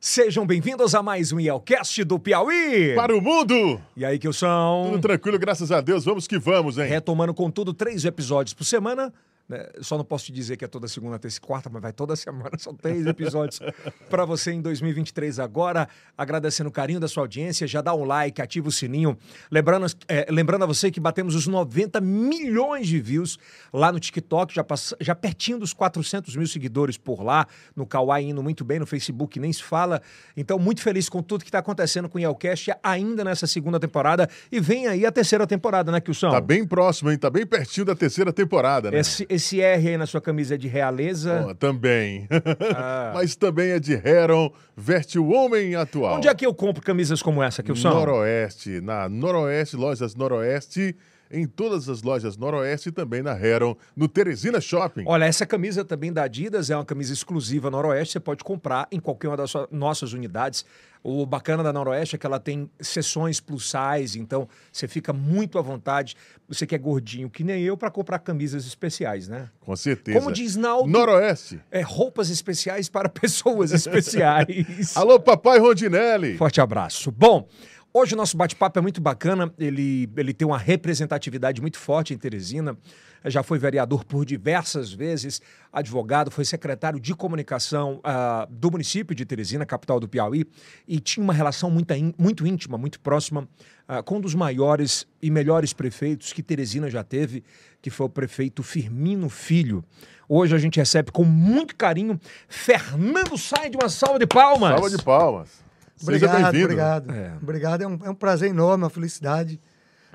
Sejam bem-vindos a mais um Yelcast do Piauí. Para o mundo! E aí, que são? Tudo tranquilo, graças a Deus. Vamos que vamos, hein? Retomando com tudo, três episódios por semana. Né? Só não posso te dizer que é toda segunda, terça e quarta, mas vai toda semana. São três episódios para você em 2023 agora. Agradecendo o carinho da sua audiência. Já dá um like, ativa o sininho. Lembrando, é, lembrando a você que batemos os 90 milhões de views lá no TikTok, já, pass... já pertinho dos 400 mil seguidores por lá. No Kawaii indo muito bem, no Facebook nem se fala. Então, muito feliz com tudo que está acontecendo com o Yelcast ainda nessa segunda temporada. E vem aí a terceira temporada, né, Kilson? Tá bem próximo, hein? Tá bem pertinho da terceira temporada, né? Esse, esse R aí na sua camisa é de realeza. Ó, também. Ah. Mas também é de Heron, veste o homem atual. Onde é que eu compro camisas como essa, Kilson? Noroeste, na Noroeste, lojas Noroeste, em todas as lojas Noroeste e também na Heron, no Teresina Shopping. Olha, essa camisa também da Adidas é uma camisa exclusiva Noroeste, você pode comprar em qualquer uma das nossas unidades. O bacana da Noroeste é que ela tem sessões plus size, então você fica muito à vontade. Você que é gordinho, que nem eu, para comprar camisas especiais, né? Com certeza. Como diz Naldo, Noroeste. é roupas especiais para pessoas especiais. Alô, papai Rondinelli. Forte abraço. Bom, hoje o nosso bate-papo é muito bacana. Ele, ele tem uma representatividade muito forte em Teresina. Já foi vereador por diversas vezes, advogado, foi secretário de comunicação ah, do município de Teresina, capital do Piauí, e tinha uma relação muito, muito íntima, muito próxima ah, com um dos maiores e melhores prefeitos que Teresina já teve, que foi o prefeito Firmino Filho. Hoje a gente recebe com muito carinho Fernando Sai de uma salva de palmas. Salva de palmas. Obrigado, obrigado. É. Obrigado, é um, é um prazer enorme, uma felicidade.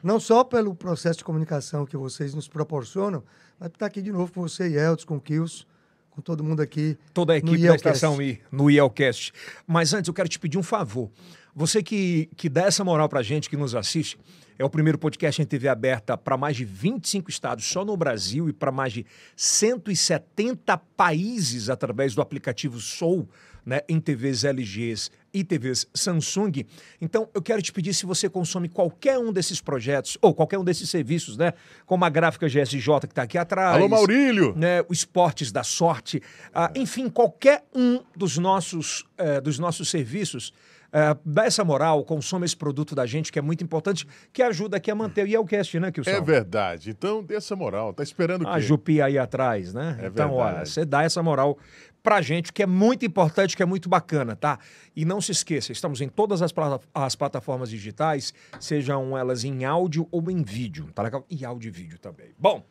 Não só pelo processo de comunicação que vocês nos proporcionam, mas estar aqui de novo com você, Yeltsin, com o Kills, com todo mundo aqui. toda a equipe da. Estação I, no IELCast. Mas antes, eu quero te pedir um favor. Você que, que dá essa moral pra gente, que nos assiste, é o primeiro podcast em TV aberta para mais de 25 estados só no Brasil e para mais de 170 países através do aplicativo Soul, né, em TVs LGs e TVs Samsung. Então, eu quero te pedir se você consome qualquer um desses projetos, ou qualquer um desses serviços, né? Como a gráfica GSJ que está aqui atrás Alô, Maurílio. né, o Esportes da Sorte, ah, enfim, qualquer um dos nossos, eh, dos nossos serviços, eh, dá essa moral, consome esse produto da gente, que é muito importante, que ajuda aqui a manter o Yelcast, né, Kilson? É verdade. Então, dê essa moral. Tá esperando o A quê? Jupi aí atrás, né? É então, olha, verdade. você dá essa moral pra gente, que é muito importante, que é muito bacana, tá? E não se esqueça, estamos em todas as, as plataformas digitais, sejam elas em áudio ou em vídeo, tá legal? E áudio e vídeo também. Bom,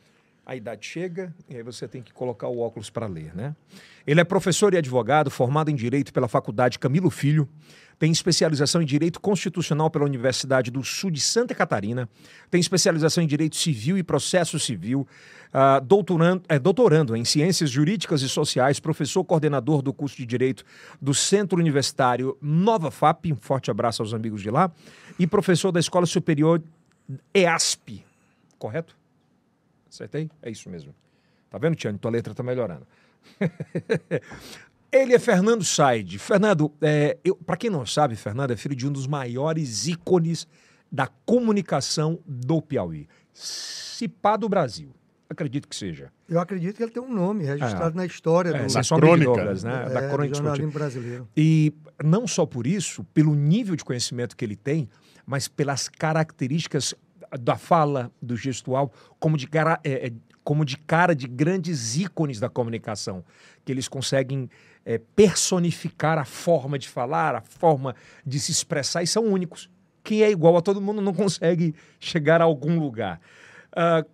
a idade chega e aí você tem que colocar o óculos para ler, né? Ele é professor e advogado, formado em Direito pela Faculdade Camilo Filho, tem especialização em Direito Constitucional pela Universidade do Sul de Santa Catarina, tem especialização em Direito Civil e Processo Civil, ah, doutorando, é, doutorando em Ciências Jurídicas e Sociais, professor coordenador do curso de Direito do Centro Universitário Nova FAP, um forte abraço aos amigos de lá, e professor da Escola Superior EASP, correto? Acertei? É isso mesmo. Tá vendo, Tiane? Tua letra tá melhorando. Ele é Fernando Said. Fernando, é, para quem não sabe, Fernando é filho de um dos maiores ícones da comunicação do Piauí. Cipá do Brasil. Acredito que seja. Eu acredito que ele tem um nome registrado na história É, do, Na crônica, dúvidas, né? é, da do crônica jornalismo brasileiro. E não só por isso, pelo nível de conhecimento que ele tem, mas pelas características da fala, do gestual, como de cara, é, é, como de, cara de grandes ícones da comunicação, que eles conseguem é, personificar a forma de falar, a forma de se expressar, e são únicos. Quem é igual a todo mundo não consegue chegar a algum lugar. Ah,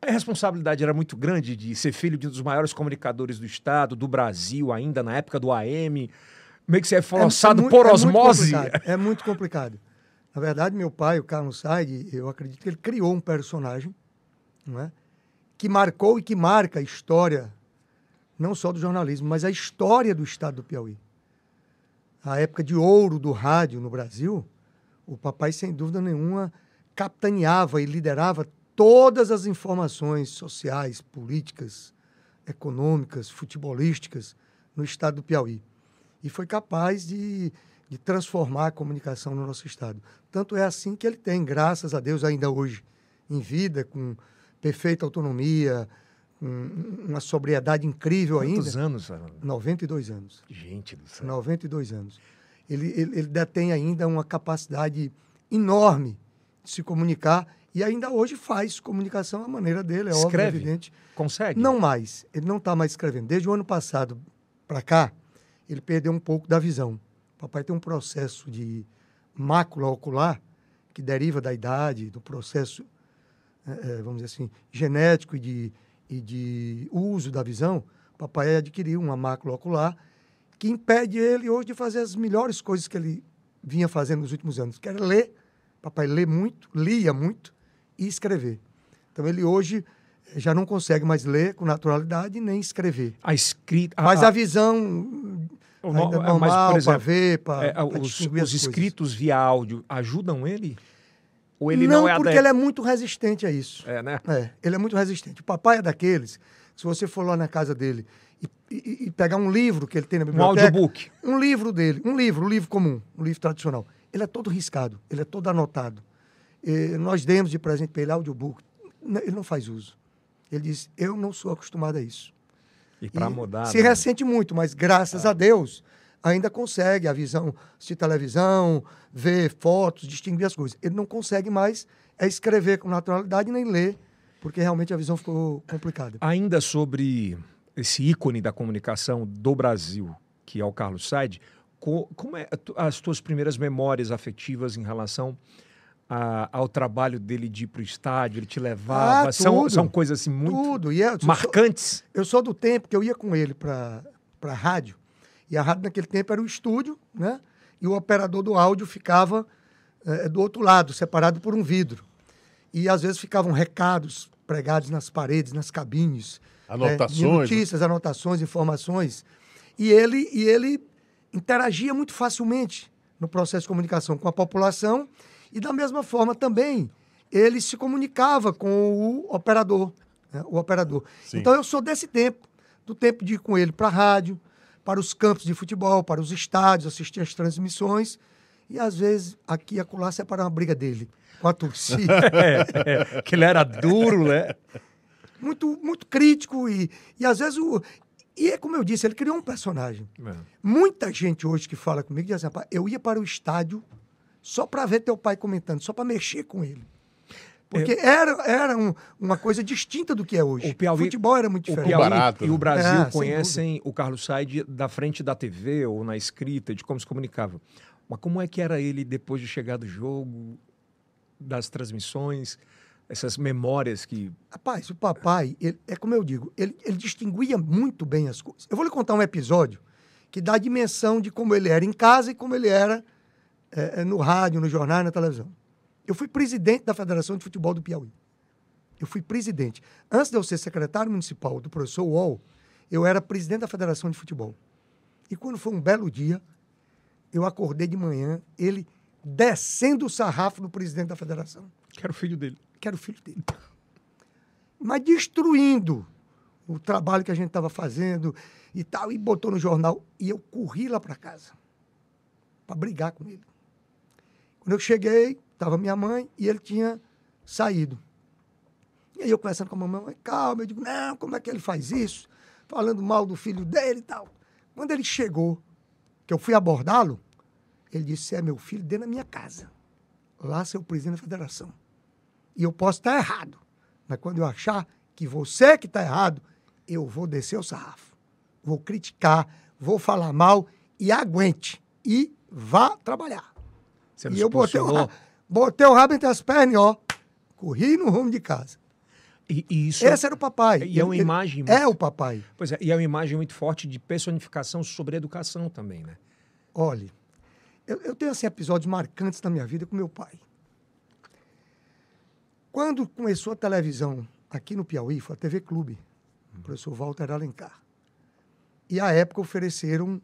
a responsabilidade era muito grande de ser filho de um dos maiores comunicadores do Estado, do Brasil, ainda na época do AM. Meio que você é forçado muito- por muito osmose. complicado, É muito complicado. Na verdade, meu pai, o Carlos Said, eu acredito que ele criou um personagem não é? que marcou e que marca a história, não só do jornalismo, mas a história do estado do Piauí. A época de ouro do rádio no Brasil, o papai, sem dúvida nenhuma, capitaneava e liderava todas as informações sociais, políticas, econômicas, futebolísticas no estado do Piauí. E foi capaz de, de transformar a comunicação no nosso estado. Tanto é assim que ele tem, graças a Deus, ainda hoje, em vida, com perfeita autonomia, com uma sobriedade incrível ainda. Quantos anos, Fernando? 92 anos. Gente do céu. 92 anos. ele, ele, ele detém ainda uma capacidade enorme de se comunicar e ainda hoje faz comunicação à maneira dele, é óbvio, Escreve? evidente. Consegue? Não mais. Ele não está mais escrevendo. Desde o ano passado para cá, ele perdeu um pouco da visão. O papai tem um processo de mácula ocular que deriva da idade, do processo, eh, vamos dizer assim, genético e de, e de uso da visão. O papai adquiriu uma mácula ocular que impede ele hoje de fazer as melhores coisas que ele vinha fazendo nos últimos anos, que era ler. Papai lê muito, lia muito e escrever. Então ele hoje eh, já não consegue mais ler com naturalidade nem escrever. A escrita. Mas a, a visão o mas, normal por para ver, para é, os, as os coisas. escritos via áudio ajudam ele? Ou ele não, não, é porque adepto? ele é muito resistente a isso. É, né? É, ele é muito resistente. O papai é daqueles, se você for lá na casa dele e, e- e pegar um livro que ele tem na Um biblioteca... audiobook. Um livro dele, um livro, um livro comum, um livro tradicional. Ele é todo riscado, ele é todo anotado. Eh, nós demos de presente para ele audiobook. Ele não faz uso. Ele diz, eu não sou acostumado a isso. E para E mudar. Se né? ressente muito, mas graças a Deus ainda consegue a visão, assistir televisão, ver fotos, distinguir as coisas. Ele não consegue mais é escrever com naturalidade nem ler, porque realmente a visão ficou complicada. Ainda sobre esse ícone da comunicação do Brasil, que é o Carlos Said, co- como é as tuas primeiras memórias afetivas em relação a- ao trabalho dele de ir para o estádio, ele te levava? Ah, são, são coisas assim muito Tudo. E é, eu, sou, marcantes. eu sou do tempo que eu ia com ele para a rádio, e a rádio naquele tempo era o estúdio, né? E o operador do áudio ficava eh, do outro lado, separado por um vidro. E às vezes ficavam recados pregados nas paredes, nas cabines. Anotações, né? né? Notícias, anotações, informações. E ele, e ele interagia muito facilmente no processo de comunicação com a população e, da mesma forma, também ele se comunicava com o operador. né? O operador. Sim. Então, eu sou desse tempo, do tempo de ir com ele para a rádio, para os campos de futebol, para os estádios, assistir as transmissões e, às vezes, aqui e acolá separar uma briga dele com a torcida. É, é, que ele era duro, né? muito, muito crítico e, e às vezes o. E é como eu disse, ele criou um personagem. É. Muita gente hoje que fala comigo diz assim, "Rapaz, eu ia para o estádio só para ver teu pai comentando, só para mexer com ele. Porque era, era um- uma coisa distinta do que é hoje. O Piauí- futebol era muito O diferente. Piauí barato, e o né? Brasil É, conhecem o Carlos Said da frente da TV ou na escrita, de como se comunicava. Mas como é que era ele depois de chegar do jogo, das transmissões, essas memórias que. Rapaz, o papai, ele- é como eu digo, ele, ele distinguia muito bem as coisas. Eu vou lhe contar um episódio que dá a dimensão de como ele era em casa e como ele era eh, eh, no rádio, no jornal e na televisão. Eu fui presidente da Federação de Futebol do Piauí. Eu fui presidente. Antes de eu ser secretário municipal do professor Wall, eu era presidente da Federação de Futebol. E quando foi um belo dia, eu acordei de manhã, ele descendo o sarrafo no presidente da federação Que era o filho dele. que era o filho dele. Mas destruindo o trabalho que a gente estava fazendo e tal, e botou no jornal. E eu corri lá para casa para brigar com ele. Quando eu cheguei, estava minha mãe e ele tinha saído. E aí eu conversando com a mamãe, calma, eu digo, não, como é que ele faz isso? Falando mal do filho dele e tal. Quando ele chegou, que eu fui abordá-lo, ele disse, é meu filho dentro da minha casa. Lá, seu presidente da federação. E eu posso estar errado. Mas quando eu achar que você que está errado, eu vou descer o sarrafo. Vou criticar, vou falar mal e aguente. E vá trabalhar. Você não e eu botei o, botei o rabo entre as pernas ó, corri no rumo de casa. E, e isso Esse era o papai. E é uma Ele- imagem É muito- o papai. Pois é, e é uma imagem muito forte de personificação sobre educação também, né? Olhe, eu, eu tenho assim, episódios marcantes na minha vida com meu pai. Quando começou a televisão aqui no Piauí, foi a TV Clube, o professor Walter Alencar. E à época ofereceram,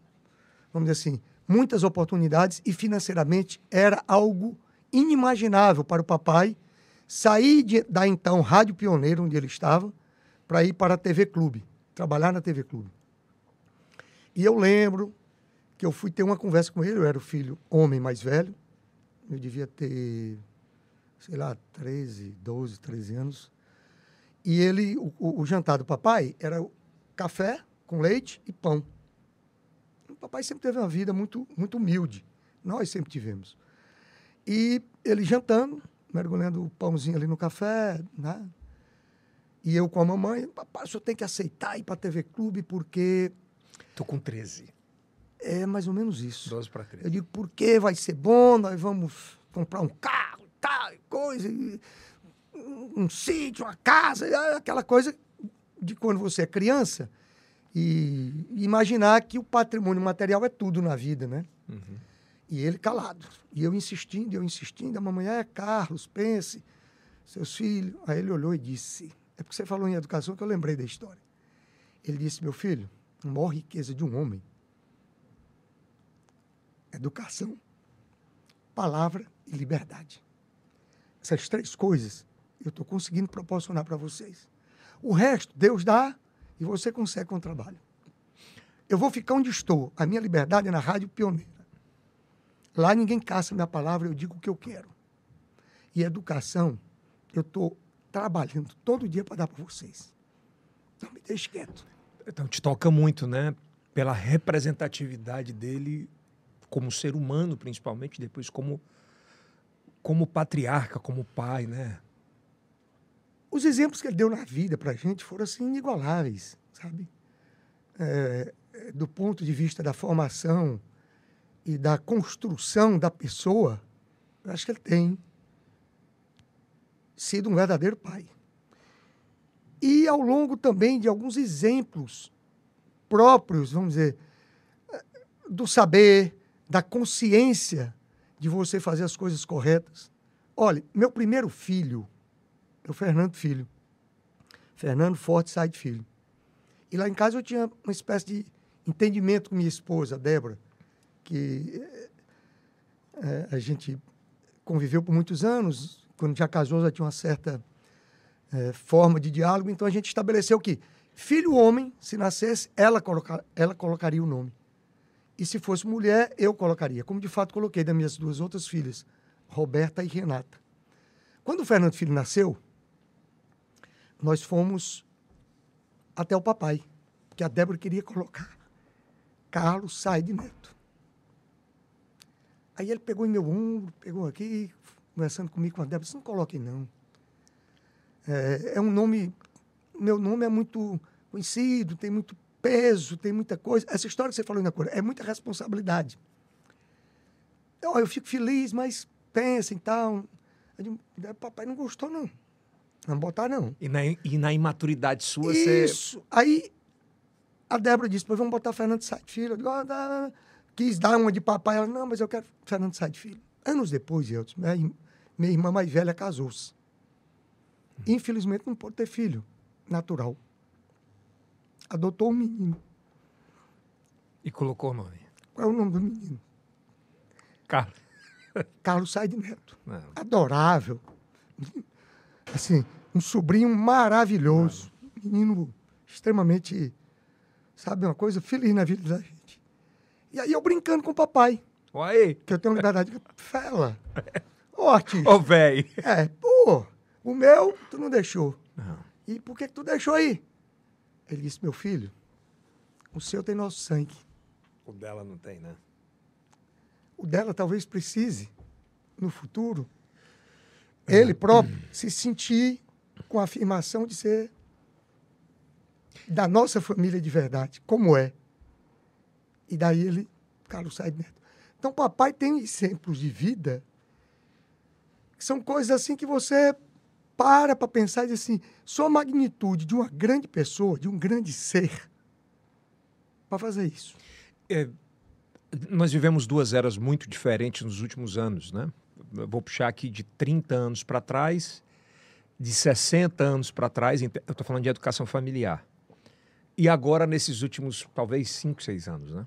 vamos dizer assim, muitas oportunidades e financeiramente era algo inimaginável para o papai sair de- da então Rádio Pioneiro, onde ele estava, para ir para a TV Clube, trabalhar na TV Clube. E eu lembro que eu fui ter uma conversa com ele, eu era o filho homem mais velho, eu devia ter, sei lá, 13, 12, 13 anos. E ele, o, o- o jantar do papai era café com leite e pão. O papai sempre teve uma vida muito, muito humilde. Nós sempre tivemos. E ele jantando, mergulhando o pãozinho ali no café, né? E eu com a mamãe, papai, o senhor tem que aceitar ir para a TV Clube porque Tô com 13. é mais ou menos isso. 12 para 13. Eu digo, porque vai ser bom, nós vamos comprar um carro, tal, coisa, um, um sítio, uma casa, aquela coisa de quando você é criança e imaginar que o patrimônio material é tudo na vida, né? E ele calado. E eu insistindo, eu insistindo, a mamãe, é Carlos, pense, seus filhos. Aí ele olhou e disse, é porque você falou em educação que eu lembrei da história. Ele disse, meu filho, a maior riqueza de um homem educação, palavra e liberdade. Essas três coisas eu estou conseguindo proporcionar para vocês. O resto, Deus dá e você consegue com o trabalho. Eu vou ficar onde estou. A minha liberdade é na Rádio Pioneira. Lá ninguém caça minha palavra, eu digo o que eu quero. E educação, eu estou trabalhando todo dia para dar para vocês. Não me deixe quieto. Então te toca muito, né? Pela representatividade dele como ser humano, principalmente, depois como como patriarca, como pai, né? Os exemplos que ele deu na vida para a gente foram assim inigualáveis, sabe? É, é, do ponto de vista da formação e da construção da pessoa, eu acho que ele tem sido um verdadeiro pai. E ao longo também de alguns exemplos próprios, vamos dizer, do saber, da consciência de você fazer as coisas corretas. Olha, meu primeiro filho o Fernando Filho. Fernando Forte Side Filho. E lá em casa eu tinha uma espécie de entendimento com minha esposa, Débora, que é, a gente conviveu por muitos anos. Quando já casou, já tinha uma certa é, forma de diálogo. Então a gente estabeleceu que filho homem, se nascesse, ela, coloca, ela colocaria o nome. E se fosse mulher, eu colocaria, como de fato coloquei das minhas duas outras filhas, Roberta e Renata. Quando o Fernando Filho nasceu, nós fomos até o papai, que a Débora queria colocar Carlos Said Neto. Aí ele pegou em meu ombro, pegou aqui, conversando comigo com a Débora, disse, não coloque não. É, é um nome, meu nome é muito conhecido, tem muito peso, tem muita coisa. Essa história que você falou na cor é muita responsabilidade. Eu, eu fico feliz, mas pensa e tal. Eu digo, papai não gostou, não. Não botar, não. E na, e na imaturidade sua, você. Isso. Aí a Débora disse, pois vamos botar Fernando Sá de Filho. Eu digo, ah, dá. Quis dar uma de papai. Ela, não, mas eu quero Fernando Sá de Filho. Anos depois, eu disse, minha, irmã- minha irmã mais velha casou-se. Infelizmente não pôde ter filho natural. Adotou um menino. E colocou o nome. Qual é o nome do menino? Carlos. Carlos Said Neto. Não. Adorável. Assim, um sobrinho maravilhoso. Menino extremamente, sabe, uma coisa feliz na vida da gente. E aí eu brincando com o papai, Olha aí. que eu tenho liberdade de fela. Ó, tio. Ô, velho. É, pô, o meu tu não deixou. Não. E por que, que tu deixou aí? Ele disse, meu filho, o seu tem nosso sangue. O dela não tem, né? O dela talvez precise, no futuro, ele próprio se sentir com a afirmação de ser da nossa família de verdade, como é. E daí ele, Carlos Said Neto. Então, papai tem exemplos de vida que são coisas assim que você para para pensar e diz assim, só a magnitude de uma grande pessoa, de um grande ser, para fazer isso. É, nós vivemos duas eras muito diferentes nos últimos anos, né? Eu vou puxar aqui de 30 anos para trás, de 60 anos para trás, eu estou falando de educação familiar. E agora, nesses últimos, talvez, 5, 6 anos, né?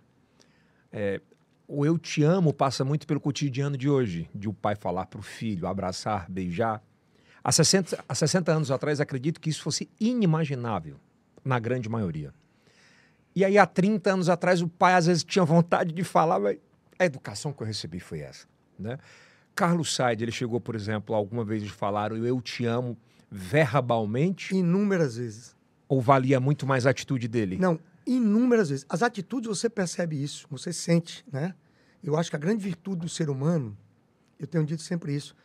É, o eu te amo passa muito pelo cotidiano de hoje, de o pai falar para o filho, abraçar, beijar. Há 60, há 60 anos atrás, acredito que isso fosse inimaginável, na grande maioria. E aí, há 30 anos atrás, o pai às vezes tinha vontade de falar, mas a educação que eu recebi foi essa. Né? Carlos Said, ele chegou, por exemplo, alguma vez de falar o eu te amo verbalmente, Inúmeras vezes. ou valia muito mais a atitude dele? Não, inúmeras vezes. As atitudes você percebe isso, você sente, né? Eu acho que a grande virtude do ser humano, eu tenho dito sempre isso,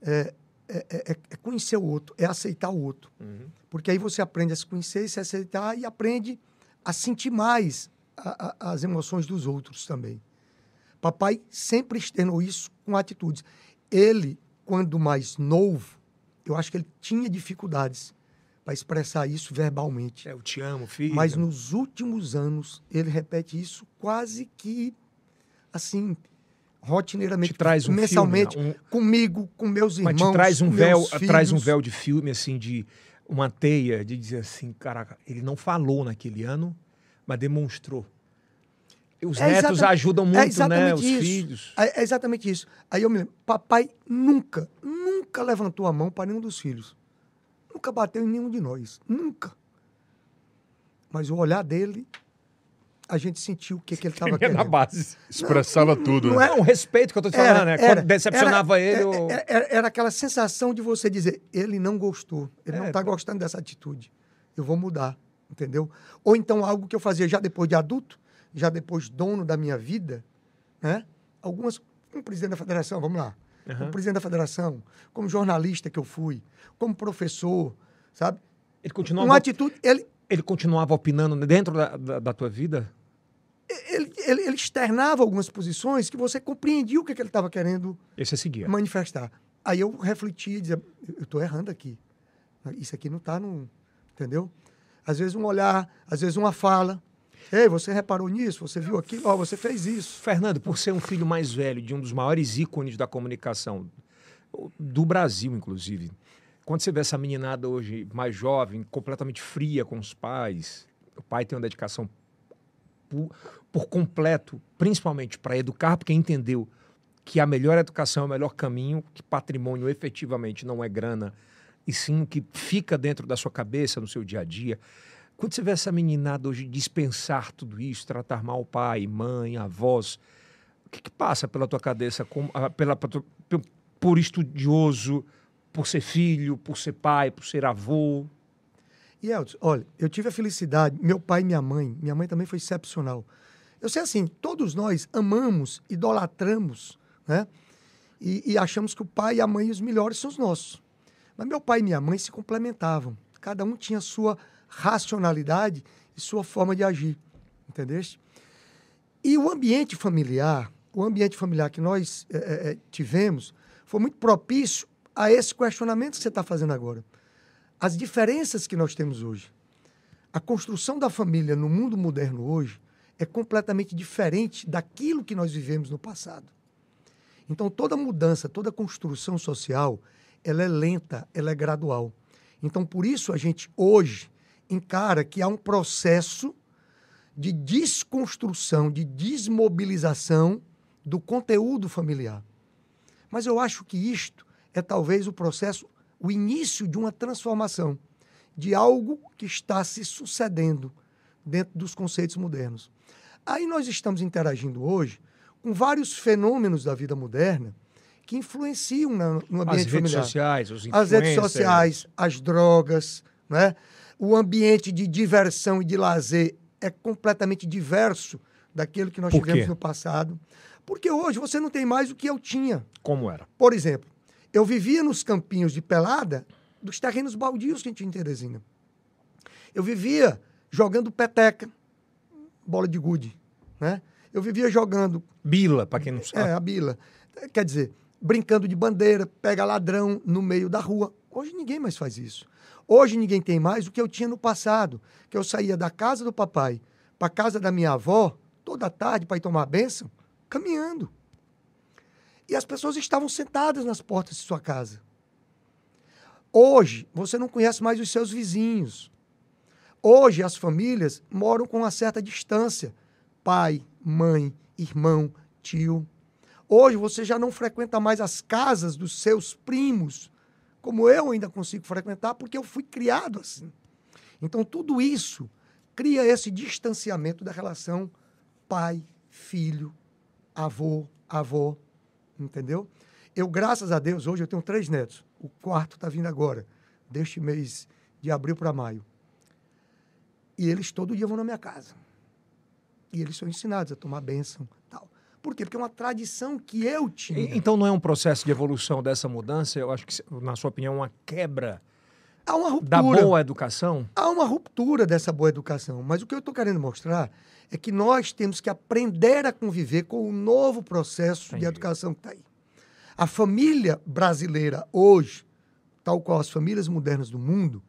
é, é, é, é conhecer o outro, é aceitar o outro. Uhum. Porque aí você aprende a se conhecer, se aceitar e aprende a sentir mais a, a, as emoções dos outros também. Papai sempre externou isso com atitudes. Ele, quando mais novo, eu acho que ele tinha dificuldades para expressar isso verbalmente. É, eu te amo, filho. Mas nos últimos anos, ele repete isso quase que, assim, rotineiramente, te traz um mensalmente, filme, um... comigo, com meus irmãos, Mas te traz um véu, filhos. traz um véu de filme, assim, de uma teia, de dizer assim, caraca, ele não falou naquele ano, mas demonstrou. Os É netos ajudam é muito, né? exatamente Os isso. filhos. É é exatamente isso. Aí eu me lembro, papai nunca, nunca levantou a mão para nenhum dos filhos. Nunca bateu em nenhum de nós. Nunca. Mas o olhar dele, a gente sentiu o que, que ele estava querendo. na base. Expressava tudo, não né? É um respeito que eu tô te falando, né? Quando decepcionava era, ele, eu... era, era aquela sensação de você dizer, ele não gostou, ele não É, está pô. gostando dessa atitude, eu vou mudar, entendeu? Ou então algo que eu fazia já depois de adulto, já depois dono da minha vida, né? Algumas, como presidente da federação, vamos lá, Aham. como presidente da federação, como jornalista que eu fui, como professor, sabe? ele continuava, Uma atitude, ele, ele continuava opinando dentro da, da, da tua vida? ele, ele, ele externava algumas posições que você compreendia o que, que ele estava querendo manifestar. Aí eu refletia e dizia, eu estou errando aqui. Isso aqui não está no... Entendeu? Às vezes um olhar, às vezes uma fala. Ei, você reparou nisso? Você viu aquilo? Ó, você fez isso. Fernando, por ser um filho mais velho de um dos maiores ícones da comunicação do Brasil, inclusive, quando você vê essa meninada hoje mais jovem, completamente fria com os pais, o pai tem uma dedicação por, por completo, principalmente para educar, porque entendeu que a melhor educação é o melhor caminho, que patrimônio efetivamente não é grana, e sim o que fica dentro da sua cabeça, no seu dia a dia. Quando você vê essa meninada hoje dispensar tudo isso, tratar mal pai, mãe, avós, o que, que passa pela tua cabeça como, ah, pela, por, estudioso, por ser filho, por ser pai, por ser avô? E Elton, olha, eu tive a felicidade, meu pai e minha mãe, minha mãe também foi excepcional. Eu sei assim, todos nós amamos, idolatramos, né? E, e achamos que o pai e a mãe os melhores são os nossos. Mas meu pai e minha mãe se complementavam. Cada um tinha sua racionalidade e sua forma de agir, entendeste? E o ambiente familiar, o ambiente familiar que nós eh, eh, tivemos, foi muito propício a esse questionamento que você está fazendo agora. As diferenças que nós temos hoje. A construção da família no mundo moderno hoje é completamente diferente daquilo que nós vivemos no passado. Então, toda mudança, toda construção social, ela é lenta, ela é gradual. Então, por isso, a gente hoje encara que há um processo de desconstrução, de desmobilização do conteúdo familiar. Mas eu acho que isto é talvez o processo, o início de uma transformação, de algo que está se sucedendo dentro dos conceitos modernos. Aí nós estamos interagindo hoje com vários fenômenos da vida moderna que influenciam na, no ambiente As redes familiar sociais, os as redes sociais, as drogas, né? O ambiente de diversão e de lazer é completamente diverso daquilo que nós Por tivemos quê? no passado. Porque hoje você não tem mais o que eu tinha. Como era? Por exemplo, eu vivia nos campinhos de pelada dos terrenos baldios que a gente tinha em Teresina. Eu vivia jogando peteca, bola de gude, né? Eu vivia jogando Bila, para quem não sabe. é, a bila. Quer dizer, brincando de bandeira, pega ladrão no meio da rua. Hoje ninguém mais faz isso. Hoje ninguém tem mais o que eu tinha no passado, que eu saía da casa do papai para casa da minha avó toda tarde para ir tomar bênção, caminhando. E as pessoas estavam sentadas nas portas de sua casa. Hoje, você não conhece mais os seus vizinhos. Hoje, as famílias moram com uma certa distância. Pai, mãe, irmão, tio. Hoje, você já não frequenta mais as casas dos seus primos, como eu ainda consigo frequentar, porque eu fui criado assim. Então, tudo isso cria esse distanciamento da relação pai, filho, avô, avó, entendeu? Eu, graças a Deus, hoje eu tenho três netos. O quarto está vindo agora, deste mês de abril para maio. E eles todo dia vão na minha casa. E eles são ensinados a tomar bênção. Por quê? Porque é uma tradição que eu tinha. Então não é um processo de evolução dessa mudança? Eu acho que, na sua opinião, é uma quebra Há uma da ruptura. boa educação? Há uma ruptura dessa boa educação. Mas o que eu estou querendo mostrar é que nós temos que aprender a conviver com o novo processo Entendi. de educação que está aí. A família brasileira hoje, tal qual as famílias modernas do mundo,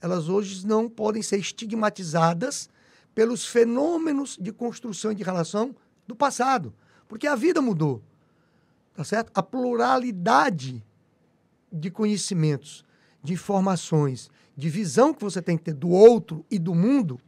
elas hoje não podem ser estigmatizadas pelos fenômenos de construção e de relação do passado, porque a vida mudou. Tá certo? A pluralidade de conhecimentos, de informações, de visão que você tem que ter do outro e do mundo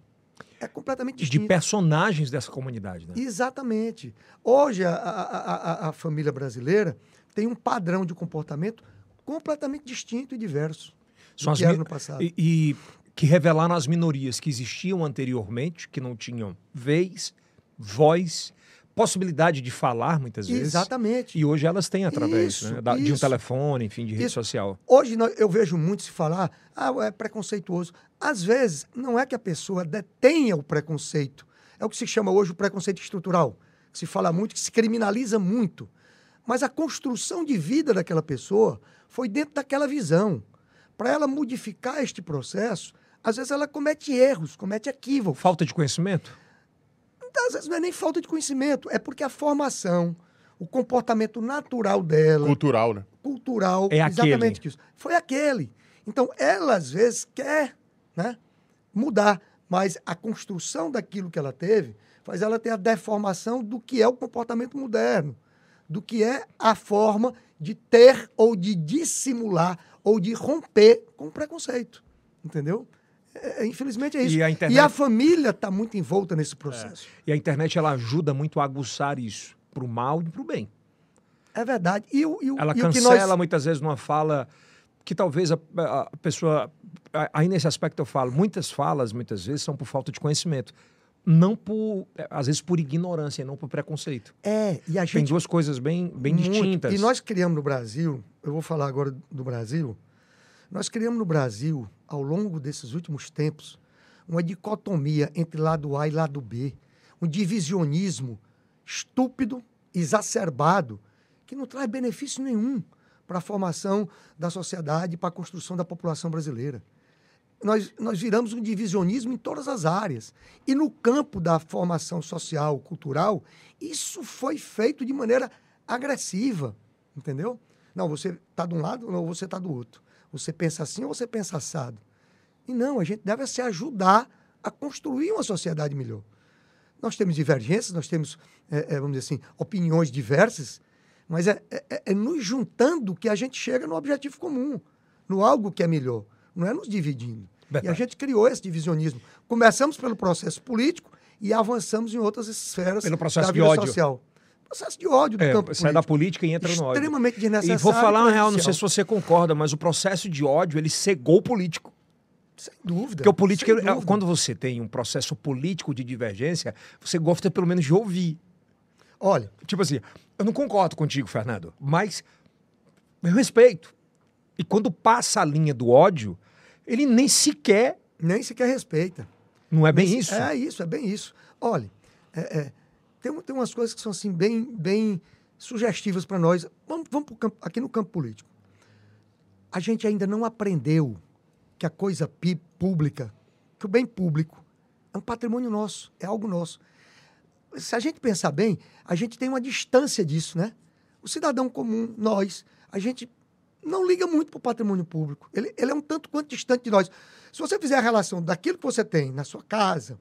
é completamente De distinta. personagens dessa comunidade, né? Exatamente. Hoje, a, a- a- a- família brasileira tem um padrão de comportamento completamente distinto e diverso do São as que era no passado. E, e que revelaram as minorias que existiam anteriormente, que não tinham vez, voz, possibilidade de falar muitas vezes. Exatamente. E hoje elas têm através Isso, né, da- de um telefone, enfim, de rede Isso. social. Hoje eu vejo muito se falar, ah, é preconceituoso. Às vezes, não é que a pessoa detenha o preconceito. É o que se chama hoje o preconceito estrutural. Que se fala muito, que se criminaliza muito. Mas a construção de vida daquela pessoa foi dentro daquela visão. Para ela modificar este processo, às vezes ela comete erros, comete equívocos. Falta de conhecimento? Então, às vezes não é nem falta de conhecimento, é porque a formação, o comportamento natural dela, Cultural, né? cultural, É exatamente aquele. isso. Foi aquele. Então, ela às vezes quer né, mudar, mas a construção daquilo que ela teve faz ela ter a deformação do que é o comportamento moderno, do que é a forma de ter ou de dissimular ou de romper com o preconceito. Entendeu? É, é, infelizmente é isso. E a internet- família está muito envolta nesse processo. E a internet ela ajuda muito a aguçar isso, pro mal e pro bem. É, verdade. E, o, e, o, Ela e o cancela nós... muitas vezes numa fala que talvez a, a pessoa. a- Aí nesse aspecto eu falo, muitas falas, muitas vezes, são por falta de conhecimento. Não por. é, Às vezes por ignorância e não por preconceito. É, e a Tem gente duas coisas bem, bem Muito. distintas. E nós criamos no Brasil, eu vou falar agora do Brasil, nós criamos no Brasil, ao longo desses últimos tempos, uma dicotomia entre lado A e lado B, um divisionismo estúpido, exacerbado, que não traz benefício nenhum para a formação da sociedade, para a construção da população brasileira. Nós, nós viramos um divisionismo em todas as áreas. E no campo da formação social, cultural, isso foi feito de maneira agressiva, entendeu? Não, você está de um lado ou você está do outro. Você pensa assim ou você pensa assado. E não, a gente deve se ajudar a construir uma sociedade melhor. Nós temos divergências, nós temos, é, é, vamos dizer assim, opiniões diversas, mas é, é, é nos juntando que a gente chega no objetivo comum, no algo que é melhor. Não é nos dividindo. E a Verdade. gente criou esse divisionismo. Começamos pelo processo político e avançamos em outras esferas Pelo processo da de vida ódio. social. Processo de ódio do É, campo sai da política e entra no ódio. Extremamente desnecessário. E vou falar uma real, não sei se você concorda, mas o processo de ódio, ele cegou o político. Sem dúvida. Porque o político, ele- dúvida. quando você tem um processo político de divergência, você gosta pelo menos de ouvir. Olha, Tipo assim, eu não concordo contigo, Fernando, mas eu respeito. E quando passa a linha do ódio, ele nem sequer. nem sequer respeita. Não é bem Nem isso? É isso, é bem isso. Olha, é, é, tem, tem umas coisas que são assim bem, bem sugestivas para nós. Vamos, vamos campo- aqui no campo político. A gente ainda não aprendeu que a coisa pública, que o bem público é um patrimônio nosso, é algo nosso. Se a gente pensar bem, a gente tem uma distância disso, né? O cidadão comum, nós, a gente não liga muito para o patrimônio público. Ele, ele é um tanto quanto distante de nós. Se você fizer a relação daquilo que você tem na sua casa,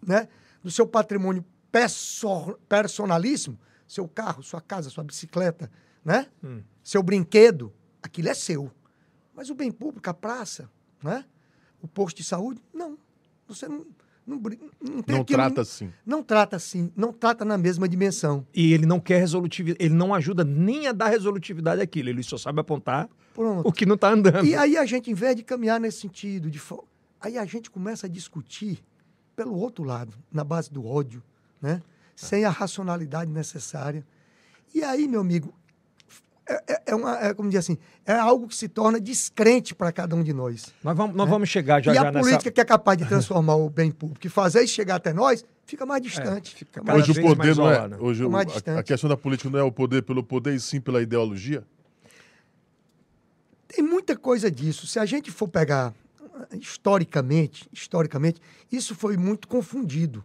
né, do seu patrimônio perso- personalíssimo, seu carro, sua casa, sua bicicleta, né, Hum. seu brinquedo, aquilo é seu. Mas o bem público, a praça, né, o posto de saúde, não. Você não, não, não Não aquilo- trata assim. Não trata assim, não trata na mesma dimensão. E ele não quer resolutividade, ele não ajuda nem a dar resolutividade àquilo, ele só sabe apontar Pronto. o que não está andando. E aí a gente, em vez de caminhar nesse sentido, de aí a gente começa a discutir pelo outro lado, na base do ódio, né? sem a racionalidade necessária. E aí, meu amigo, é, é- é uma, é, como dizer assim, é algo que se torna descrente para cada um de nós. Nós vamos, nós vamos chegar já e já a nessa... política que é capaz de transformar o bem público e fazer isso chegar até nós, fica mais distante. É, fica mais Hoje o poder não é. Hoje o- Mais a, a questão da política não é o poder pelo poder, e sim pela ideologia. Tem muita coisa disso. Se a gente for pegar ah, historicamente, historicamente, isso foi muito confundido.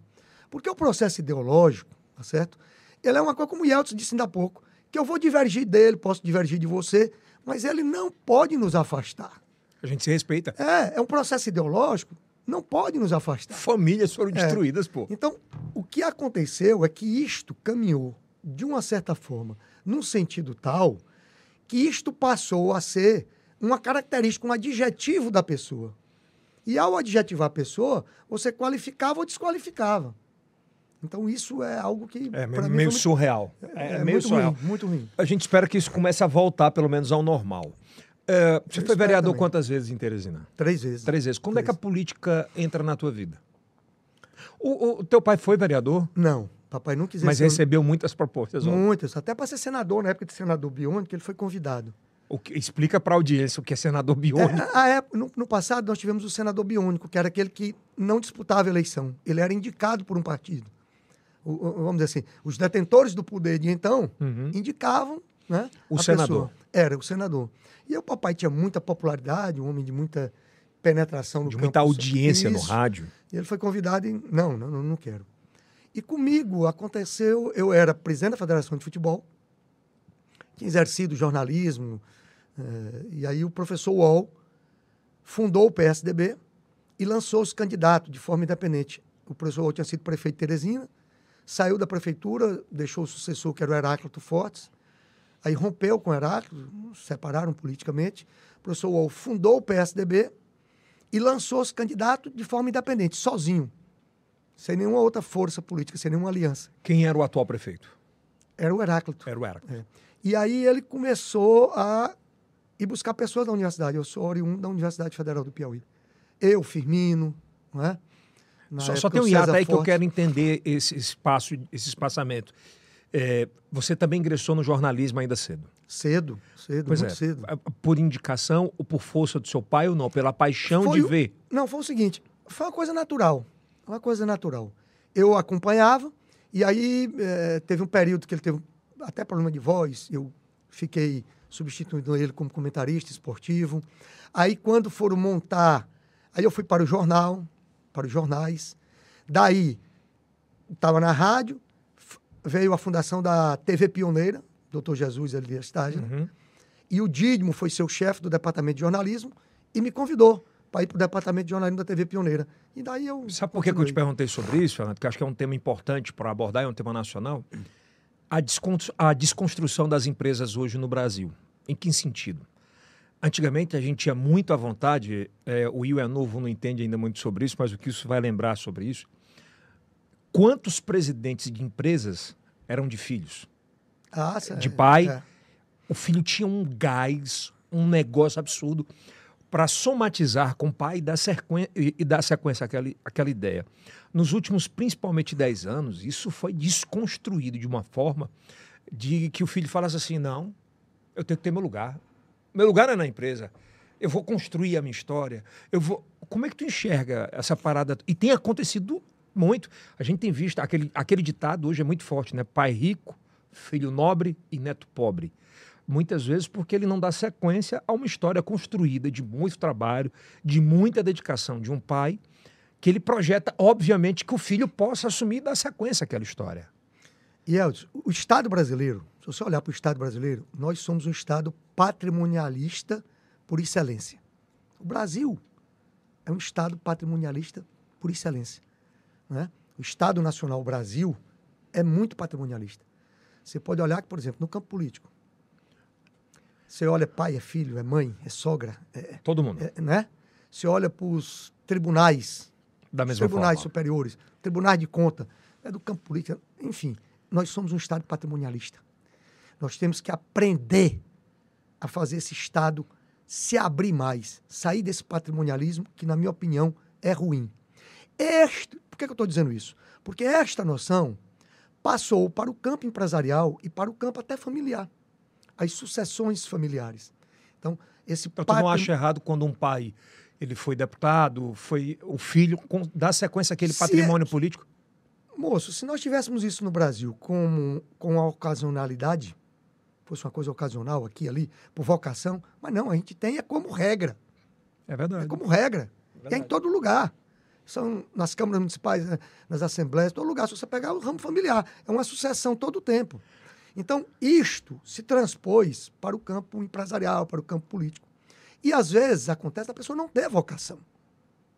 Porque o processo ideológico, tá certo? Ele é uma coisa, como o Yeltsin disse ainda há pouco, que eu vou divergir dele, posso divergir de você, mas ele não pode nos afastar. A gente se respeita. É, é um processo ideológico, não pode nos afastar. Famílias foram destruídas, pô. Então, o que aconteceu é que isto caminhou, de uma certa forma, num sentido tal, que isto passou a ser uma característica, um adjetivo da pessoa. E ao adjetivar a pessoa, você qualificava ou desqualificava. Então, isso é algo que. É pra mim, meio foi surreal. É, é meio muito surreal. ruim, muito ruim. A gente espera que isso comece a voltar, pelo menos, ao normal. É, você Eu foi vereador também. quantas vezes em Teresina? Três vezes. Três vezes. Quando é que a Três. política entra na tua vida? O, o teu pai foi vereador, Não, papai não quis mas recebeu muitas propostas. ó. Muitas, até para ser senador, na época de senador biônico, ele foi convidado. O que- explica para a audiência o que é senador biônico. É, a época, no, no passado, nós tivemos o senador biônico, que era aquele que não disputava a eleição. Ele era indicado por um partido. O- vamos dizer assim, os detentores do poder de então Uhum. indicavam né, O senador. pessoa. Era o senador. E o papai tinha muita popularidade, um homem de muita penetração no De campo muita audiência no Isso. rádio. E ele foi convidado e, não, não, não, não quero. E comigo aconteceu, eu era presidente da Federação de Futebol, tinha exercido jornalismo, eh, e aí o professor Wall fundou o PSDB e lançou-se candidato de forma independente. O professor Wall tinha sido prefeito de Teresina, saiu da prefeitura, deixou o sucessor, que era o Heráclito Fortes, aí rompeu com o Heráclito, separaram politicamente. O professor Wall fundou o PSDB e lançou-se candidato de forma independente, sozinho, sem nenhuma outra força política, sem nenhuma aliança. Quem era o atual prefeito? Era o Heráclito. Era o Heracles. É. E aí ele começou a ir buscar pessoas da universidade. Eu sou oriundo da Universidade Federal do Piauí. Eu, Firmino, não é? Só, só tem um hiato aí que eu Forte. quero entender esse espaço, esse espaçamento. É, você também ingressou no jornalismo ainda cedo. Cedo, cedo, Pois muito é. cedo. Por indicação ou por força do seu pai ou não? Pela paixão Foi de o- ver. Não, foi o seguinte, foi uma coisa natural, uma coisa natural. Eu acompanhava e aí eh, teve um período que ele teve até problema de voz, eu fiquei substituindo ele como comentarista esportivo. Aí quando foram montar, aí eu fui para o jornal, para os jornais. Daí estava na rádio, veio a fundação da TV Pioneira, doutor Jesus Elias Estágio, Uhum. e o Dídimo foi seu chefe do departamento de jornalismo e me convidou para ir para o departamento de jornalismo da TV Pioneira. E daí eu. Sabe por que, que eu te perguntei sobre isso, Fernando? Porque acho que é um tema importante para abordar, é um tema nacional. A, a desconstrução das empresas hoje no Brasil. Em que sentido? Antigamente a gente tinha muito à vontade, é, o Will é novo, não entende ainda muito sobre isso, mas o que isso vai lembrar sobre isso. Quantos presidentes de empresas eram de filhos? Ah, sim, de pai. é. O filho tinha um gás, um negócio absurdo para somatizar com o pai e dar sequência, e dar sequência àquela, àquela ideia. Nos últimos, principalmente 10 anos, isso foi desconstruído de uma forma de que o filho falasse assim: não, eu tenho que ter meu lugar. Meu lugar é na empresa. Eu vou construir a minha história. Eu vou. Como é que tu enxerga essa parada? E tem acontecido muito. A gente tem visto aquele, aquele ditado hoje é muito forte, né? Pai rico, filho nobre e neto pobre. Muitas vezes porque ele não dá sequência a uma história construída de muito trabalho, de muita dedicação de um pai, que ele projeta, obviamente, que o filho possa assumir e dar sequência àquela história. E Elton, o Estado brasileiro, você olhar para o Estado brasileiro, nós somos um Estado patrimonialista por excelência. O Brasil é um Estado patrimonialista por excelência. Né? O Estado Nacional Brasil é muito patrimonialista. Você pode olhar por exemplo, no campo político, você olha pai, é filho, é mãe, é sogra, é, Todo mundo. é- né? Você olha para os tribunais, da mesma tribunais forma. superiores, tribunais de conta, é do campo político, enfim, nós somos um Estado patrimonialista. Nós temos que aprender a fazer esse Estado se abrir mais, sair desse patrimonialismo que, na minha opinião, é ruim. Este, por que, eu estou dizendo isso? Porque esta noção passou para o campo empresarial e para o campo até familiar. as sucessões familiares. Então, esse Então, tu não acha errado quando um pai ele foi deputado, foi o filho, com- dá sequência àquele Se patrimônio político? Moço, se nós tivéssemos isso no Brasil com, com a ocasionalidade, fosse uma coisa ocasional aqui ali, por vocação, mas não, a gente tem é como regra. É É verdade. como regra. E é em todo lugar. São nas câmaras municipais, né, nas assembleias, todo lugar. Se você pegar o ramo familiar, é uma sucessão todo o tempo. Então, isto se transpôs para o campo empresarial, para o campo político. E às vezes acontece da pessoa não ter vocação.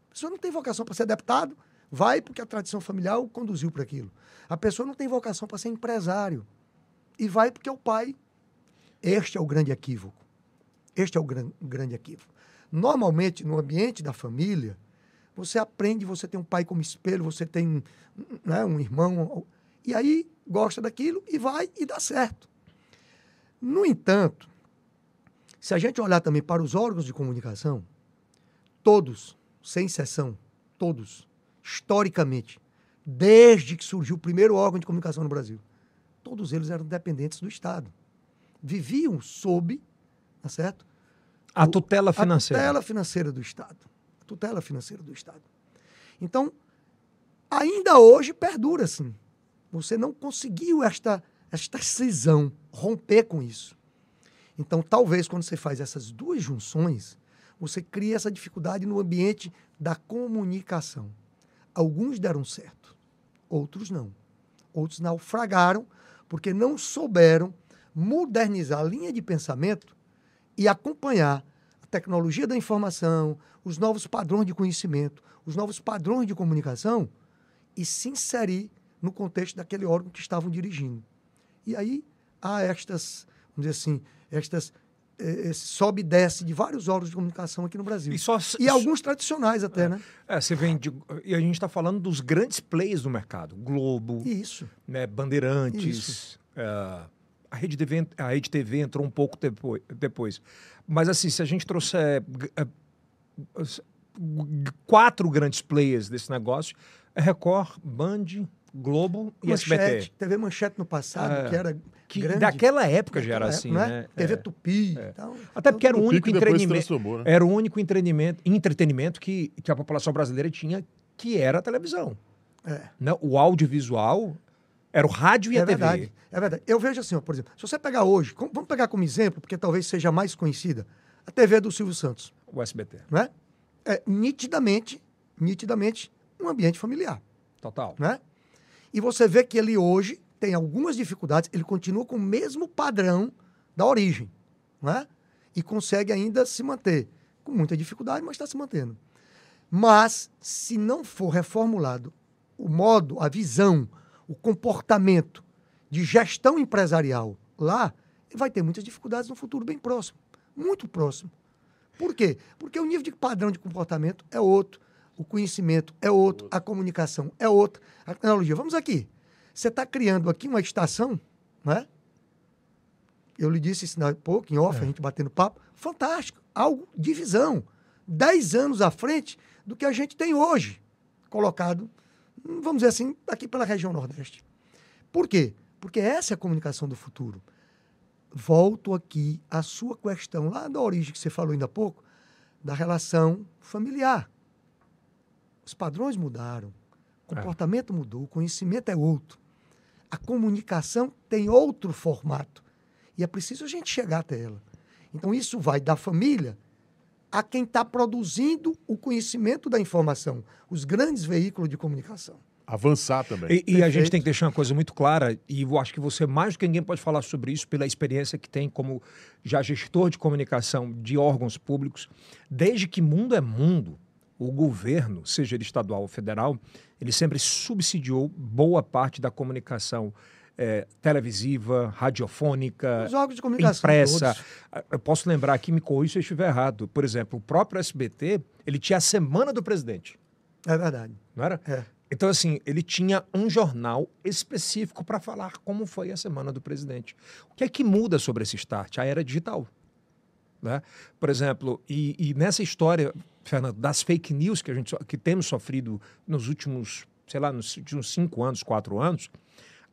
A pessoa não tem vocação para ser deputado, vai porque a tradição familiar o conduziu para aquilo. A pessoa não tem vocação para ser empresário e vai porque o pai. Este é o grande equívoco. Este é o gran, grande equívoco. Normalmente, no ambiente da família, você aprende, você tem um pai como espelho, você tem né, um irmão, e aí gosta daquilo e vai e dá certo. No entanto, se a gente olhar também para os órgãos de comunicação, todos, sem exceção, todos, historicamente, desde que surgiu o primeiro órgão de comunicação no Brasil, todos eles eram dependentes do Estado. Viviam sob, tá certo? A tutela financeira. A tutela financeira do Estado. A tutela financeira do Estado. Então, ainda hoje perdura assim. Você não conseguiu esta, esta cisão, romper com isso. Então, talvez quando você faz essas duas junções, você cria essa dificuldade no ambiente da comunicação. Alguns deram certo, outros não. Outros naufragaram porque não souberam modernizar a linha de pensamento e acompanhar a tecnologia da informação, os novos padrões de conhecimento, os novos padrões de comunicação e se inserir no contexto daquele órgão que estavam dirigindo. E aí há estas, vamos dizer assim, estas eh, esse sobe e desce de vários órgãos de comunicação aqui no Brasil. E só, E alguns tradicionais até, né? É, você vem de, e a gente está falando dos grandes players do mercado. Globo, Isso. né, Bandeirantes, Isso. é, a, Rede TV, a Rede TV entrou um pouco depois. Mas assim, se a gente trouxer é, quatro grandes players desse negócio, é Record, Band, Globo e SBT. Manchete, TV Manchete no passado, É. que era Que grande. daquela época já era Naquela assim, época, né? TV É. Tupi. e tal. Até porque era o único entretenimento, né? era o único entretenimento, entretenimento que, que a população brasileira tinha, que era a televisão. É. né? O audiovisual era o rádio e É a TV. verdade, é verdade. Eu vejo assim, ó, por exemplo, se você pegar hoje, vamos pegar como exemplo, porque talvez seja mais conhecida, a TV do Silvio Santos, O SBT. não é? Nitidamente, nitidamente um ambiente familiar, Total. né? E você vê que ele hoje tem algumas dificuldades, ele continua com o mesmo padrão da origem, não é? E consegue ainda se manter com muita dificuldade, mas está se mantendo. Mas se não for reformulado o modo, a visão, o comportamento de gestão empresarial lá, vai ter muitas dificuldades no futuro bem próximo, muito próximo. Por quê? Porque o nível de padrão de comportamento é outro, o conhecimento é outro, a comunicação é outra, a tecnologia. Vamos aqui. Você está criando aqui uma estação, né? Eu lhe disse isso há pouco, em off, a gente batendo papo. Fantástico. Algo de visão. Dez anos à frente do que a gente tem hoje. Colocado, vamos dizer assim, aqui pela região Nordeste. Por quê? Porque essa é a comunicação do futuro. Volto aqui à sua questão, lá da origem que você falou ainda há pouco, da relação familiar. Os padrões mudaram, o comportamento mudou, o conhecimento é outro. A comunicação tem outro formato. E é preciso a gente chegar até ela. Então, isso vai da família a quem está produzindo o conhecimento da informação, os grandes veículos de comunicação. Avançar também. E, e a gente tem que deixar uma coisa muito clara, e eu acho que você, mais do que ninguém, pode falar sobre isso pela experiência que tem como já gestor de comunicação de órgãos públicos. Desde que mundo é mundo, o governo, seja ele estadual ou federal, ele sempre subsidiou boa parte da comunicação eh, televisiva, radiofônica, Os órgãos de comunicação impressa. todos. Ah, Eu posso lembrar aqui, me corrija se eu estiver errado. Por exemplo, o próprio SBT, ele tinha a Semana do Presidente, É verdade. não era? É. Então, assim, ele tinha um jornal específico para falar como foi a semana do presidente. O que é que muda sobre esse start? A era digital. Né? Por exemplo, e, e nessa história, Fernando, das fake news que a gente que temos sofrido nos últimos, sei lá, nos últimos cinco anos, quatro anos,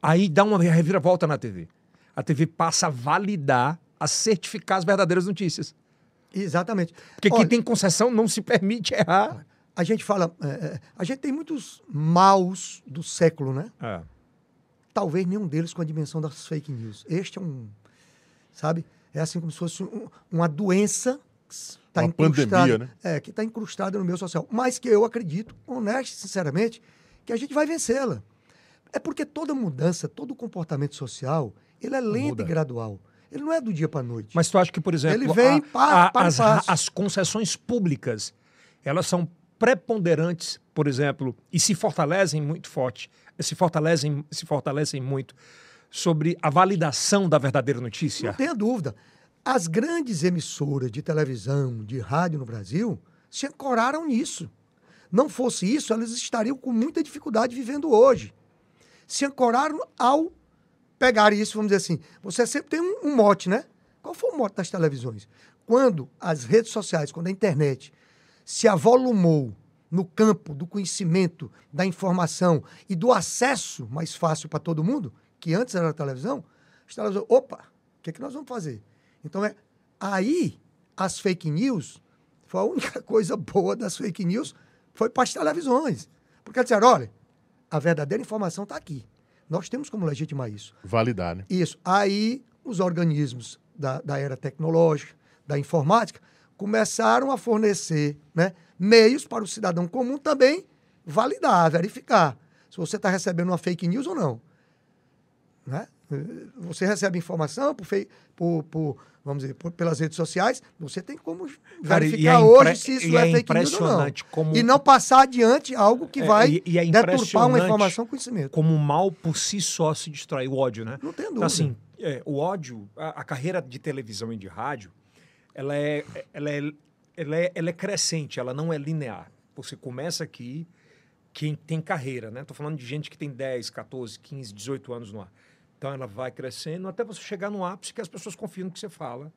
aí dá uma reviravolta na TV. A TV passa a validar a certificar as verdadeiras notícias. Exatamente. Porque Olha, quem tem concessão não se permite errar. A gente fala. é, é, a gente tem muitos maus do século, né? É. Talvez nenhum deles com a dimensão das fake news. Este é um. Sabe? É assim como se fosse um- uma doença que está Uma pandemia, né? É, que está incrustada no meio social. Mas que eu acredito, honesto e sinceramente, que a gente vai vencê-la. É porque toda mudança, todo comportamento social, ele é lento Muda. e gradual. Ele não é do dia para a noite. Mas tu acha que, por exemplo, Ele vem pa- para as, as concessões públicas, elas são preponderantes, por exemplo, e se fortalecem muito forte, se fortalecem, se fortalecem muito sobre a validação da verdadeira notícia? Não tenha dúvida. As grandes emissoras de televisão, de rádio no Brasil, se ancoraram nisso. Não fosse isso, elas estariam com muita dificuldade vivendo hoje. Se ancoraram ao pegar isso, vamos dizer assim. Você sempre tem um, um mote, né? Qual foi o mote das televisões? Quando as redes sociais, quando a internet se avolumou no campo do conhecimento, da informação e do acesso mais fácil para todo mundo, que antes era a televisão, as televisões, opa, o que, é que nós vamos fazer? Então é aí as fake news, foi a única coisa boa das fake news, foi para as televisões. Porque disseram, olha, a verdadeira informação está aqui. Nós temos como legitimar isso. Validar, né? Isso. Aí os organismos da, da era tecnológica, da informática, começaram a fornecer né, meios para o cidadão comum também validar, verificar se você está recebendo uma fake news ou não. Né? Eh, Você recebe informação por, fei- por, por, vamos dizer, por- pelas redes sociais, você tem como Cara, e verificar é hoje se isso é, é fake news ou não. como- E não passar adiante algo que É, vai e- e é deturpar uma informação com conhecimento. Como o mal por si só se destrói, o ódio, né? Não Então, dúvida. assim, é, o ódio, a, a carreira de televisão e de rádio, ela é, ela, é, ela, é, ela é crescente, ela não é linear. Você começa aqui, quem tem carreira, né? Tô falando de gente que tem 10, 14, 15, 18 anos no ar. Então ela vai crescendo até você chegar no ápice que as pessoas confiam no que você fala.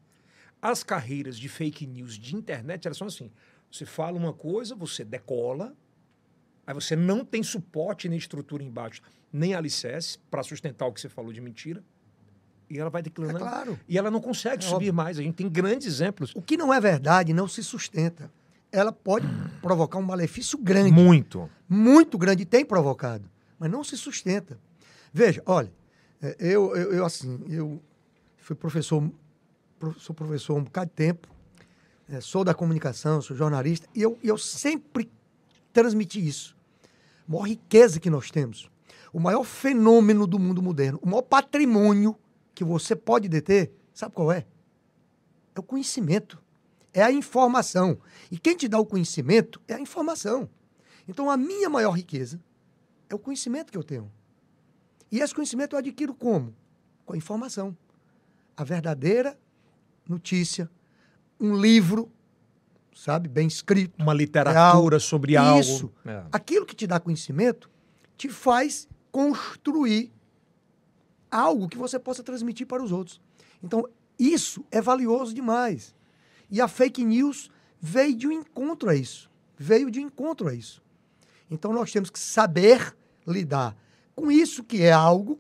As carreiras de fake news de internet, elas são assim. Você fala uma coisa, você decola, aí você não tem suporte nem estrutura embaixo, nem alicerce para sustentar o que você falou de mentira. E ela vai É declinando. claro. E ela não consegue É subir mais. A gente tem grandes exemplos. O que não é verdade não se sustenta. Ela pode provocar um malefício grande, Muito. muito grande, e tem provocado, mas não se sustenta. Veja, olha, é, eu, eu, eu, assim, eu fui professor, pro- sou professor um bocado de tempo, é, sou da comunicação, sou jornalista, e eu, eu sempre transmiti isso. A maior riqueza que nós temos, o maior fenômeno do mundo moderno, o maior patrimônio que você pode deter, sabe qual é? É o conhecimento, é a informação. E quem te dá o conhecimento é a informação. Então, a minha maior riqueza é o conhecimento que eu tenho. E esse conhecimento eu adquiro como? Com a informação. A verdadeira notícia, um livro, sabe, bem escrito. Uma literatura sobre algo. Isso. É. Aquilo que te dá conhecimento te faz construir algo que você possa transmitir para os outros. Então, isso é valioso demais. E a fake news veio de um encontro a isso. Veio de encontro a isso. Então, nós temos que saber lidar com isso que é algo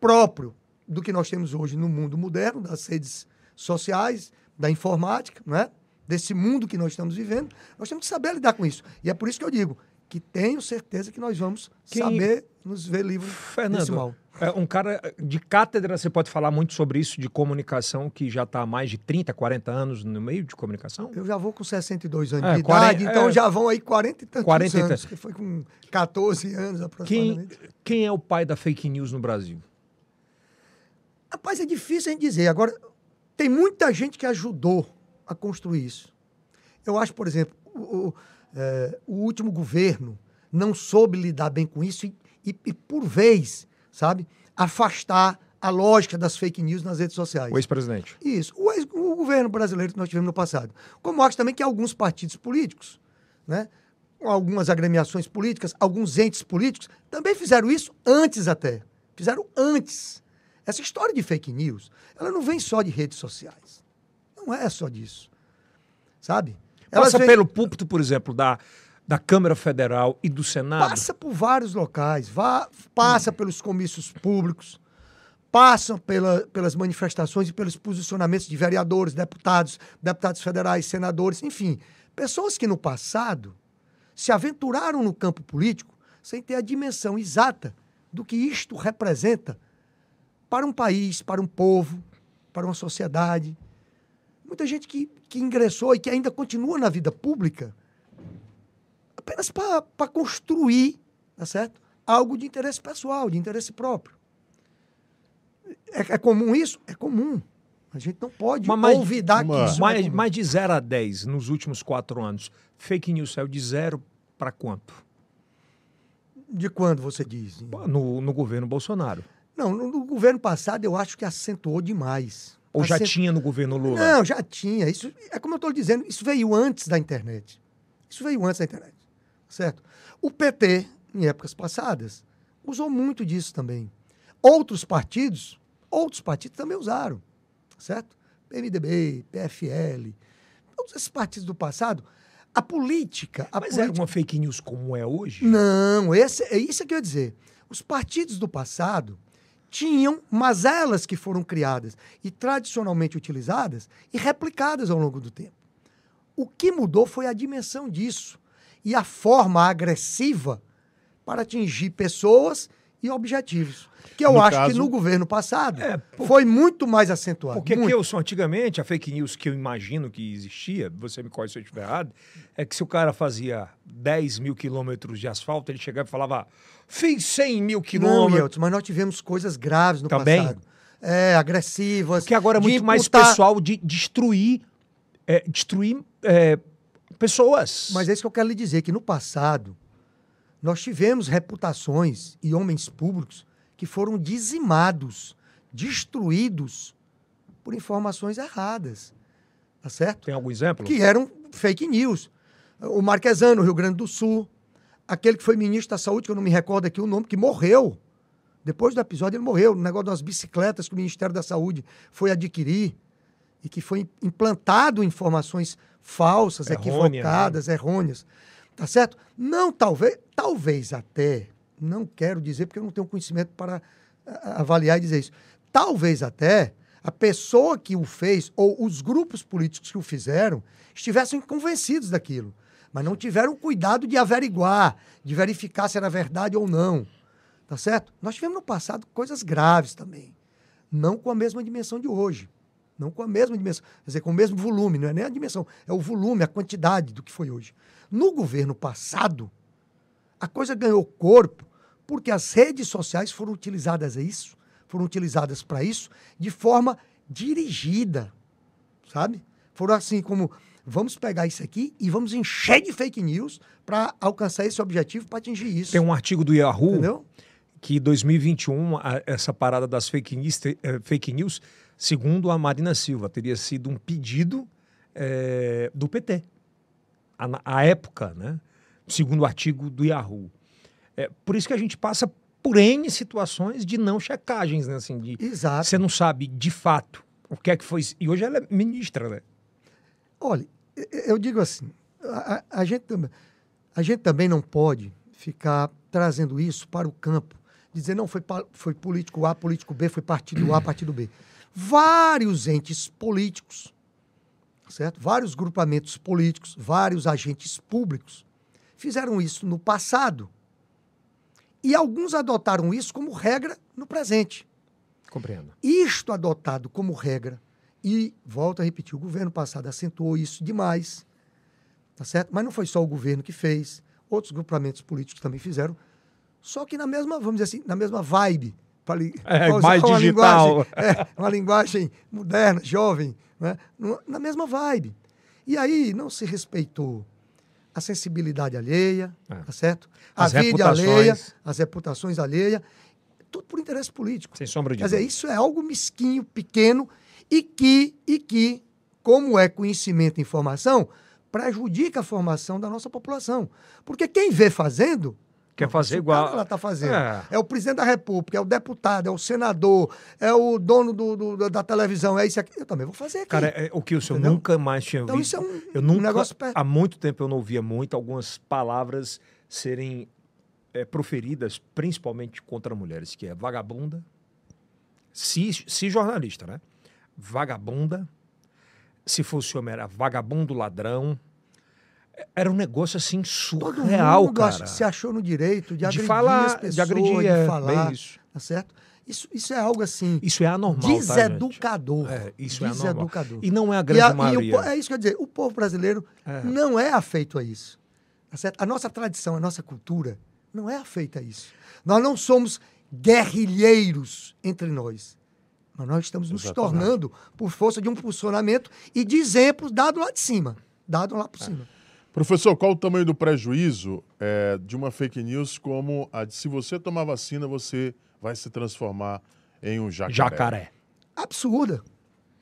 próprio do que nós temos hoje no mundo moderno, das redes sociais, da informática, não é? desse mundo que nós estamos vivendo. Nós temos que saber lidar com isso. E é por isso que eu digo que tenho certeza que nós vamos Quem- saber nos ver livre desse Fernando, mal. é, um cara de cátedra, você pode falar muito sobre isso, de comunicação, que já está há mais de 30, 40 anos no meio de comunicação? Eu já vou com 62 anos É, de 40 idade, então é. já vão aí 40 e tantos 40 e anos, tantos. que foi com 14 anos Quem, aproximadamente. quem é o pai da fake news no Brasil? Rapaz, é difícil a gente dizer. Agora, tem muita gente que ajudou a construir isso. Eu acho, por exemplo, o, o, eh, o último governo não soube lidar bem com isso e, e- e, por vez, sabe, afastar a lógica das fake news nas redes sociais. O ex-presidente. Isso. O, ex- o governo brasileiro que nós tivemos no passado. Como acho também que alguns partidos políticos, né, algumas agremiações políticas, alguns entes políticos, também fizeram isso antes até. Fizeram antes. Essa história de fake news, ela não vem só de redes sociais. Não é só disso. Sabe? Elas Passa vêm- pelo púlpito, por exemplo, da, da Câmara Federal e do Senado. Passa por vários locais, vá, passa pelos comícios públicos, passam pela, pelas manifestações e pelos posicionamentos de vereadores, deputados, deputados federais, senadores, enfim, pessoas que no passado se aventuraram no campo político sem ter a dimensão exata do que isto representa para um país, para um povo, para uma sociedade. Muita gente que, que ingressou e que ainda continua na vida pública apenas para construir, tá certo? Algo de interesse pessoal, de interesse próprio. É, é comum isso? É comum. A gente não pode Mas olvidar que uma- isso não é Mais, comum. mais de 0 a 10 nos últimos quatro anos. Fake news saiu de zero para quanto? De quando você diz? No, no governo Bolsonaro. Não, no, no governo passado eu acho que acentuou demais. Ou já Acent- tinha no governo Lula? Não, já tinha. Isso é como eu estou dizendo, isso veio antes da internet. Isso veio antes da internet, certo? O PT, em épocas passadas, usou muito disso também. Outros partidos, outros partidos também usaram, certo? PMDB, PFL, todos esses partidos do passado, a política, a Mas política era uma fake news como é hoje? não, esse, é isso que eu ia dizer. Os partidos do passado tinham mazelas que foram criadas e tradicionalmente utilizadas e replicadas ao longo do tempo. O que mudou foi a dimensão disso e a forma agressiva para atingir pessoas e objetivos. Que eu No acho que caso- no governo passado É, por- foi muito mais acentuado. Porque muito. Kilson, antigamente, a fake news que eu imagino que existia, você me corre se eu estiver errado, é que se o cara fazia 10 mil quilômetros de asfalto, ele chegava e falava, fiz 100 mil Não, quilômetros. Yeltsin, mas nós tivemos coisas graves no Também? passado. É, agressivas. Porque agora é muito mais imputar- pessoal de destruir, é, destruir é, pessoas. Mas é isso que eu quero lhe dizer, que no passado nós tivemos reputações e homens públicos que foram dizimados, destruídos por informações erradas. Tá certo? Tem algum exemplo? Que eram fake news. O Marquesano, no Rio Grande do Sul, aquele que foi ministro da Saúde, que eu não me recordo aqui o nome, que morreu. Depois do episódio, ele morreu. No negócio das bicicletas que o Ministério da Saúde foi adquirir e que foi implantado informações falsas, Errôneas, né? equivocadas, errôneas. Tá certo? Não, talvez, talvez até, não quero dizer porque eu não tenho conhecimento para ah, avaliar e dizer isso. Talvez até a pessoa que o fez ou os grupos políticos que o fizeram estivessem convencidos daquilo, mas não tiveram cuidado de averiguar, de verificar se era verdade ou não. Tá certo? Nós tivemos no passado coisas graves também, não com a mesma dimensão de hoje. Não com a mesma dimensão, quer dizer, com o mesmo volume, não é nem a dimensão, é o volume, a quantidade do que foi hoje. No governo passado, a coisa ganhou corpo porque as redes sociais foram utilizadas a isso, foram utilizadas para isso de forma dirigida, sabe? Foram assim como vamos pegar isso aqui e vamos encher de fake news para alcançar esse objetivo, para atingir isso. Tem um artigo do Yahoo Entendeu? que 2021, a- essa parada das fake news, eh, fake news, segundo a Marina Silva, teria sido um pedido eh, do PT. A, a época, né? Segundo o artigo do Yahoo. É, por isso que a gente passa por N situações de não checagens, né? Assim, de, Exato. você não sabe de fato o que é que foi. E hoje ela é ministra, né? Olha, eu digo assim, a, a- gente, a gente também não pode ficar trazendo isso para o campo, dizer, não, foi, foi político A, político B, foi partido A, partido B. Vários entes políticos, certo? Vários grupamentos políticos, vários agentes públicos fizeram isso no passado. E alguns adotaram isso como regra no presente. Compreendo. Isto adotado como regra, e volto a repetir, o governo passado acentuou isso demais, tá certo? Mas não foi só o governo que fez, outros grupamentos políticos também fizeram, só que na mesma, vamos dizer assim, na mesma vibe. Pra É, pra mais uma digital. linguagem- é, uma linguagem moderna, jovem, né? Na mesma vibe. E aí não se respeitou a sensibilidade alheia, É. tá certo? A As vida alheia, as reputações alheias, tudo por interesse político. Sem sombra de Quer dizer, dúvida. isso é algo mesquinho, pequeno e que, e que, como é conhecimento e informação, prejudica a formação da nossa população. Porque quem vê fazendo. Quer fazer igual- cara lá está fazendo. É. É. o presidente da República, é o deputado, é o senador, é o dono do, do- da televisão, é isso aqui. Eu também vou fazer aqui. Cara, é, o que o senhor Entendeu? nunca mais tinha Então visto. isso é um- eu um nunca, negócio per- Há muito tempo eu não ouvia muito algumas palavras serem é, proferidas, principalmente contra mulheres, que é vagabunda, Se, se jornalista, né? Vagabunda. Se fosse homem, era vagabundo ladrão. Era um negócio assim Todo surreal, acha- cara. se achou no direito de, de agredir falar, as pessoas, de agredir, de é, falar, isso. tá certo? Isso, isso é algo assim, Isso é anormal, tá, deseducador. É, isso é anormal. deseducador. E não é a grande a- o maioria. po- é isso que eu ia dizer, o povo brasileiro É. não é afeito a isso. Tá certo? A nossa tradição, a nossa cultura não é afeita a isso. Nós não somos guerrilheiros entre nós. Mas nós estamos nos Exatamente. tornando por força de um posicionamento e de exemplos dado lá de cima. Dado lá por cima. Professor, qual o tamanho do prejuízo é, de uma fake news como a de se você tomar vacina, você vai se transformar em um jacaré? Jacaré. absurda.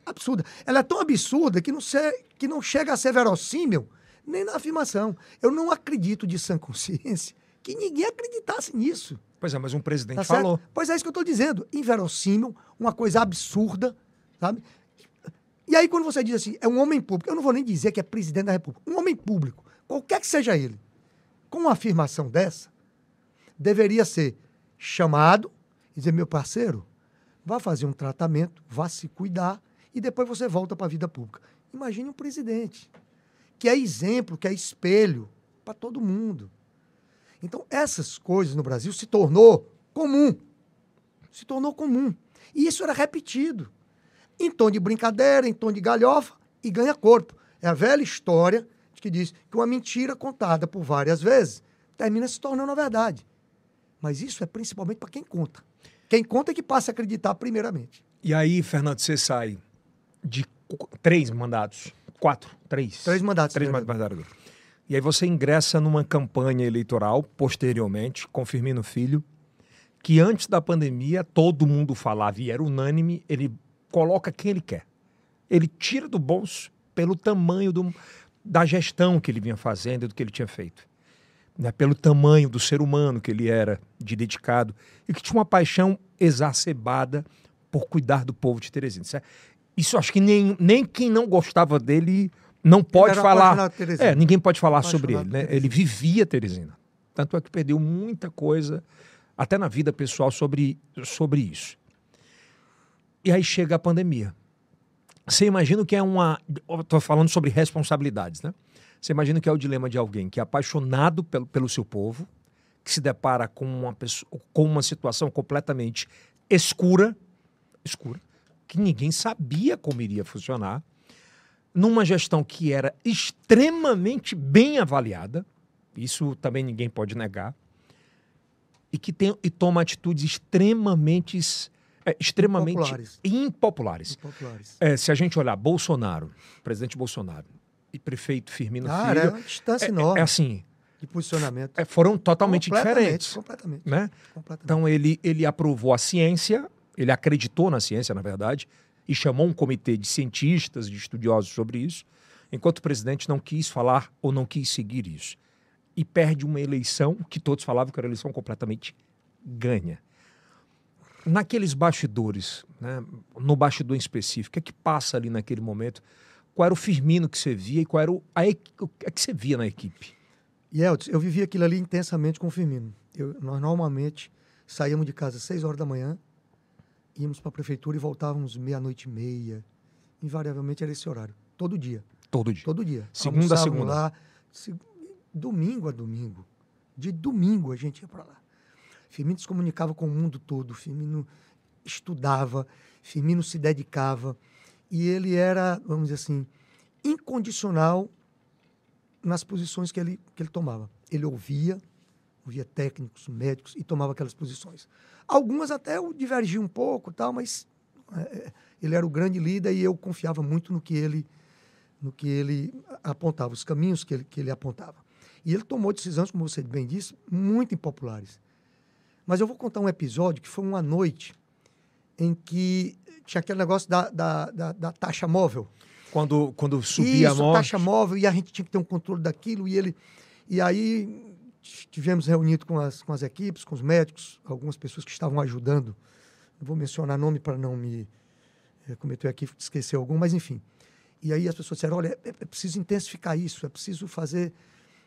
Absurda. Ela é tão absurda que não, se- que não chega a ser verossímil nem na afirmação. Eu não acredito de sã consciência que ninguém acreditasse nisso. Pois é, mas um presidente Tá falou. Pois é isso que eu estou dizendo. Inverossímil, uma coisa absurda, sabe? E aí, quando você diz assim, é um homem público, eu não vou nem dizer que é presidente da República, um homem público, qualquer que seja ele, com uma afirmação dessa, deveria ser chamado e dizer, meu parceiro, vá fazer um tratamento, vá se cuidar e depois você volta para a vida pública. Imagine um presidente que é exemplo, que é espelho para todo mundo. Então, essas coisas no Brasil se tornou comum. Se tornou comum. E isso era repetido. Em tom de brincadeira, em tom de galhofa, e ganha corpo. É a velha história de que diz que uma mentira contada por várias vezes termina se tornando a verdade. Mas isso é principalmente para quem conta. Quem conta é que passa a acreditar primeiramente. E aí, Fernando, você sai de três mandatos. Quatro, três. Três mandatos, Três vereador. mandatos. E aí você ingressa numa campanha eleitoral, posteriormente, com Firmino Filho, que antes da pandemia todo mundo falava e era unânime, ele coloca quem ele quer. Ele tira do bolso pelo tamanho do- da gestão que ele vinha fazendo e do que ele tinha feito. Né? Pelo tamanho do ser humano que ele era, de dedicado, e que tinha uma paixão exacerbada por cuidar do povo de Teresina. Isso, é- isso acho que nem, nem quem não gostava dele não pode falar. É, ninguém pode falar Apaixonado sobre ele. Né? Ele vivia Teresina. Tanto é que perdeu muita coisa, até na vida pessoal, sobre, sobre isso. E aí chega a pandemia. Você imagina que é uma. Estou falando sobre responsabilidades, né? Você imagina que é o dilema de alguém que é apaixonado pelo, pelo seu povo, que se depara com uma, pessoa, com uma situação completamente escura, escura, que ninguém sabia como iria funcionar, numa gestão que era extremamente bem avaliada, isso também ninguém pode negar, e que tem, e toma atitudes extremamente, é, extremamente Impopulares. impopulares. Populares. É, se a gente olhar Bolsonaro, presidente Bolsonaro e prefeito Firmino é Filho, uma distância é, enorme é assim, de posicionamento. é, foram totalmente Completamente, diferentes, Completamente. né? completamente. Então ele, ele aprovou a ciência, ele acreditou na ciência, na verdade, e chamou um comitê de cientistas, de estudiosos sobre isso, enquanto o presidente não quis falar ou não quis seguir isso. E perde uma eleição que todos falavam que era uma eleição completamente ganha. Naqueles bastidores, né, no bastidor em específico, o que é que passa ali naquele momento? Qual era o Firmino que você via e qual era o, a, o que é que você via na equipe? E Elton, eu vivi aquilo ali intensamente com o Firmino. Eu- nós normalmente saíamos de casa às 6 horas da manhã, íamos para a prefeitura e voltávamos meia-noite e meia. Invariavelmente era esse horário. Todo dia. Todo dia. Todo dia. Segunda a segunda. Lá, se- domingo a domingo. De domingo a gente ia para lá. Firmino se comunicava com o mundo todo. Firmino estudava. Firmino se dedicava. E ele era, vamos dizer assim, incondicional nas posições que ele, que ele tomava. Ele ouvia, ouvia técnicos, médicos e tomava aquelas posições. Algumas até divergiam um pouco, tal, mas é, ele era o grande líder e eu confiava muito no que ele no que ele apontava, os caminhos que ele, que ele apontava. E ele tomou decisões, como você bem disse, muito impopulares. Mas eu vou contar um episódio que foi uma noite em que tinha aquele negócio da, da, da, da taxa móvel. Quando, quando subia Isso, a morte. taxa móvel, e a gente tinha que ter um controle daquilo, e ele. E aí tivemos reunido com as, com as equipes, com os médicos, algumas pessoas que estavam ajudando. Não vou mencionar nome para não me eh, cometer aqui, esquecer algum, mas enfim. E aí as pessoas disseram, olha, é, é preciso intensificar isso, é preciso fazer.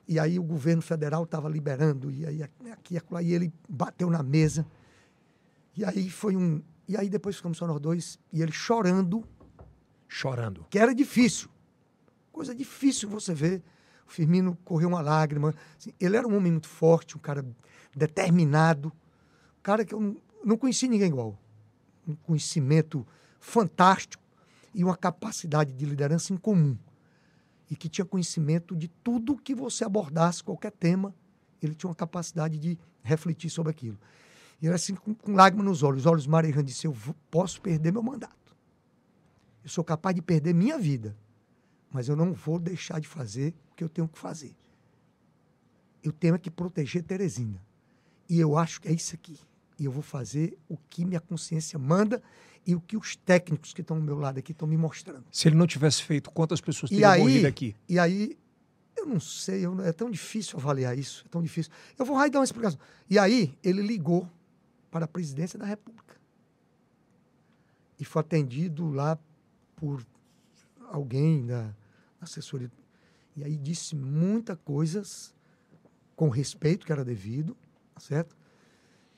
E aí o governo federal estava liberando, e aí aqui, acolá, e ele bateu na mesa. E aí foi um, E aí depois ficamos só nós dois, e ele chorando, Chorando. que era difícil. Coisa difícil você ver. O Firmino correu uma lágrima. Assim, ele era um homem muito forte, um cara determinado. Um cara que eu não, não conheci ninguém igual. Um conhecimento fantástico e uma capacidade de liderança incomum. E que tinha conhecimento de tudo que você abordasse, qualquer tema, ele tinha uma capacidade de refletir sobre aquilo. E era assim, com, com lágrimas nos olhos, os olhos marejando, disse: Eu posso perder meu mandato. Eu sou capaz de perder minha vida, mas eu não vou deixar de fazer o que eu tenho que fazer. Eu tenho é que proteger Teresina. E eu acho que é isso aqui. E eu vou fazer o que minha consciência manda e o que os técnicos que estão ao meu lado aqui estão me mostrando. Se ele não tivesse feito, quantas pessoas teriam aí, morrido aqui? e aí, eu não sei, eu é tão difícil avaliar isso, é tão difícil. Eu vou dar uma explicação. E aí, ele ligou para a presidência da República. E foi atendido lá por alguém da assessoria. E aí disse muitas coisas com respeito que era devido, tá certo?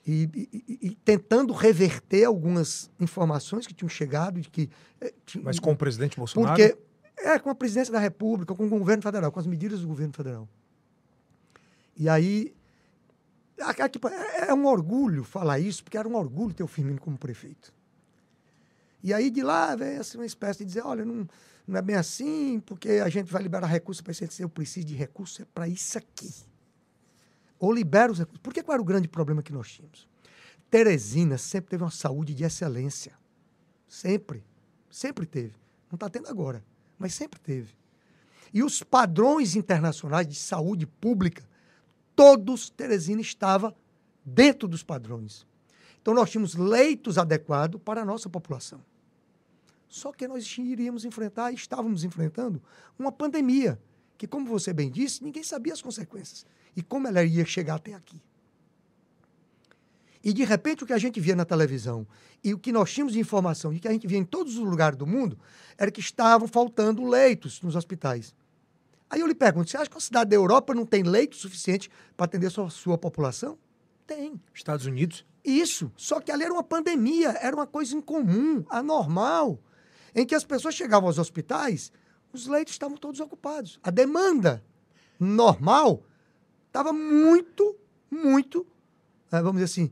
E, e- e- tentando reverter algumas informações que tinham chegado de que eh, Mas com o presidente Bolsonaro? porque é com a presidência da República, com o governo federal, com as medidas do governo federal. E aí tipo, é é um orgulho falar isso, porque era um orgulho ter o Firmino como prefeito. E aí de lá vem assim, uma espécie de dizer, olha, não, não é bem assim, porque a gente vai liberar recursos para isso. Eu preciso de recursos é para isso aqui. Ou libera os recursos. Porque qual era o grande problema que nós tínhamos? Teresina sempre teve uma saúde de excelência. Sempre. Sempre teve. Não está tendo agora, mas sempre teve. E os padrões internacionais de saúde pública, todos Teresina estava dentro dos padrões. Então nós tínhamos leitos adequados para a nossa população. Só que nós iríamos enfrentar, estávamos enfrentando, uma pandemia, que, como você bem disse, ninguém sabia as consequências e como ela ia chegar até aqui. E, de repente, o que a gente via na televisão e o que nós tínhamos de informação e que a gente via em todos os lugares do mundo era que estavam faltando leitos nos hospitais. Aí eu lhe pergunto, você acha que a cidade da Europa não tem leito suficiente para atender a sua, sua população? Tem. Estados Unidos? Isso. Só que ali era uma pandemia, era uma coisa incomum, anormal, em que as pessoas chegavam aos hospitais, os leitos estavam todos ocupados. A demanda normal estava muito, muito, eh, vamos dizer assim,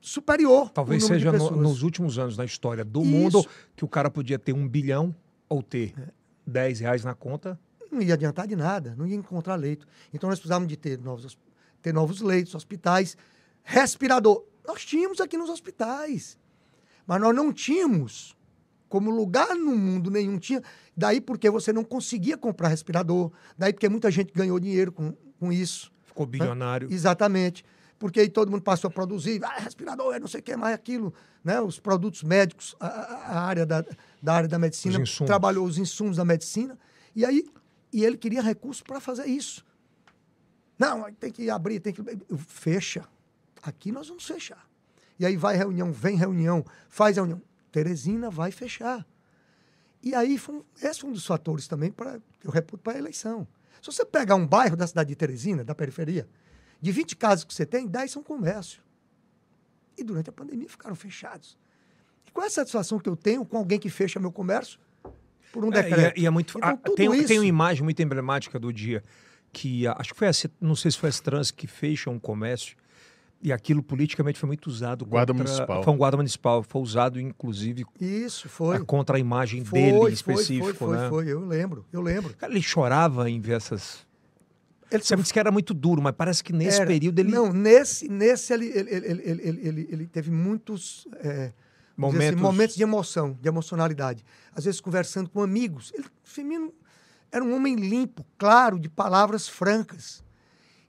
superior. Talvez seja no- nos últimos anos da história do Isso. mundo que o cara podia ter um bilhão ou ter É. 10 reais na conta. não ia adiantar de nada, não ia encontrar leito. Então nós precisávamos de ter novos, ter novos leitos, hospitais, respirador. Nós tínhamos aqui nos hospitais, mas nós não tínhamos, como lugar no mundo nenhum tinha, daí porque você não conseguia comprar respirador, daí porque muita gente ganhou dinheiro com, com isso. Ficou bilionário. Exatamente. Porque aí todo mundo passou a produzir, ah, respirador, é não sei o que mais aquilo, né? Os produtos médicos, a, a- área da, da área da medicina Os trabalhou os insumos da medicina e aí e ele queria recursos para fazer isso. Não, tem que abrir, tem que fecha. Aqui nós vamos fechar. E aí vai reunião, vem reunião, faz reunião. Teresina vai fechar. E aí, foi um- esse foi um dos fatores também para eu reputo para a eleição. Se você pegar um bairro da cidade de Teresina, da periferia, de 20 casas que você tem, 10 são comércio. E durante a pandemia ficaram fechados. E qual é a satisfação que eu tenho com alguém que fecha meu comércio por um É, e, decreto? é, e é muito. Então, tem, isso- tem uma imagem muito emblemática do dia que acho que foi a, não sei se foi a Trans que fecha um comércio e aquilo politicamente foi muito usado Guarda contra, municipal. Foi um guarda municipal, foi usado inclusive Isso, foi. contra a imagem Foi, dele em foi, específico, foi, foi, né? foi, eu lembro, eu lembro. Cara, ele chorava em ver essas. Ele Você me disse que era muito duro, mas parece que nesse Era. período ele. Não, nesse, nesse ele, ele, ele, ele, ele, ele- ele teve muitos é, vamos dizer assim, Momentos- momentos de emoção, de emocionalidade. Às vezes conversando com amigos. Ele, Firmino era um homem limpo, claro, de palavras francas.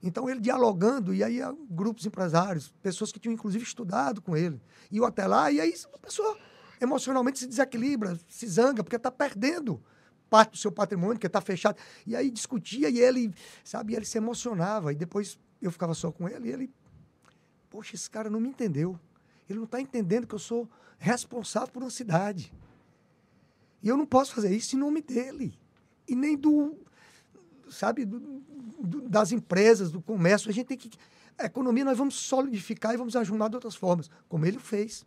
Então ele dialogando, e aí ah, grupos empresários, pessoas que tinham inclusive estudado com ele, iam até lá, e aí a pessoa emocionalmente se desequilibra, se zanga, porque está perdendo parte do seu patrimônio, porque está fechado. E aí discutia, e ele, sabe, ele se emocionava, e depois eu ficava só com ele, e ele, poxa, esse cara não me entendeu. Ele não está entendendo que eu sou responsável por uma cidade. E eu não posso fazer isso em nome dele. E nem do, sabe, do- do- das empresas, do comércio. A gente tem que. A economia nós vamos solidificar e vamos ajudar de outras formas, como ele fez.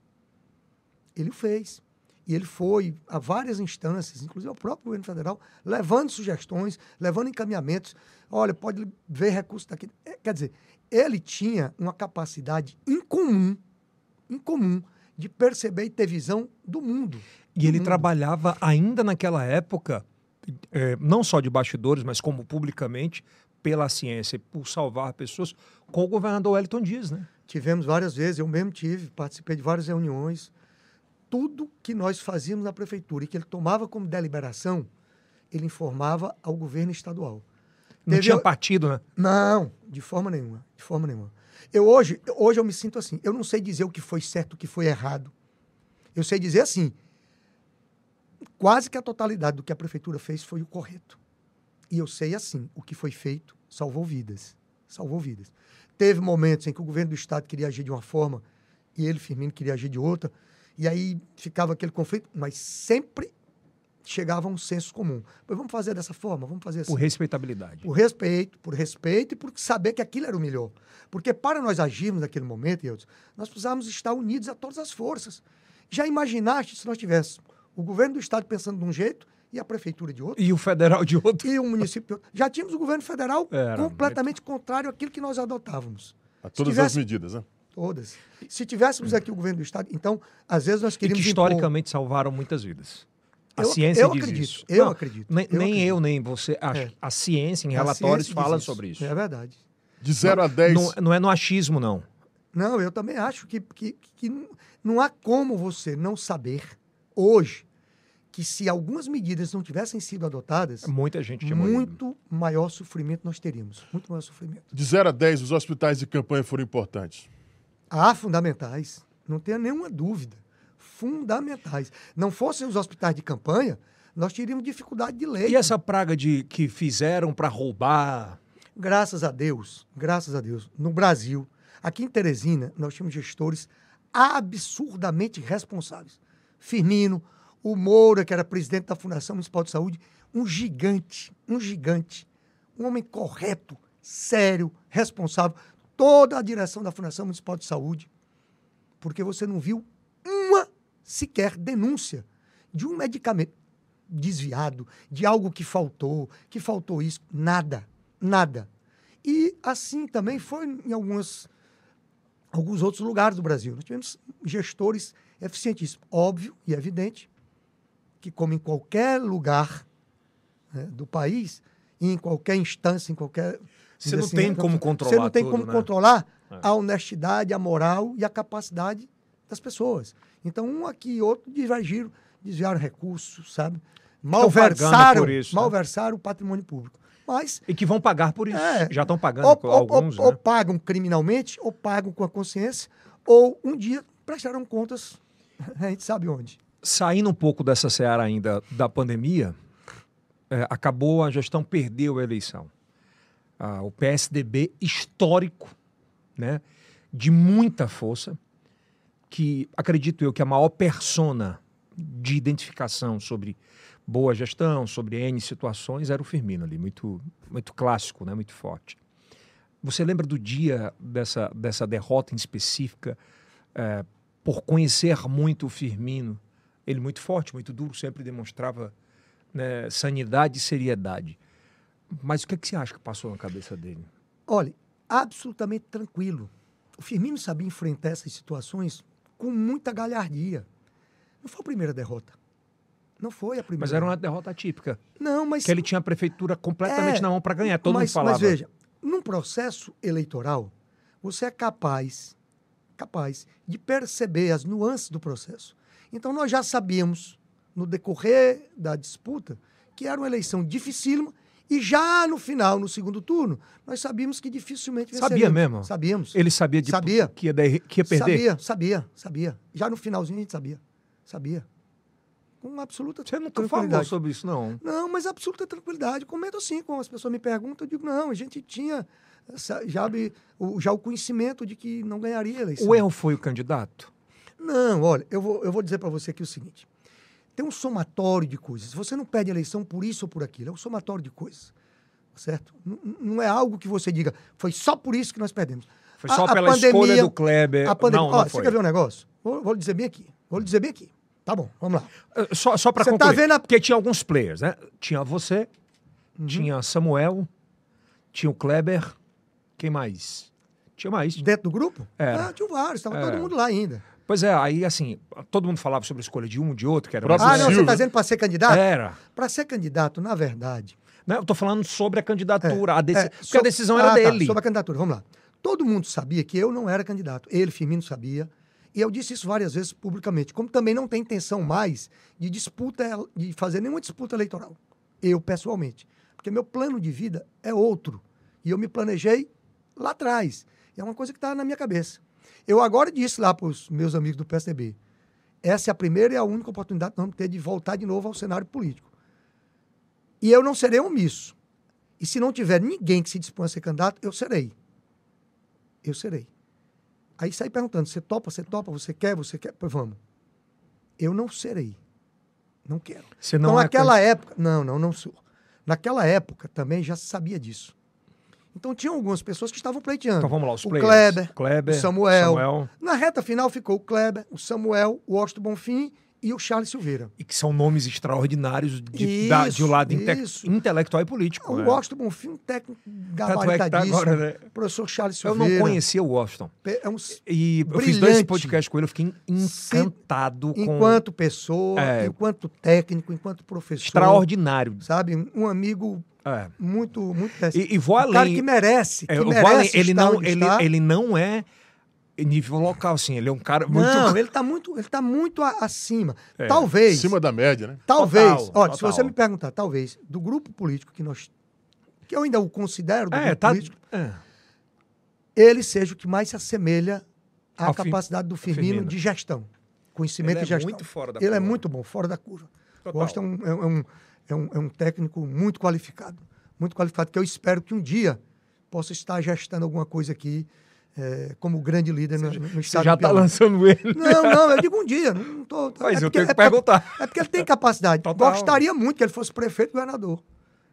Ele o fez. E ele foi a várias instâncias, inclusive ao próprio governo federal, levando sugestões, levando encaminhamentos. Olha, pode ver recurso daqui. É, quer dizer, ele tinha uma capacidade incomum, incomum, de perceber e ter visão do mundo. E ele mundo. trabalhava ainda naquela época, é, não só de bastidores, mas como publicamente, pela ciência e por salvar pessoas, com o governador Wellington Dias, né? Tivemos várias vezes, eu mesmo tive, participei de várias reuniões. Tudo que nós fazíamos na prefeitura e que ele tomava como deliberação, ele informava ao governo estadual. Não Teve- tinha partido, né? Não, de forma nenhuma, de forma nenhuma. Eu hoje, hoje eu me sinto assim, eu não sei dizer o que foi certo, o que foi errado. Eu sei dizer assim, quase que a totalidade do que a prefeitura fez foi o correto. E eu sei assim, o que foi feito salvou vidas, salvou vidas. Teve momentos em que o governo do estado queria agir de uma forma e ele, Firmino, queria agir de outra, e aí ficava aquele conflito, mas sempre chegava a um senso comum. Pois vamos fazer dessa forma, vamos fazer assim. Por respeitabilidade. Por respeito, por respeito e por saber que aquilo era o melhor. Porque para nós agirmos naquele momento, Eudes, nós precisávamos estar unidos a todas as forças. Já imaginaste se nós tivéssemos o governo do estado pensando de um jeito e a prefeitura de outro? E o federal de outro. E o município de outro? Já tínhamos o governo federal Era completamente contrário àquilo que nós adotávamos. A todas tivesse- as medidas, né? Todas. Se tivéssemos aqui o governo do estado, então, às vezes nós E queríamos que impor- historicamente salvaram muitas vidas. A Eu- ciência eu diz acredito, isso. eu Não, acredito, Nem, eu nem acredito. eu, nem você. A, É. a ciência, em A relatórios, ciência fala sobre isso. É verdade. De 0 a 10. Não, não é no achismo, não. Não, eu também acho que, que, que não- não há como você não saber hoje que se algumas medidas não tivessem sido adotadas, Muita gente tinha morrido. muito maior sofrimento nós teríamos. Muito maior sofrimento. De 0 a 10, os hospitais de campanha foram importantes. Há fundamentais, não tenha nenhuma dúvida. Fundamentais. Não fossem os hospitais de campanha, nós teríamos dificuldade de leite. E essa praga de que fizeram para roubar? Graças a Deus, graças a Deus, no Brasil, aqui em Teresina, nós tínhamos gestores absurdamente responsáveis. Firmino, o Moura, que era presidente da Fundação Municipal de Saúde, um gigante, um gigante, um homem correto, sério, responsável, toda a direção da Fundação Municipal de Saúde, porque você não viu uma sequer denúncia de um medicamento desviado, de algo que faltou, que faltou isso, nada, nada. E assim também foi em algumas, alguns outros lugares do Brasil. Nós tivemos gestores eficientíssimos. Óbvio e evidente que, como em qualquer lugar né, do país, em qualquer instância, em qualquer. Você não tem como Você controlar não tem tudo, como né? controlar É. a honestidade, a moral e a capacidade das pessoas. Então, um aqui e outro divergiram, desviaram recursos, sabe? Malversaram, isso, né? malversaram o patrimônio público. Mas E que vão pagar por isso. É. Já estão pagando ou, ou- alguns, ou- ou né? pagam criminalmente, ou pagam com a consciência, ou um dia prestarão contas, a gente sabe onde. Saindo um pouco dessa seara ainda da pandemia, é, acabou a gestão, perdeu a eleição. Ah, o PSDB histórico, né, de muita força, que acredito eu que a maior persona de identificação sobre boa gestão, sobre N situações, era o Firmino ali, muito, muito clássico, né, muito forte. Você lembra do dia dessa, dessa derrota em específica, é, por conhecer muito o Firmino? Ele muito forte, muito duro, sempre demonstrava né, sanidade e seriedade. Mas o que, é que você acha que passou na cabeça dele? Olha, absolutamente tranquilo. O Firmino sabia enfrentar essas situações com muita galhardia. Não foi a primeira derrota. Não foi a primeira. Mas era uma derrota. típica, Não, mas que ele tinha a prefeitura completamente É, na mão para ganhar. Todo mas, mundo falava. Mas veja, num processo eleitoral, você é capaz, capaz de perceber as nuances do processo. Então nós já sabíamos, no decorrer da disputa, que era uma eleição dificílima e já no final, no segundo turno, nós sabíamos que dificilmente Sabia venceríamos. mesmo? Sabíamos. Ele sabia de Sabia. Que, ia der- que ia perder? Sabia, sabia, sabia. Já no finalzinho a gente sabia. Sabia. Com absoluta Você nunca falou tranquilidade. sobre isso, não. Não, mas absoluta tranquilidade. Comento assim, quando as pessoas me perguntam, eu digo, não, a gente tinha já, já o conhecimento de que não ganharia a eleição. O erro foi o candidato? Não, olha, eu vou, eu vou dizer para você aqui o seguinte. Tem um somatório de coisas. Você não perde a eleição por isso ou por aquilo. É um somatório de coisas. Certo? N- não é algo que você diga, foi só por isso que nós perdemos. Foi só a pela escolha pandemia- do Kleber. A pandemia, não, não ó, você quer ver um negócio? Vou, vou dizer bem aqui. Vou dizer bem aqui. Tá bom, vamos lá. Eh, Só, só para Você tá concluir. vendo a- Porque tinha alguns players, né? Tinha você, Uhum. tinha Samuel, tinha o Kleber. Quem mais? Tinha mais. Dentro do grupo? Era. Ah, tinha vários, estava Era. todo mundo lá ainda. Pois é, aí assim, todo mundo falava sobre a escolha de um, de outro, que era mais- Ah, não, você está dizendo para ser candidato? Era. Para ser candidato, na verdade. Não, eu tô falando sobre a candidatura. a deci- é, Porque so- a decisão Ah, era tá, dele. sobre a candidatura, vamos lá. Todo mundo sabia que eu não era candidato. Ele, Firmino, sabia. E eu disse isso várias vezes publicamente. Como também não tem intenção mais de disputa, de fazer nenhuma disputa eleitoral. Eu, pessoalmente. Porque meu plano de vida é outro. E eu me planejei lá atrás. É uma coisa que está na minha cabeça. Eu agora disse lá para os meus amigos do PSDB: essa é a primeira e a única oportunidade que nós vamos ter de voltar de novo ao cenário político. E eu não serei omisso. E se não tiver ninguém que se dispõe a ser candidato, eu serei. Eu serei. Aí sai perguntando: você topa, você topa, você quer, você quer? Pois vamos. Eu não serei. Não quero. Você não então, é naquela época. Não, não, não sou. Naquela época também já se sabia disso. Então tinham algumas pessoas que estavam pleiteando. Então vamos lá, os o players. Kleber, Kleber o Samuel. Samuel. Na reta final ficou o Kleber, o Samuel, o Washington Bonfim e o Charles Silveira. E que são nomes extraordinários de, da- de um lado inte- Isso. intelectual e político. O né? Washington Bonfim, um técnico Tanto é tá gabaritadíssimo. agora, né? Professor Charles Eu Silveira. não conhecia o Washington. É um, E eu fiz dois Brilhante. podcasts com ele, eu fiquei encantado com. enquanto pessoa, É. enquanto técnico, enquanto professor. Extraordinário. Sabe? Um amigo É. muito, muito E, e vou um além. cara que merece. Que É, eu vou merece além. Ele não, onde ele, está. ele não é nível local, assim. Ele é um cara muito. Não, ele está muito, ele tá muito a- acima. É, Talvez. Acima da média, né? Talvez. Total, olha, se total. você me perguntar, talvez, do grupo político que nós. que eu ainda o considero do É, grupo tá. político, é. ele seja o que mais se assemelha à Ao capacidade do Firmino, Firmino. de gestão. Conhecimento Ele é e gestão. muito fora da Ele é curva. muito bom, fora da curva. Total. Gosta é um, é, um, é, um, é um técnico muito qualificado. Muito qualificado, que eu espero que um dia possa estar gestando alguma coisa aqui é, como grande líder no, no Você estado já do tá lançando ele. Não, não, eu digo um dia. Não, tô, Mas eu porque- tenho que é porque- perguntar. É porque ele tem capacidade. Total. Gostaria muito que ele fosse prefeito e governador.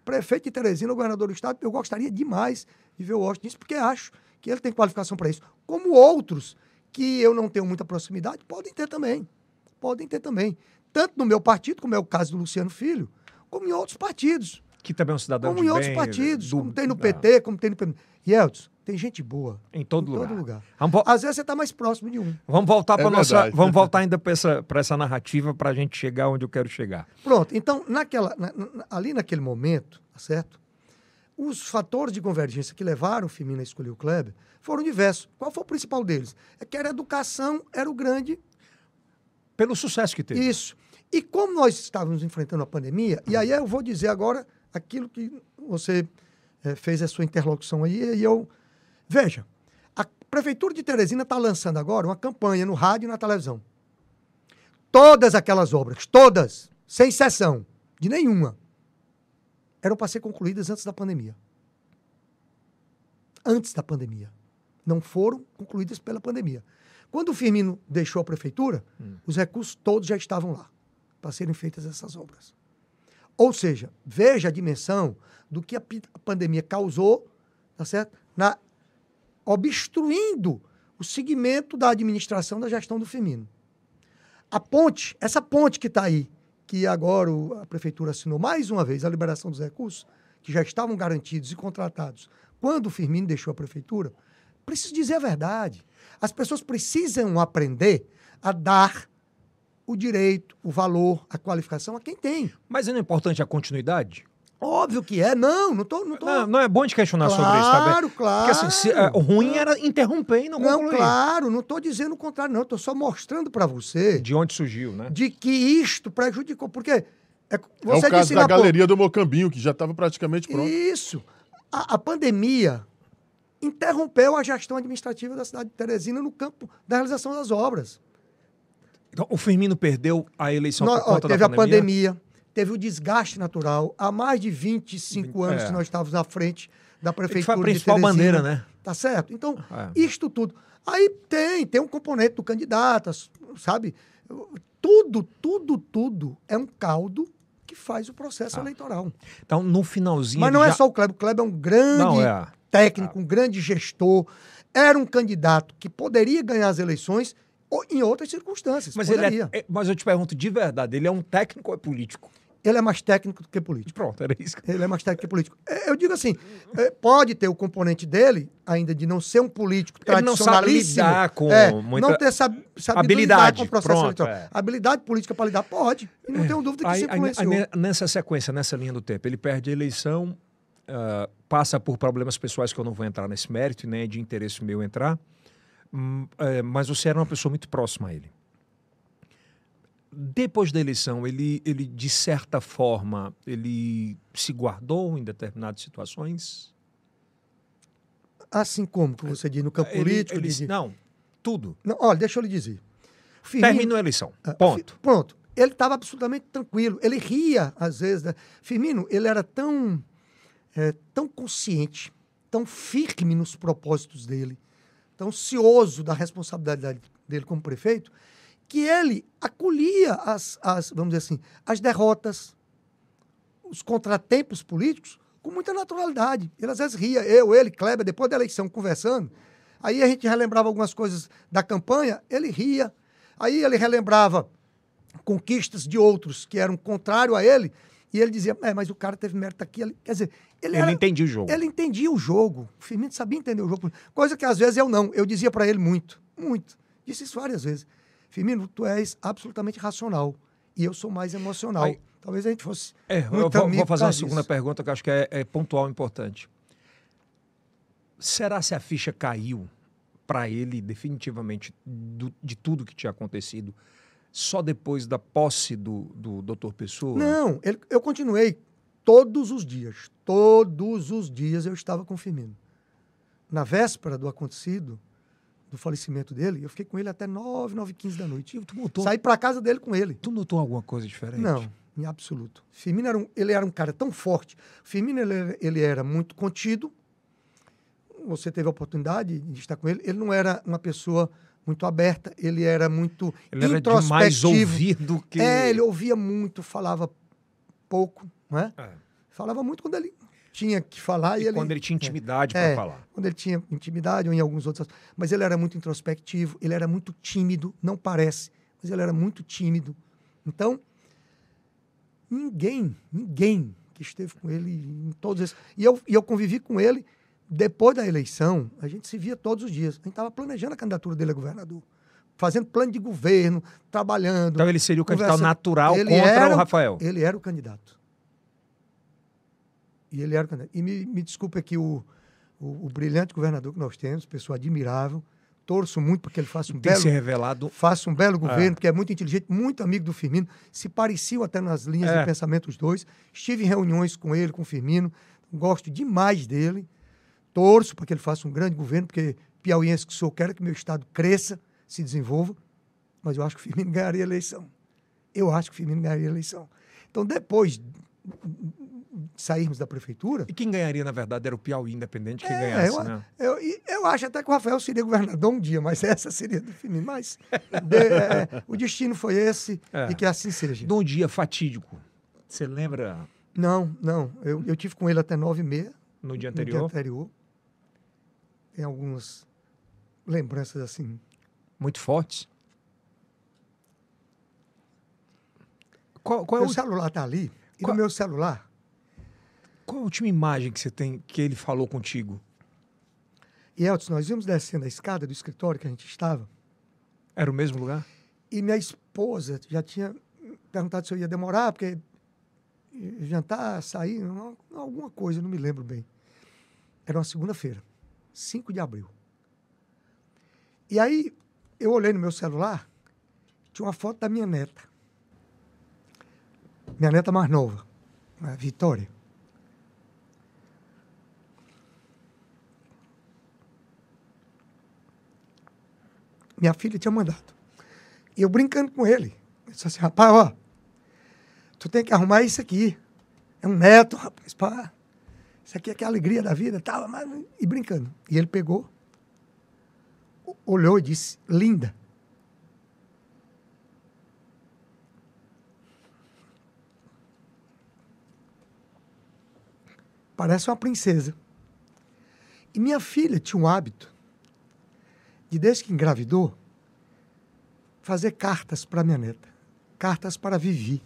Prefeito de Teresina, governador do estado, eu gostaria demais de ver o Washington nisso, porque acho que ele tem qualificação para isso. Como outros que eu não tenho muita proximidade, podem ter também. Podem ter também. Tanto no meu partido, como é o caso do Luciano Filho, como em outros partidos. Que também é um cidadão Como de em outros bem, partidos, do- como tem no Ah, PT, como tem no PMDB. Yeltsin, tem gente boa. Em todo em lugar. todo lugar. Vamos, vo- Às vezes você está mais próximo de um. vamos voltar É para nossa. Vamos voltar ainda para essa, pra essa narrativa para a gente chegar onde eu quero chegar. Pronto, então, naquela, na- na- ali naquele momento, tá certo? Os fatores de convergência que levaram o Firmino a escolher o Kleber foram diversos. Qual foi o principal deles? É que era a educação, era o grande Pelo sucesso que teve. isso. E como nós estávamos enfrentando a pandemia, e aí eu vou dizer agora aquilo que você eh, fez a sua interlocução aí, e eu. Veja, a Prefeitura de Teresina está lançando agora uma campanha no rádio e na televisão. Todas aquelas obras, todas, sem exceção de nenhuma, eram para ser concluídas antes da pandemia. Antes da pandemia. Não foram concluídas pela pandemia. Quando o Firmino deixou a prefeitura, os recursos todos já estavam lá para serem feitas essas obras. Ou seja, veja a dimensão do que a, pandemia causou, tá certo? Na obstruindo o segmento da administração da gestão do Firmino. A ponte, essa ponte que está aí, que agora a prefeitura assinou mais uma vez a liberação dos recursos, que já estavam garantidos e contratados quando o Firmino deixou a prefeitura, preciso dizer a verdade. As pessoas precisam aprender a dar o direito, o valor, a qualificação a quem tem. Mas não é importante a continuidade? Óbvio que é. Não, não tô. Não, tô... Não, não é bom de questionar sobre isso, tá bem? Claro, claro. Porque assim, se- é, o ruim era interromper e não, Não, concluir. claro, não estou dizendo o contrário, não. Estou só mostrando para você De onde surgiu, né? de que isto prejudicou. Porque é, É você o caso disse da lá, pô, galeria do Mocambinho, que já estava praticamente pronto. Isso. A, a pandemia interrompeu a gestão administrativa da cidade de Teresina no campo da realização das obras. Então, o Firmino perdeu a eleição Nó- por ó, conta teve da a pandemia. pandemia, teve o desgaste natural. Há mais de 25 anos É. que nós estávamos à frente da prefeitura foi a de principal Teresina. bandeira, né? Tá certo? Então, É. isto tudo. Aí tem, tem um componente do candidato, sabe? Tudo, tudo, tudo é um caldo que faz o processo Ah. eleitoral. Então, no finalzinho. Mas não é já- só o Kleber. O Kleber é um grande Não, é. técnico, um grande gestor. Era um candidato que poderia ganhar as eleições ou em outras circunstâncias. Mas, ele poderia. é, é- mas eu te pergunto de verdade, ele é um técnico ou é político? Ele é mais técnico do que político. Pronto, era isso. Ele é mais técnico que político. É, Eu digo assim, é, pode ter o componente dele, ainda de não ser um político Ele não sabe tradicionalíssimo. lidar com é, muita- Não ter sab, sabido Habilidade, lidar com o processo pronto, eleitoral. é. Habilidade política para lidar, pode. E não tenho dúvida que Aí, isso influenciou. aí, nessa sequência, nessa linha do tempo, ele perde a eleição, ah, passa por problemas pessoais que eu não vou entrar nesse mérito, nem é de interesse meu entrar, é, mas você era uma pessoa muito próxima a ele. Depois da eleição, ele, ele, de certa forma, ele se guardou em determinadas situações? Assim como que você diz no campo Ele- político. ele- de- Não, tudo. Não, olha, deixa eu lhe dizer. Firmino- Terminou a eleição. Ah, Ponto. Fi- Pronto. Ele estava absolutamente tranquilo. Ele ria, às vezes. Né? Firmino, ele era tão, eh, tão consciente, tão firme nos propósitos dele, tão cioso da responsabilidade dele como prefeito, que ele acolhia as, as, vamos dizer assim, as derrotas, os contratempos políticos com muita naturalidade. Ele às vezes ria, eu, ele, Kleber, depois da eleição, conversando. Aí a gente relembrava algumas coisas da campanha, ele ria. Aí ele relembrava conquistas de outros que eram contrário a ele, e ele dizia, é, mas o cara teve mérito aqui. ali." Quer dizer, ele, Ele era- entendia o jogo. ele entendia o jogo. O Firmino sabia entender o jogo. Coisa que às vezes eu não. Eu dizia para ele muito, muito. Disse isso várias vezes. Firmino, tu és absolutamente racional. E eu sou mais emocional. Aí- Talvez a gente fosse. É, eu vou, vou fazer uma segunda pergunta que eu acho que é, é pontual e importante. Será se a ficha caiu para ele definitivamente do- de tudo que tinha acontecido só depois da posse do, do Dr. Pessoa? Não, ele- eu continuei todos os dias. Todos os dias eu estava com o Firmino. Na véspera do acontecido, do falecimento dele, eu fiquei com ele até 9, 9 e 15 da noite. E Tu notou, Saí para casa dele com ele. tu notou alguma coisa diferente? Não, em absoluto. Firmino era um, ele era um cara tão forte. Firmino ele, era- ele era muito contido. Você teve a oportunidade de estar com ele. Ele não era uma pessoa muito aberta. Ele era muito Ele era demais introspectivo. ouvido que... É, ele ouvia muito, falava pouco, não é? É. Falava muito quando ele tinha que falar e, E ele quando ele tinha intimidade É. para falar. quando ele tinha intimidade ou em alguns outros. Mas ele era muito introspectivo, ele era muito tímido, não parece, mas ele era muito tímido. Então, ninguém, ninguém que esteve com ele em todos esses. E eu, e eu convivi com ele depois da eleição, a gente se via todos os dias. A gente estava planejando a candidatura dele a governador, fazendo plano de governo, trabalhando. Então ele seria o candidato natural Ele contra era o- Rafael. Ele era o candidato. E ele era candidato. E me, me desculpe aqui o, o, o brilhante governador que nós temos, pessoa admirável. Torço muito para que ele faça um Tem belo, se revelado... faça um belo governo, porque é muito inteligente, muito amigo do Firmino. Se pareciam até nas linhas É. de pensamento os dois. Estive em reuniões com ele, com o Firmino. Gosto demais dele. Torço para que ele faça um grande governo, porque piauiense que sou, quero que meu estado cresça, se desenvolva. Mas eu acho que o Firmino ganharia a eleição. Eu acho que o Firmino ganharia a eleição. Então, depois de sairmos da prefeitura, E quem ganharia, na verdade, era o Piauí Independente que é, ganhasse, eu, né? eu, eu acho até que o Rafael seria governador um dia, mas essa seria do Firmino. Mas de- é, o destino foi esse É. e que assim seja. De um dia fatídico. Você lembra Não, não. Eu, eu tive com ele até nove e meia no dia no dia anterior? anterior. Tem algumas lembranças assim. Muito fortes? Qual, qual, é o, celular está ali. E Qual- no meu celular, qual a última imagem que você tem que ele falou contigo? e Elton, nós íamos descendo a escada do escritório que a gente estava. Era o mesmo lugar? E minha esposa já tinha perguntado se eu ia demorar, porque jantar, sair, alguma coisa, não me lembro bem. Era uma segunda-feira, 5 de abril. E aí eu olhei no meu celular, tinha uma foto da minha neta. Minha neta mais nova, a Vitória. Minha filha tinha mandado. E eu brincando com ele. Eu disse assim, rapaz, ó, tu tem que arrumar isso aqui. É um neto, rapaz, pá. Isso aqui é que é a alegria da vida, tal, mas... e brincando. E ele pegou, olhou e disse, linda. Parece uma princesa. E minha filha tinha um hábito de, desde que engravidou, fazer cartas para minha neta. Cartas para Vivi.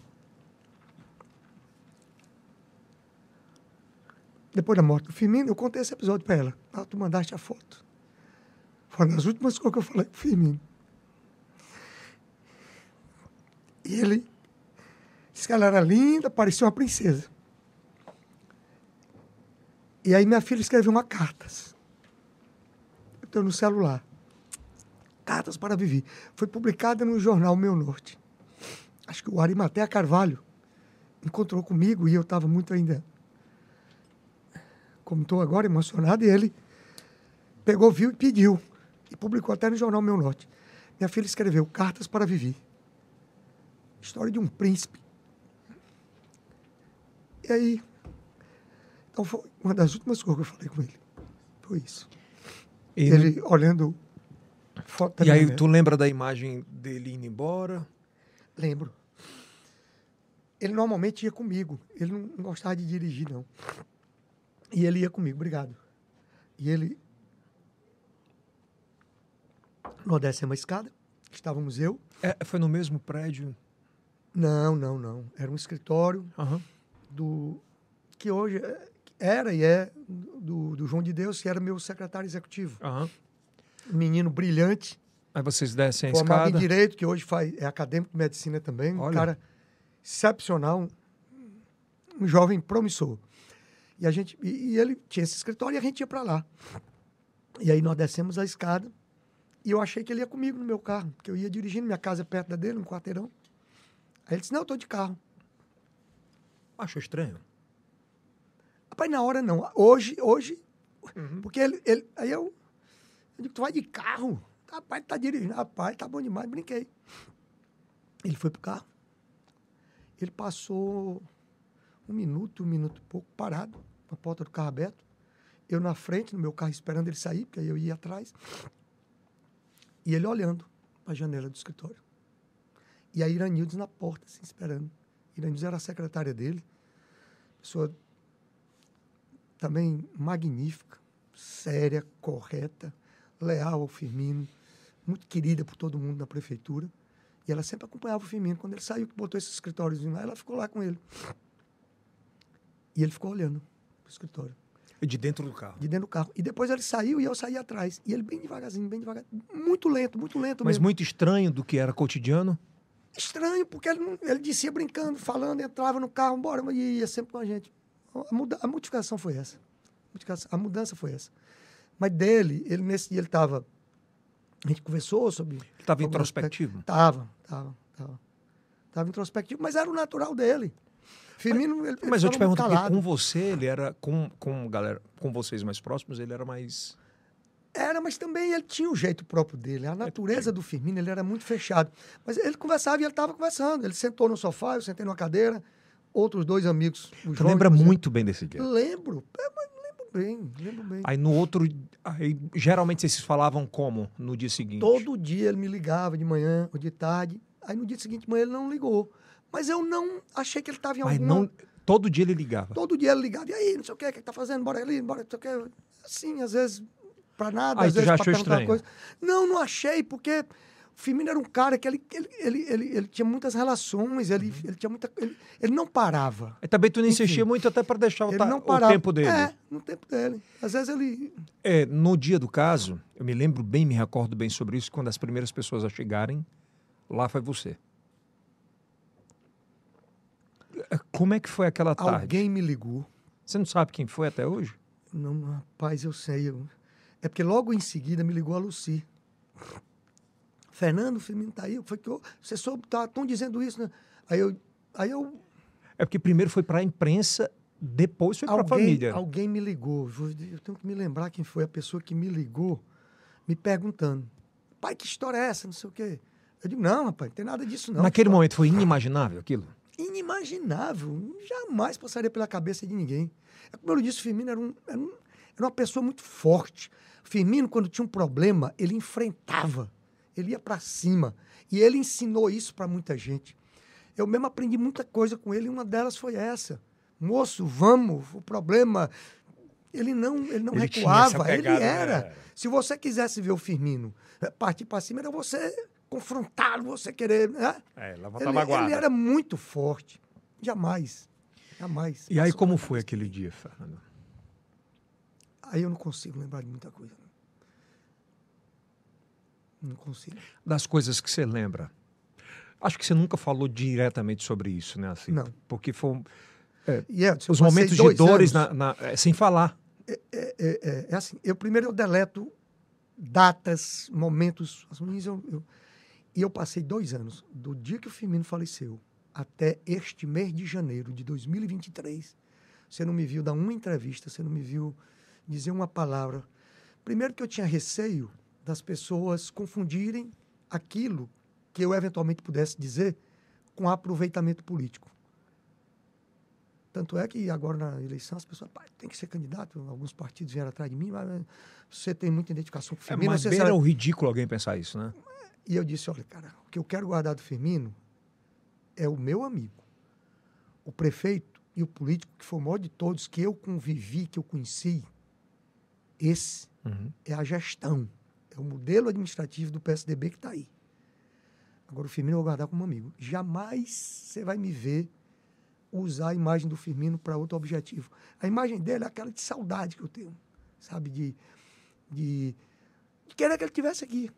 Depois da morte do Firmino, eu contei esse episódio para ela. Ah, tu mandaste a foto. Foi uma das últimas coisas que eu falei com o Firmino. E ele disse que ela era linda, parecia uma princesa. E aí minha filha escreveu uma cartas. Eu estou no celular. Cartas para Vivi. Foi publicada no jornal Meu Norte. Acho que o Arimatea Carvalho encontrou comigo e eu estava muito ainda, como estou agora, emocionado, e ele pegou, viu e pediu. E publicou até no jornal Meu Norte. Minha filha escreveu Cartas para Vivi. História de um príncipe. E aí, então foi uma das últimas coisas que eu falei com ele. Foi isso. E, ele olhando foto e aí minha tu lembra da imagem dele indo embora? Lembro. Ele normalmente ia comigo. Ele não gostava de dirigir, não. E ele ia comigo, obrigado. E ele. Nós descemos a escada, estávamos eu. É, foi no mesmo prédio? Não, não, não. Era um escritório Aham. do. que hoje é- era e é do, do João de Deus, que era meu secretário executivo. Aham. Um menino brilhante, Aí vocês descem a formado escada. em Direito, que hoje faz, é acadêmico de medicina também. Um Olha. cara excepcional, um, um jovem promissor. E, a gente, e, e ele tinha esse escritório e a gente ia para lá. E aí nós descemos a escada e eu achei que ele ia comigo no meu carro, porque eu ia dirigindo, minha casa é perto da dele, um quarteirão. Aí ele disse, não, eu estou de carro. Achou estranho? Rapaz, na hora não. Hoje, hoje, Uhum. porque ele, ele. Aí eu. Eu digo, tu vai de carro? Rapaz, tá dirigindo. Rapaz, tá bom demais, brinquei. Ele foi pro carro. Ele passou um minuto, um minuto e pouco, parado, com a porta do carro aberta. Eu na frente, no meu carro, esperando ele sair, porque aí eu ia atrás. E ele olhando para a janela do escritório. E a Iranildes na porta, assim, esperando. Iranildes era a secretária dele. Pessoa também magnífica, séria, correta, leal ao Firmino, muito querida por todo mundo na prefeitura. E ela sempre acompanhava o Firmino. Quando ele saiu, que botou esse escritóriozinho lá, ela ficou lá com ele. E ele ficou olhando pro escritório, De dentro do carro. de dentro do carro. E depois ele saiu e eu saí atrás. E ele bem devagarzinho, bem devagar. Muito lento, muito lento Mas mesmo. muito estranho do que era cotidiano. Estranho, porque ele, não- ele descia brincando, falando, entrava no carro, embora, e ia sempre com a gente. A, muda, a modificação foi essa. A mudança foi essa. Mas dele, ele nesse dia ele estava. A gente conversou sobre. Ele estava introspectivo. aspectos. Tava, tava, tava. Tava introspectivo, mas era o natural dele. Firmino, ele, ele Mas eu te pergunto, com você, ele era. Com, com, galera, com vocês mais próximos, ele era mais. Era, mas também ele tinha o jeito próprio dele. A natureza do Firmino, ele era muito fechado. Mas ele conversava e ele estava conversando. Ele sentou no sofá, eu sentei numa cadeira. Outros dois amigos. Tu e lembra muito bem desse dia. Lembro. É, mas lembro bem, lembro bem. Aí no outro. Aí, geralmente vocês falavam como no dia seguinte? Todo dia ele me ligava de manhã ou de tarde. Aí no dia seguinte de manhã ele não ligou. Mas eu não achei que ele estava em Mas alguma... não. Todo dia ele ligava. Todo dia ele ligava. E aí, não sei o quê, o que tá fazendo? Bora ali, bora, não sei o quê. Assim, às vezes, pra nada, Aí às vezes achou perguntar estranho? coisa. Não, não achei, porque o Firmino era um cara que ele, ele, ele, ele, ele tinha muitas relações, ele, Uhum. ele tinha muita... Ele, ele não parava. Aí também tu não insistia muito até para deixar o, ta- o tempo dele. É, no tempo dele. Às vezes ele... É, no dia do caso, eu me lembro bem, me recordo bem sobre isso, quando as primeiras pessoas a chegarem, lá foi você. É, Como é que foi aquela tarde? Alguém me ligou. Você não sabe quem foi até hoje? Não, rapaz, eu sei. eu- É porque logo em seguida me ligou a Luci. Fernando, o Firmino tá aí. Foi que eu... Você soube, tá, estão dizendo isso, né? Aí eu... Aí eu É porque primeiro foi para a imprensa, depois foi para a família. alguém me ligou. Eu tenho que me lembrar quem foi a pessoa que me ligou, me perguntando: pai, que história é essa? Não sei o quê. Eu digo: não, rapaz, não tem nada disso, não. Naquele Só- momento foi inimaginável aquilo? Inimaginável. Jamais passaria pela cabeça de ninguém. É como eu disse, o Firmino era, um, era, um- era uma pessoa muito forte. O Firmino, quando tinha um problema, ele enfrentava. Ele ia para cima. E ele ensinou isso para muita gente. Eu mesmo aprendi muita coisa com ele e uma delas foi essa. Moço, vamos, o problema. Ele não, ele não Ele recuava, ele pegada, era. né? Se você quisesse ver o Firmino eh, partir para cima, era você confrontá-lo, você querer. Né? É, Ele, ele era muito forte. Jamais. Jamais. E aí, como foi aquele dia, Fernando? Aí eu não consigo lembrar de muita coisa. Não consigo. Das coisas que você lembra. Acho que você nunca falou diretamente sobre isso, né? Assim, Não. Porque foram E é, os momentos de dores na, na- é, sem falar. É, é- é assim, eu primeiro eu deleto datas, momentos ruins. Eu, eu- e eu passei dois anos, do dia que o Firmino faleceu até este mês de janeiro de 2023. Você não me viu dar uma entrevista, você não me viu dizer uma palavra. Primeiro que eu tinha receio das pessoas confundirem aquilo que eu eventualmente pudesse dizer com aproveitamento político. Tanto é que agora na eleição as pessoas, pai, tem que ser candidato. Alguns partidos vieram atrás de mim, mas eh, você tem muita identificação com o É, Firmino. mas você beira sabe- o ridículo alguém pensar isso, né? E eu disse, olha, cara, o que eu quero guardar do Firmino é o meu amigo, o prefeito e o político que foi o maior de todos, que eu convivi, que eu conheci. Esse Uhum. é a gestão, é o modelo administrativo do PSDB que está aí. Agora, o Firmino eu vou guardar como amigo. Jamais você vai me ver usar a imagem do Firmino para outro objetivo. A imagem dele é aquela de saudade que eu tenho, sabe? De, de, de querer que ele estivesse aqui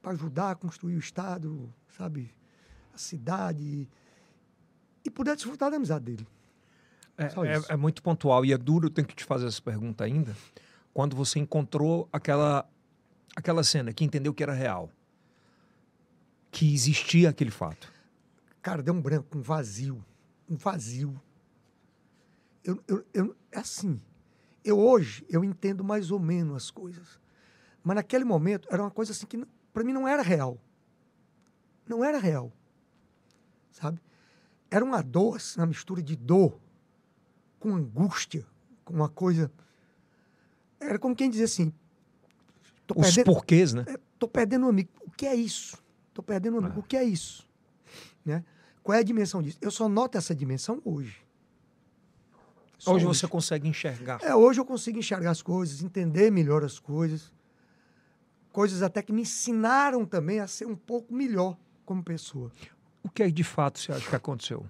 para ajudar a construir o Estado, sabe? A cidade. E poder desfrutar da amizade dele. É, é- é muito pontual e é duro, eu tenho que te fazer essa pergunta ainda. Quando você encontrou aquela, aquela cena que entendeu que era real, que existia aquele fato. Cara, deu um branco, um vazio. Um vazio. Eu, eu, eu- é assim. Eu hoje, eu entendo mais ou menos as coisas. Mas naquele momento, era uma coisa assim que para mim não era real. Não era real. Sabe? Era uma dor, assim, uma mistura de dor com angústia, com uma coisa... Era como quem dizia assim... Tô Os perdendo, porquês, né? é, tô perdendo um amigo. O que é isso? Tô perdendo um amigo. É. O que é isso? Né? Qual é a dimensão disso? Eu só noto essa dimensão hoje. Só Hoje você consegue enxergar. É, hoje eu consigo enxergar as coisas, entender melhor as coisas. Coisas até que me ensinaram também a ser um pouco melhor como pessoa. O que aí de fato você acha que aconteceu?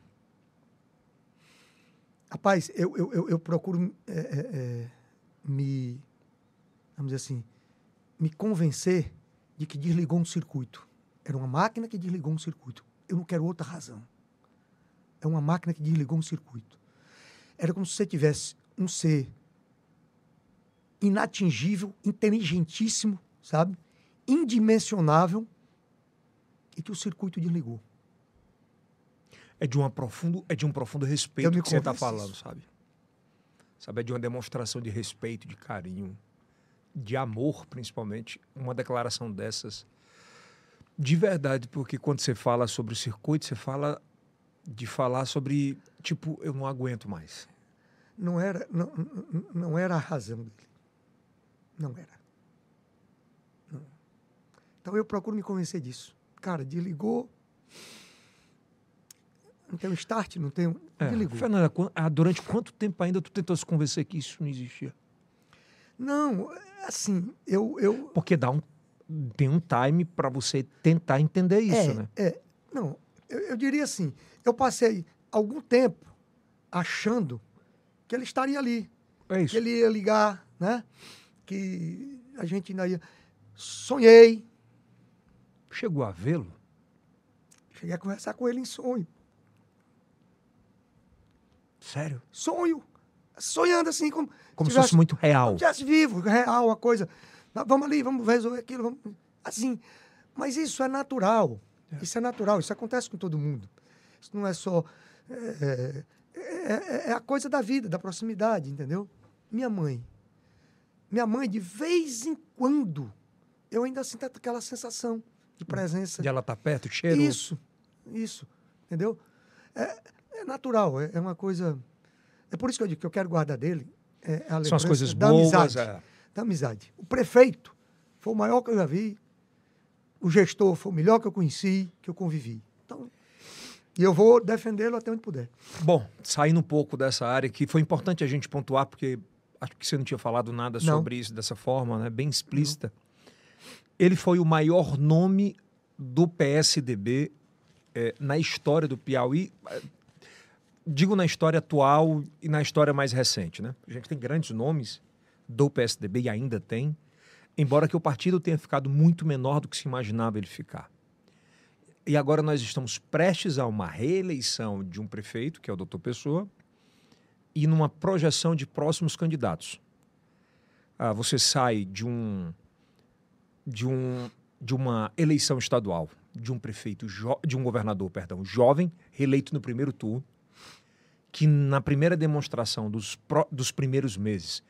Rapaz, eu, eu, eu, eu procuro é, é, é, me, vamos dizer assim, me convencer de que desligou um circuito. Era uma máquina que desligou um circuito. Eu não quero outra razão. É uma máquina que desligou um circuito. Era como se você tivesse um ser inatingível, inteligentíssimo, sabe? Indimensionável e que o circuito desligou. É de, uma profundo, é de um profundo respeito que você está falando, sabe? Sabe, é de uma demonstração de respeito, de carinho, de amor, principalmente. Uma declaração dessas. De verdade, porque quando você fala sobre o circuito, você fala de falar sobre, tipo, eu não aguento mais. Não era, não, não- era a razão dele. Não era. Não. Então eu procuro me convencer disso. Cara, desligou. Não tem um start, não tem um. É. Desligou. Fernanda, ah, durante quanto tempo ainda tu tentou se convencer que isso não existia? Não, assim, eu. eu Porque dá um, tem um time para você tentar entender isso, é, né? é. Não, eu, eu diria assim, eu passei algum tempo achando que ele estaria ali. É isso. que ele ia ligar, né? Que a gente ainda ia. Sonhei, Chegou a vê-lo? cheguei a conversar com ele em sonho. Sério? Sonho. Sonhando assim, como, Como se fosse muito real. como se tivesse vivo, real, uma coisa. "Não, Vamos ali, vamos resolver aquilo. Vamos... Assim. Mas isso é natural. Isso é natural, isso acontece com todo mundo. Isso não é só. É, é- é- é a coisa da vida, da proximidade, entendeu? Minha mãe. Minha mãe, de vez em quando, eu ainda sinto aquela sensação de presença. De ela estar perto, cheiro. Isso, isso, entendeu? É, é natural, é, é uma coisa. É por isso que eu digo que eu quero guardar dele. É, a São as coisas da boas. amizade. é. Da amizade. O prefeito foi o maior que eu já vi. O gestor foi o melhor que eu conheci, que eu convivi. Então, e eu vou defendê-lo até onde puder. Bom, saindo um pouco dessa área que foi importante a gente pontuar, porque acho que você não tinha falado nada Não. sobre isso dessa forma, né? Bem explícita. Ele foi o maior nome do PSDB é, na história do Piauí? Digo na história atual e na história mais recente, né? A gente tem grandes nomes do PSDB e ainda tem, embora que o partido tenha ficado muito menor do que se imaginava ele ficar. E agora nós estamos prestes a uma reeleição de um prefeito, que é o doutor Pessoa, e numa projeção de próximos candidatos. Ah, você sai de um, de um de uma eleição estadual de um prefeito de um governador, perdão, jovem, reeleito no primeiro turno, que na primeira demonstração dos, pro, dos primeiros meses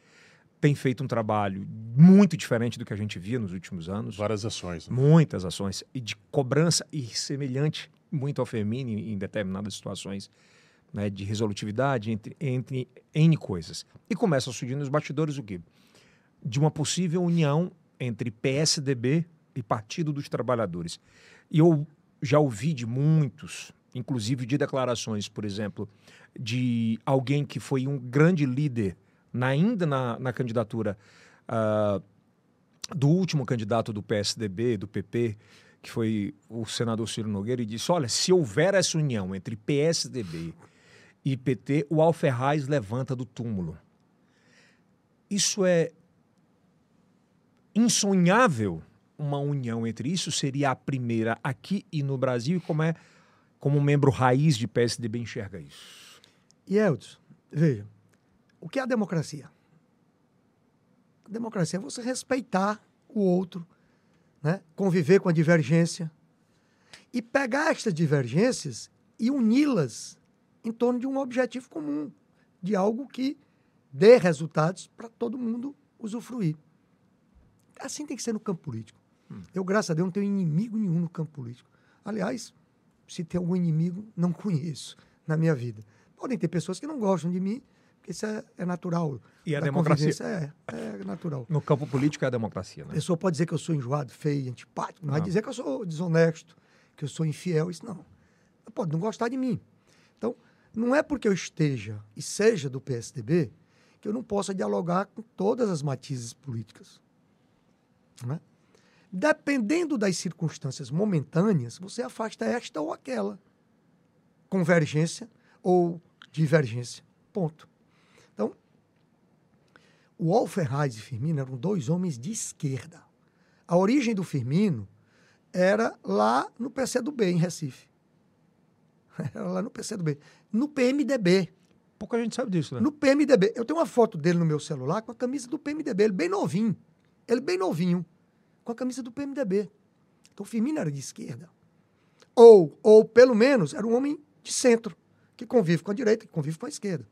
tem feito um trabalho muito diferente do que a gente via nos últimos anos. Várias ações. Né? Muitas ações. E de cobrança e semelhante muito ao Femini em determinadas situações né, de resolutividade entre, entre N coisas. E começa a surgir nos bastidores o quê? De uma possível união entre PSDB e Partido dos Trabalhadores. E eu já ouvi de muitos, inclusive de declarações, por exemplo, de alguém que foi um grande líder na, ainda na, na candidatura uh, do último candidato do PSDB, do PP, que foi o senador Ciro Nogueira, e disse: olha, se houver essa união entre PSDB e PT, o Alferraz levanta do túmulo. Isso é insonhável uma união entre isso, seria a primeira aqui e no Brasil, e como é como membro raiz de PSDB enxerga isso? E Elton, veja, o que é a democracia? A democracia é você respeitar o outro, né? conviver com a divergência e pegar estas divergências e uni-las em torno de um objetivo comum, de algo que dê resultados para todo mundo usufruir. Assim tem que ser no campo político. Hum. Eu, graças a Deus, não tenho inimigo nenhum no campo político. Aliás, se tem algum inimigo, não conheço na minha vida. Podem ter pessoas que não gostam de mim, porque isso é, é natural. E a democracia? É, é natural. No campo político é a democracia, né? A pessoa pode dizer que eu sou enjoado, feio, antipático, não, não. vai dizer que eu sou desonesto, que eu sou infiel, isso não. Pode não gostar de mim. Então, não é porque eu esteja e seja do PSDB que eu não possa dialogar com todas as matizes políticas. Não é? Dependendo das circunstâncias momentâneas, você afasta esta ou aquela. Convergência ou divergência. Ponto. O Alferraz e Firmino eram dois homens de esquerda. A origem do Firmino era lá no PCdoB, em Recife. Era lá no PCdoB. No PMDB. Pouca gente sabe disso, né? No PMDB. Eu tenho uma foto dele no meu celular com a camisa do PMDB. Ele bem novinho. Ele bem novinho. Com a camisa do PMDB. Então Firmino era de esquerda. Ou, ou pelo menos, era um homem de centro, que convive com a direita, que convive com a esquerda.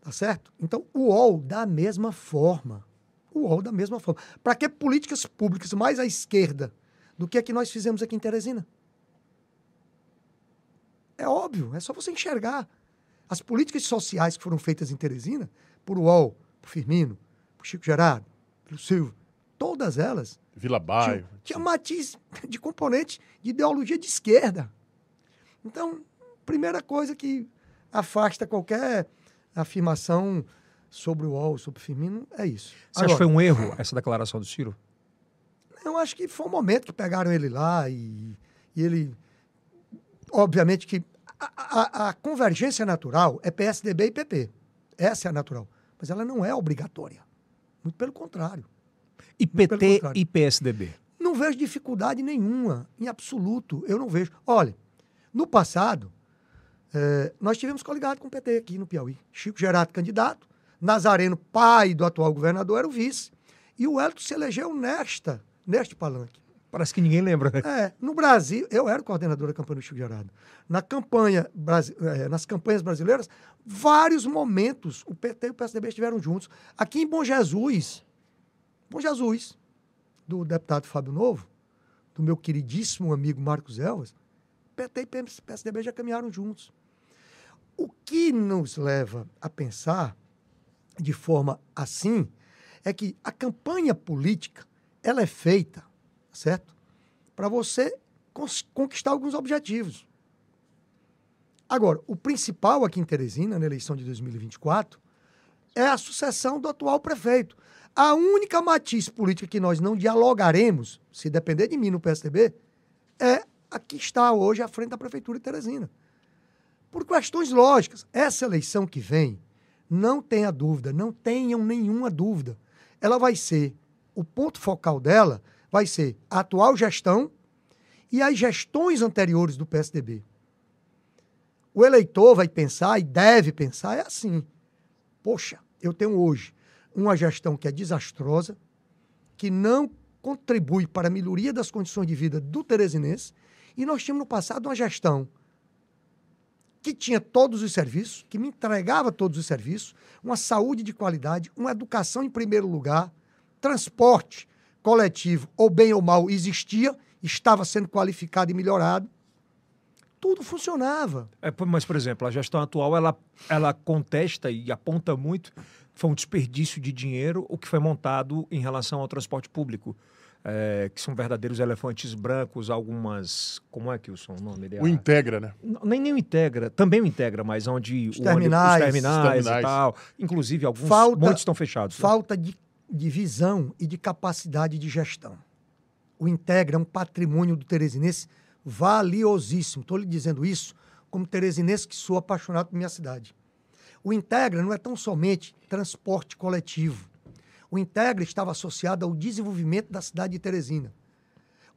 Tá certo? Então, o UOL da mesma forma. O UOL da mesma forma. Para que políticas públicas mais à esquerda do que a que nós fizemos aqui em Teresina? É óbvio, é só você enxergar. As políticas sociais que foram feitas em Teresina, por UOL, por Firmino, por Chico Gerardo, pelo Silvio, todas elas. Vila Bairro. Tinha, tinha matiz de componente de ideologia de esquerda. Então, primeira coisa que afasta qualquer afirmação sobre o UOL, sobre o Firmino, é isso. Você Agora, acha que foi um erro essa declaração do Ciro? Eu acho que foi um momento que pegaram ele lá e, e ele. Obviamente que a, a, a, convergência natural é PSDB e PP. Essa é a natural. Mas ela não é obrigatória. Muito pelo contrário. E PT e PSDB? Não vejo dificuldade nenhuma, em absoluto. Eu não vejo. Olha, no passado, é, nós tivemos coligado com o PT aqui no Piauí. Chico Gerardo, candidato. Nazareno, pai do atual governador, era o vice. E o Elton se elegeu nesta, neste palanque. Parece que ninguém lembra, né? É, no Brasil, eu era coordenador da campanha do Chico Gerardo. Na campanha, é, nas campanhas brasileiras, vários momentos o PT e o PSDB estiveram juntos. Aqui em Bom Jesus, Bom Jesus, do deputado Fábio Novo, do meu queridíssimo amigo Marcos Elvas, PT e PSDB já caminharam juntos. O que nos leva a pensar de forma assim é que a campanha política ela é feita, certo? Para você conquistar alguns objetivos. Agora, o principal aqui em Teresina, na eleição de 2024, é a sucessão do atual prefeito. A única matiz política que nós não dialogaremos, se depender de mim no PSDB, é a que está hoje à frente da Prefeitura de Teresina. Por questões lógicas. Essa eleição que vem, não tenha dúvida, não tenham nenhuma dúvida. Ela vai ser, o ponto focal dela vai ser a atual gestão e as gestões anteriores do PSDB. O eleitor vai pensar e deve pensar é assim: poxa, eu tenho hoje uma gestão que é desastrosa, que não contribui para a melhoria das condições de vida do teresinense, e nós tínhamos no passado uma gestão que tinha todos os serviços, que me entregava todos os serviços, uma saúde de qualidade, uma educação em primeiro lugar, transporte coletivo, ou bem ou mal, existia, estava sendo qualificado e melhorado. Tudo funcionava. É, mas, por exemplo, a gestão atual ela, ela contesta e aponta muito foi um desperdício de dinheiro o que foi montado em relação ao transporte público. É, que são verdadeiros elefantes brancos, algumas. Como é que o nome dele? O Integra, né? nem, nem o Integra, também o Integra, mas onde os terminais, ônibus, os terminais, terminais, e tal. Inclusive, alguns falta, muitos estão fechados. Né? Falta né? de de visão e de capacidade de gestão. O Integra é um patrimônio do Teresinense valiosíssimo. Estou lhe dizendo isso como teresinense que sou apaixonado por minha cidade. O Integra não é tão somente transporte coletivo. O Integra estava associado ao desenvolvimento da cidade de Teresina.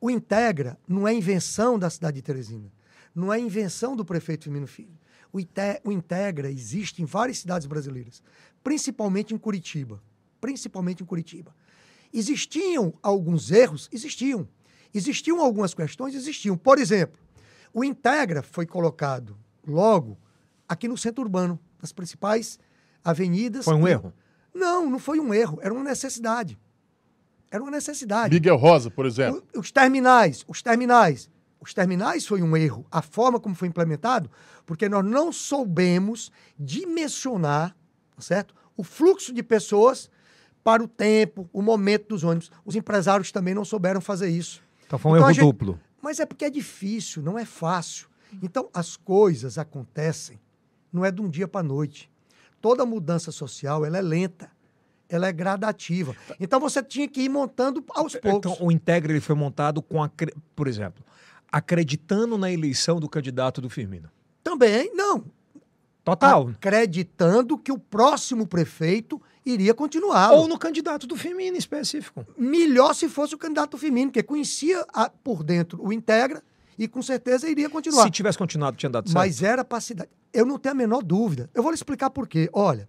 O Integra não é invenção da cidade de Teresina. Não é invenção do prefeito Firmino Filho. O, o Integra existe em várias cidades brasileiras, principalmente em Curitiba principalmente em Curitiba. Existiam alguns erros? Existiam. Existiam algumas questões? Existiam. Por exemplo, o Integra foi colocado logo aqui no centro urbano, nas principais avenidas. Foi um erro? Não, não foi um erro, era uma necessidade. Era uma necessidade. Miguel Rosa, por exemplo. O, os terminais, os terminais. Os terminais foi um erro. A forma como foi implementado, porque nós não soubemos dimensionar, tá certo? O fluxo de pessoas para o tempo, o momento dos ônibus. Os empresários também não souberam fazer isso. Então foi um então, erro gente... duplo. Mas é porque é difícil, não é fácil. Então as coisas acontecem, não é de um dia para a noite. Toda mudança social ela é lenta, ela é gradativa. Então você tinha que ir montando aos então, poucos. Então o Integra ele foi montado com, a, por exemplo, acreditando na eleição do candidato do Firmino. Também, não. Total. Acreditando que o próximo prefeito iria continuar. Ou no candidato do Firmino específico. Melhor se fosse o candidato do Firmino, porque conhecia a, por dentro o Integra e com certeza iria continuar. Se tivesse continuado, tinha dado certo. Mas era para cidade. Eu não tenho a menor dúvida. Eu vou lhe explicar por quê. Olha,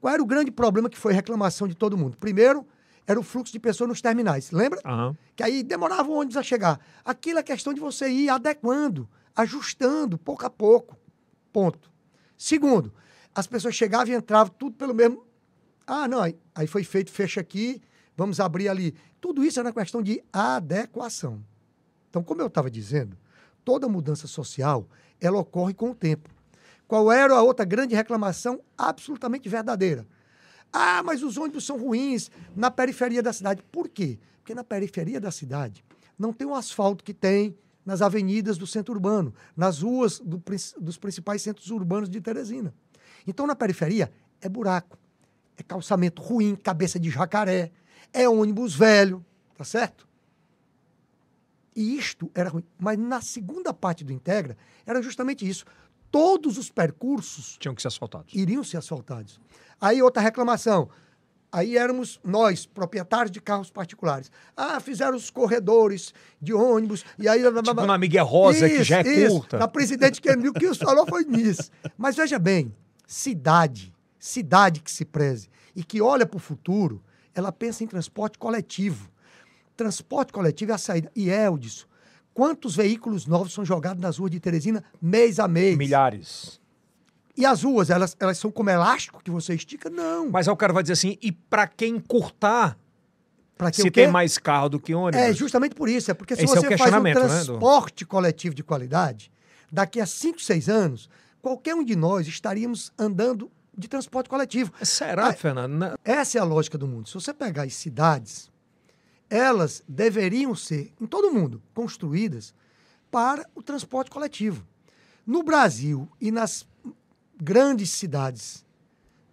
qual era o grande problema que foi reclamação de todo mundo? Primeiro, era o fluxo de pessoas nos terminais. Lembra? Uhum. Que aí demorava o ônibus a chegar. Aquilo é questão de você ir adequando, ajustando pouco a pouco. Ponto. Segundo, as pessoas chegavam e entravam tudo pelo mesmo ah, não, aí, aí foi feito, fecha aqui, vamos abrir ali. Tudo isso é uma questão de adequação. Então, como eu estava dizendo, toda mudança social, ela ocorre com o tempo. Qual era a outra grande reclamação absolutamente verdadeira? Ah, mas os ônibus são ruins na periferia da cidade. Por quê? Porque na periferia da cidade não tem o asfalto que tem nas avenidas do centro urbano, nas ruas do, dos principais centros urbanos de Teresina. Então, na periferia, é buraco é calçamento ruim, cabeça de jacaré, é ônibus velho, tá certo? E isto era ruim. Mas na segunda parte do Integra, era justamente isso. Todos os percursos. Tinham que ser asfaltados. Iriam ser asfaltados. Aí outra reclamação. Aí éramos nós, proprietários de carros particulares. Ah, fizeram os corredores de ônibus. E aí. Tipo na Miguel Rosa, isso, que já é isso. curta. Na presidente Kennedy, o que o falou foi nisso. Mas veja bem, cidade cidade que se preze e que olha para o futuro, ela pensa em transporte coletivo. Transporte coletivo é a saída. E é, Eldis, quantos veículos novos são jogados nas ruas de Teresina mês a mês? Milhares. E as ruas, elas, elas são como elástico que você estica? Não. Mas aí o cara vai dizer assim, e para quem curtar, Pra se tem mais carro do que ônibus? É justamente por isso. É porque se Esse você é faz um né, transporte né, coletivo de qualidade, daqui a 5, 6 anos, qualquer um de nós estaríamos andando de transporte coletivo. Será, ah, Fernando? Essa é a lógica do mundo. Se você pegar as cidades, elas deveriam ser, em todo o mundo, construídas para o transporte coletivo. No Brasil e nas grandes cidades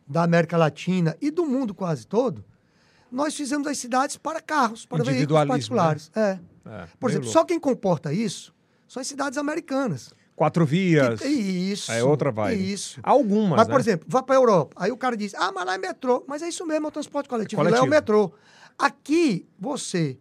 da América Latina e do mundo quase todo, nós fizemos as cidades para carros, para veículos Individualismo, particulares. É. É, Por exemplo, louco. só quem comporta isso são as cidades americanas. Quatro vias. Que- Isso. É outra vibe. Isso. Algumas, Mas, né? por exemplo, vá para a Europa. Aí o cara diz: ah, mas lá é metrô. Mas é isso mesmo, é o transporte coletivo. Lá é o coletivo. metrô. Aqui, você,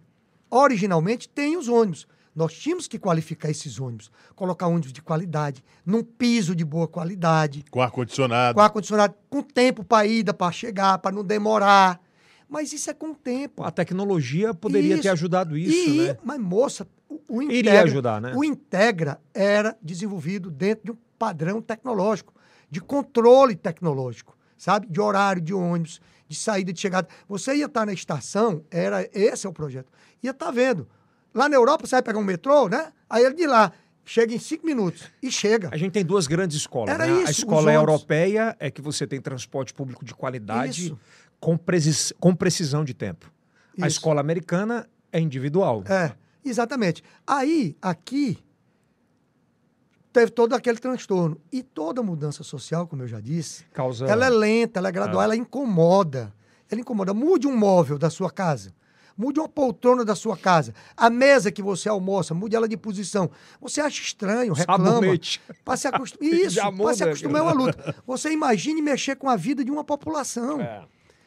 originalmente, tem os ônibus. Nós tínhamos que qualificar esses ônibus. Colocar ônibus de qualidade, num piso de boa qualidade, Com ar-condicionado. com ar-condicionado, com tempo para ida, para chegar, para não demorar. Mas isso é com o tempo. A tecnologia poderia ter Isso. ajudado isso, E- né? Mas, moça, o, o Iria Integra, ajudar, né? O Integra era desenvolvido dentro de um padrão tecnológico, de controle tecnológico, sabe? De horário de ônibus, de saída e de chegada. Você ia estar na estação, era esse é o projeto. Ia estar vendo. Lá na Europa, você vai pegar um metrô, né? Aí ele de lá, chega em cinco minutos e chega. A gente tem duas grandes escolas. Era né? isso, a escola ônibus. europeia é que você tem transporte público de qualidade Isso. com, precis- com precisão de tempo. A Isso. escola americana é individual. É, exatamente. Aí, aqui, teve todo aquele transtorno. E toda mudança social, como eu já disse, Causa. ela é lenta, ela é gradual, É. ela incomoda. Ela incomoda. Mude um móvel da sua casa. Mude uma poltrona da sua casa. A mesa que você almoça, mude ela de posição. Você acha estranho, reclama. Sabonete. Para se acostumar. Isso, Já para se muda, acostumar é uma luta. Você imagine mexer com a vida de uma população. É.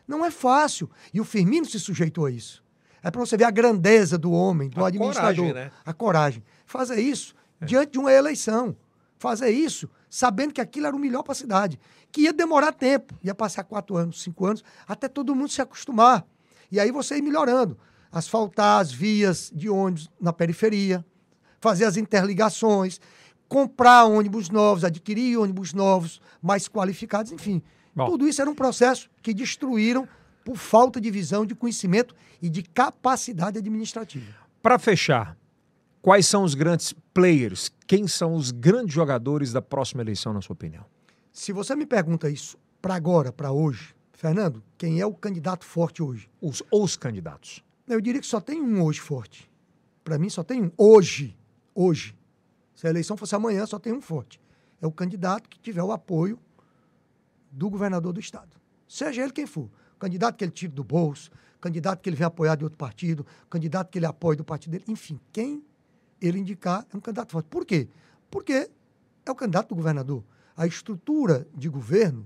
Não é fácil. E o Firmino se sujeitou a isso. É para você ver a grandeza do homem, do A administrador. coragem, né? A coragem. Fazer isso diante de uma eleição. Fazer isso sabendo que aquilo era o melhor para a cidade. Que ia demorar tempo. Ia passar quatro anos, cinco anos, até todo mundo se acostumar. E aí você ir melhorando. Asfaltar as vias de ônibus na periferia, fazer as interligações, comprar ônibus novos, adquirir ônibus novos, mais qualificados, enfim. Bom. Tudo isso era um processo que destruíram por falta de visão, de conhecimento e de capacidade administrativa. Para fechar, quais são os grandes players? Quem são os grandes jogadores da próxima eleição, na sua opinião? Se você me pergunta isso para agora, para hoje, Fernando, quem é o candidato forte hoje? Os, os candidatos. Eu diria que só tem um hoje forte. Para mim, só tem um. Hoje. Hoje. Se a eleição fosse amanhã, só tem um forte. É o candidato que tiver o apoio do governador do Estado. Seja ele quem for. Candidato que ele tire do bolso, candidato que ele vem apoiar de outro partido, candidato que ele apoia do partido dele. Enfim, quem ele indicar é um candidato forte. Por quê? Porque é o candidato do governador. A estrutura de governo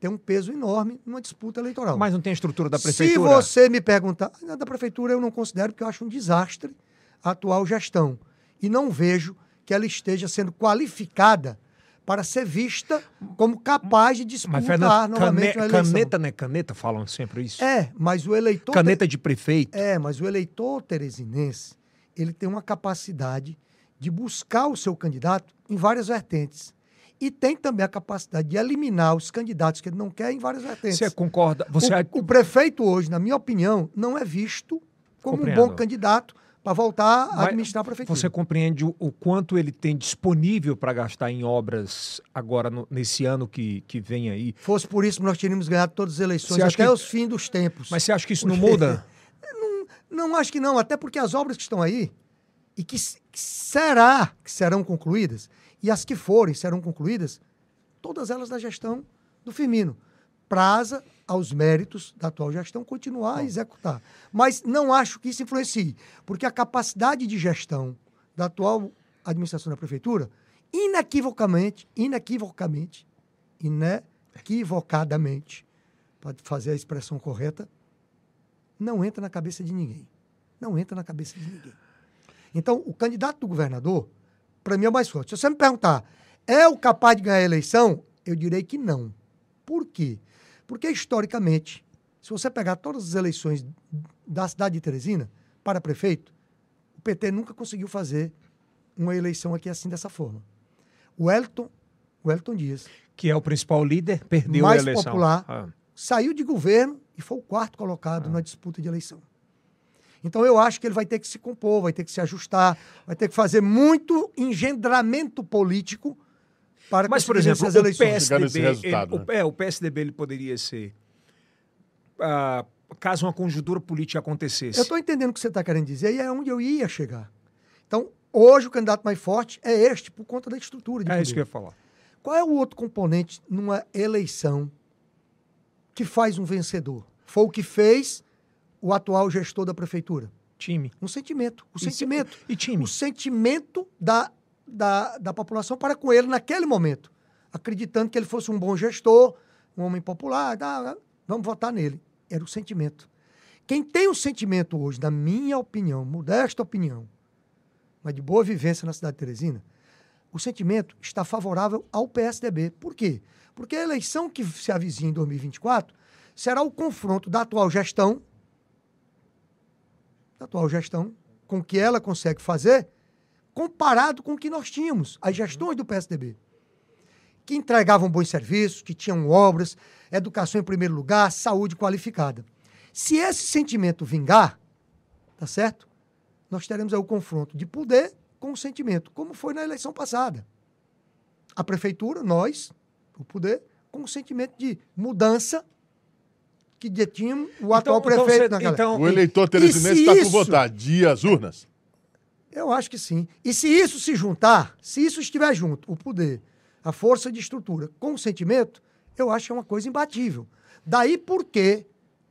tem um peso enorme numa disputa eleitoral. Mas não tem a estrutura da Se prefeitura? você me perguntar, a da prefeitura eu não considero, porque eu acho um desastre a atual gestão. E não vejo que ela esteja sendo qualificada para ser vista como capaz de disputar Mas, Fernando, novamente cane- uma eleição. caneta não é caneta? Falam sempre isso. É, mas o eleitor... Caneta de prefeito. É, mas o eleitor teresinense, ele tem uma capacidade de buscar o seu candidato em várias vertentes. E tem também a capacidade de eliminar os candidatos que ele não quer em várias vertentes. Você concorda? Você o, o prefeito hoje, na minha opinião, não é visto como Compreendo. um bom candidato para voltar a Mas administrar a prefeitura. Você compreende o, o quanto ele tem disponível para gastar em obras agora no- nesse ano que, que vem aí? Fosse por isso, nós teríamos ganhado todas as eleições até que- os fins dos tempos. Mas você acha que isso não muda? Não acho que não, até porque as obras que estão aí e que, que será que serão concluídas e as que forem serão concluídas, todas elas da gestão do Firmino. Praza aos méritos da atual gestão continuar a executar. Mas não acho que isso influencie, porque a capacidade de gestão da atual administração da prefeitura, inequivocamente, inequivocamente, inequivocadamente, pode fazer a expressão correta, não entra na cabeça de ninguém. Não entra na cabeça de ninguém. Então, o candidato do governador, para mim, é o mais forte. Se você me perguntar, é o capaz de ganhar a eleição? Eu direi que não. Por quê? Porque, historicamente, se você pegar todas as eleições da cidade de Teresina para prefeito, o PT nunca conseguiu fazer uma eleição aqui assim, dessa forma. O Elton, o Elton Dias, Que é o principal líder, perdeu Mais a eleição. popular. Ah. Saiu de governo e foi o quarto colocado na disputa de eleição. Então eu acho que ele vai ter que se compor, vai ter que se ajustar, vai ter que fazer muito engendramento político para Mas, por exemplo, vencer o as eleições. Nesse PSDB, resultado, ele- o, é, o PSDB ele poderia ser, ah, caso uma conjuntura política acontecesse. Eu estou entendendo o que você está querendo dizer e é onde eu ia chegar. Então, hoje o candidato mais forte é este, por conta da estrutura de É poder. isso que eu ia falar. Qual é o outro componente numa eleição que faz um vencedor? Foi o que fez o atual gestor da prefeitura. Time. Um sentimento. O sentimento. E time. O sentimento da, da, da população para com ele naquele momento. Acreditando que ele fosse um bom gestor, um homem popular, tá, vamos votar nele. Era o sentimento. Quem tem o sentimento hoje, na minha opinião, modesta opinião, mas de boa vivência na cidade de Teresina, o sentimento está favorável ao PSDB. Por quê? Porque a eleição que se avizinha em 2024 será o confronto da atual gestão, da atual gestão, com o que ela consegue fazer, comparado com o que nós tínhamos, as gestões do PSDB, que entregavam bons serviços, que tinham obras, educação em primeiro lugar, saúde qualificada. Se esse sentimento vingar, tá certo? Nós teremos aí o confronto de poder com o sentimento, como foi na eleição passada. A prefeitura, nós, o poder, com o sentimento de mudança que detinha o atual prefeito cê- naquela então, O eleitor E teresinense se está por isso- votar. Dia as urnas. Eu acho que sim. E se isso se juntar, se isso estiver junto, o poder, a força de estrutura com o sentimento, eu acho que é uma coisa imbatível. Daí porque,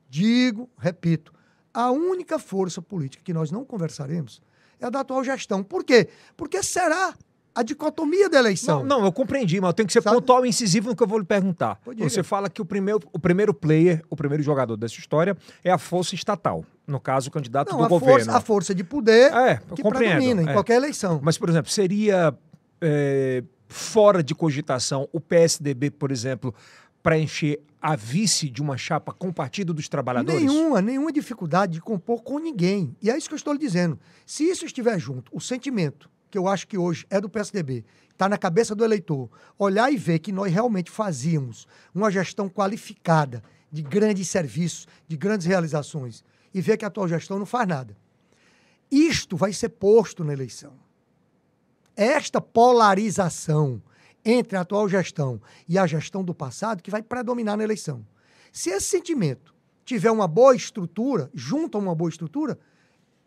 digo, repito, a única força política que nós não conversaremos é a da atual gestão. Por quê? Porque será a dicotomia da eleição. Não, não, eu compreendi, mas eu tenho que ser Sabe? pontual e incisivo no que eu vou lhe perguntar. Você fala que o primeiro, o primeiro player, o primeiro jogador dessa história é a força estatal. No caso, o candidato Não, do a, governo. força, a força de poder É, que compreendo, predomina em é. qualquer eleição. Mas, por exemplo, seria é, fora de cogitação o PSDB, por exemplo, preencher a vice de uma chapa com o Partido dos Trabalhadores? Nenhuma, nenhuma dificuldade de compor com ninguém. E é isso que eu estou lhe dizendo. Se isso estiver junto, o sentimento, que eu acho que hoje é do PSDB, está na cabeça do eleitor, olhar e ver que nós realmente fazíamos uma gestão qualificada de grandes serviços, de grandes realizações, e ver que a atual gestão não faz nada. Isto vai ser posto na eleição. Esta polarização entre a atual gestão e a gestão do passado que vai predominar na eleição. Se esse sentimento tiver uma boa estrutura, junto a uma boa estrutura,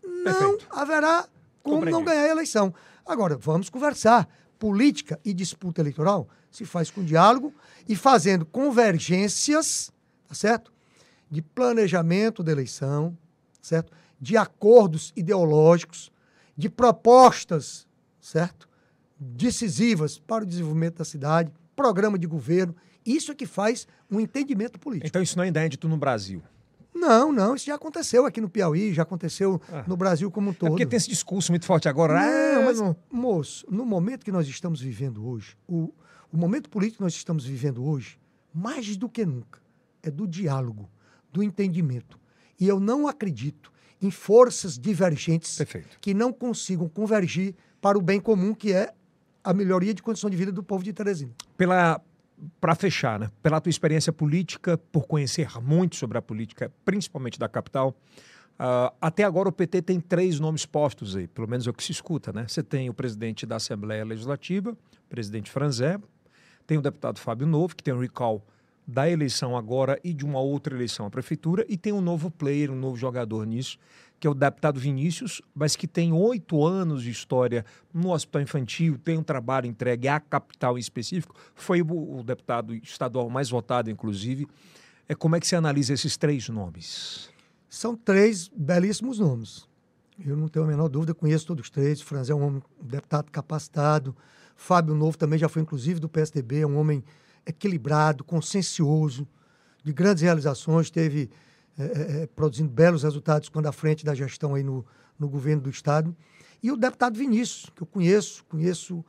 não Perfeito. haverá como não Compreendi. ganhar a eleição. Agora, vamos conversar. Política e disputa eleitoral se faz com diálogo e fazendo convergências, tá certo? De planejamento da eleição, certo? De acordos ideológicos, de propostas, certo? Decisivas para o desenvolvimento da cidade, programa de governo. Isso é que faz um entendimento político. Então isso não é inédito no Brasil. Não, não, isso já aconteceu aqui no Piauí, já aconteceu Ah. no Brasil como um É todo. porque tem esse discurso muito forte agora. Não, ah, mas, não- moço, no momento que nós estamos vivendo hoje, o, o momento político que nós estamos vivendo hoje, mais do que nunca, é do diálogo, do entendimento. E eu não acredito em forças divergentes Perfeito. que não consigam convergir para o bem comum, que é a melhoria de condição de vida do povo de Teresina. Pela para fechar, né? Pela tua experiência política, por conhecer muito sobre a política, principalmente da capital, ah, até agora o PT tem três nomes postos aí, pelo menos é o que se escuta, né? Você tem o presidente da Assembleia Legislativa, presidente Franzé, tem o deputado Fábio Novo, que tem o recall da eleição agora e de uma outra eleição à prefeitura, e tem um novo player, um novo jogador nisso, que é o deputado Vinícius, mas que tem oito anos de história no hospital infantil, tem um trabalho entregue à capital em específico, foi o, deputado estadual mais votado, inclusive. É, como é que você analisa esses três nomes? São três belíssimos nomes. Eu não tenho a menor dúvida, conheço todos os três. O Franzé é um homem, um deputado capacitado. Fábio Novo também já foi, inclusive, do PSDB, é um homem equilibrado, consciencioso, de grandes realizações, teve eh, eh, produzindo belos resultados quando à frente da gestão aí no, no governo do Estado. E o deputado Vinícius, que eu conheço, conheço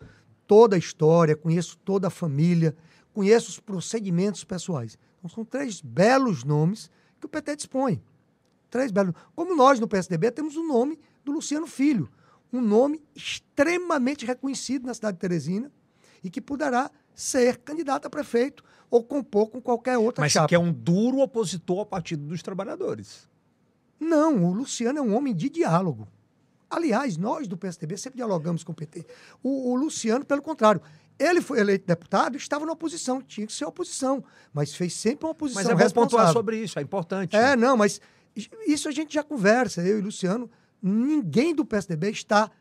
toda a história, conheço toda a família, conheço os procedimentos pessoais. Então, são três belos nomes que o PT dispõe. Três belos. Como nós no PSDB temos o nome do Luciano Filho, um nome extremamente reconhecido na cidade de Teresina e que poderá ser candidato a prefeito ou compor com qualquer outra Mas chapa. que é um duro opositor ao Partido dos Trabalhadores. Não, o Luciano é um homem de diálogo. Aliás, nós do PSDB sempre dialogamos com o PT. O, o Luciano, pelo contrário, ele foi eleito deputado e estava na oposição, tinha que ser oposição, mas fez sempre uma oposição Mas é bom pontuar sobre isso, é importante. É, não, mas isso a gente já conversa, eu e o Luciano. Ninguém do PSDB está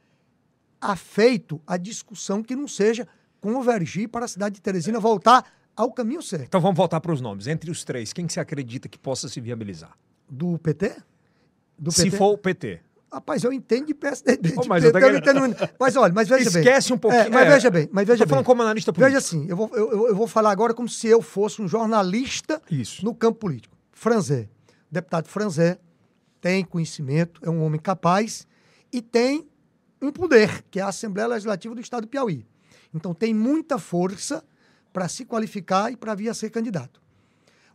afeito à discussão que não seja convergir para a cidade de Teresina voltar ao caminho certo. Então vamos voltar para os nomes. Entre os três, quem que você acredita que possa se viabilizar? Do PT? Do Se for o PT. Rapaz, eu entendo de PSDB. de Ô, mas eu PT, tô eu entendo. Mas olha, mas veja bem. Esquece um pouquinho. É, mas é, veja bem, mas veja Tô falando bem. como analista político. Veja assim, eu vou, eu, eu- eu vou falar agora como se eu fosse um jornalista Isso. no campo político. Franzé. Deputado Franzé tem conhecimento, é um homem capaz e tem um poder, que é a Assembleia Legislativa do Estado do Piauí. Então tem muita força para se qualificar e para vir a ser candidato.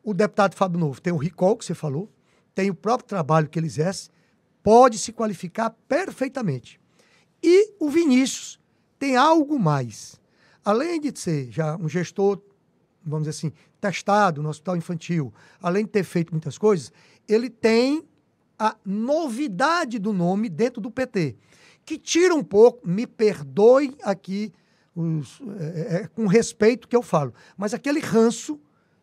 O deputado Fábio Novo tem o recall, que você falou, tem o próprio trabalho que ele exerce, pode se qualificar perfeitamente. E o Vinícius tem algo mais. Além de ser já um gestor, vamos dizer assim, testado no hospital infantil, além de ter feito muitas coisas, ele tem a novidade do nome dentro do PT, que tira um pouco, me perdoe aqui, os- é, é, com respeito que eu falo, mas aquele ranço,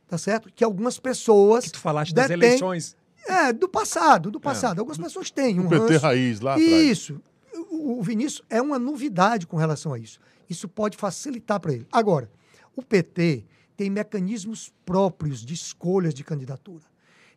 tá certo? Que algumas pessoas. Que tu falaste das detêm- eleições. É, do passado, do passado. Algumas pessoas têm um O PT ranço. raiz lá atrás. Isso. O o Vinícius é uma novidade com relação a isso. Isso pode facilitar para ele. Agora, o PT tem mecanismos próprios de escolhas de candidatura.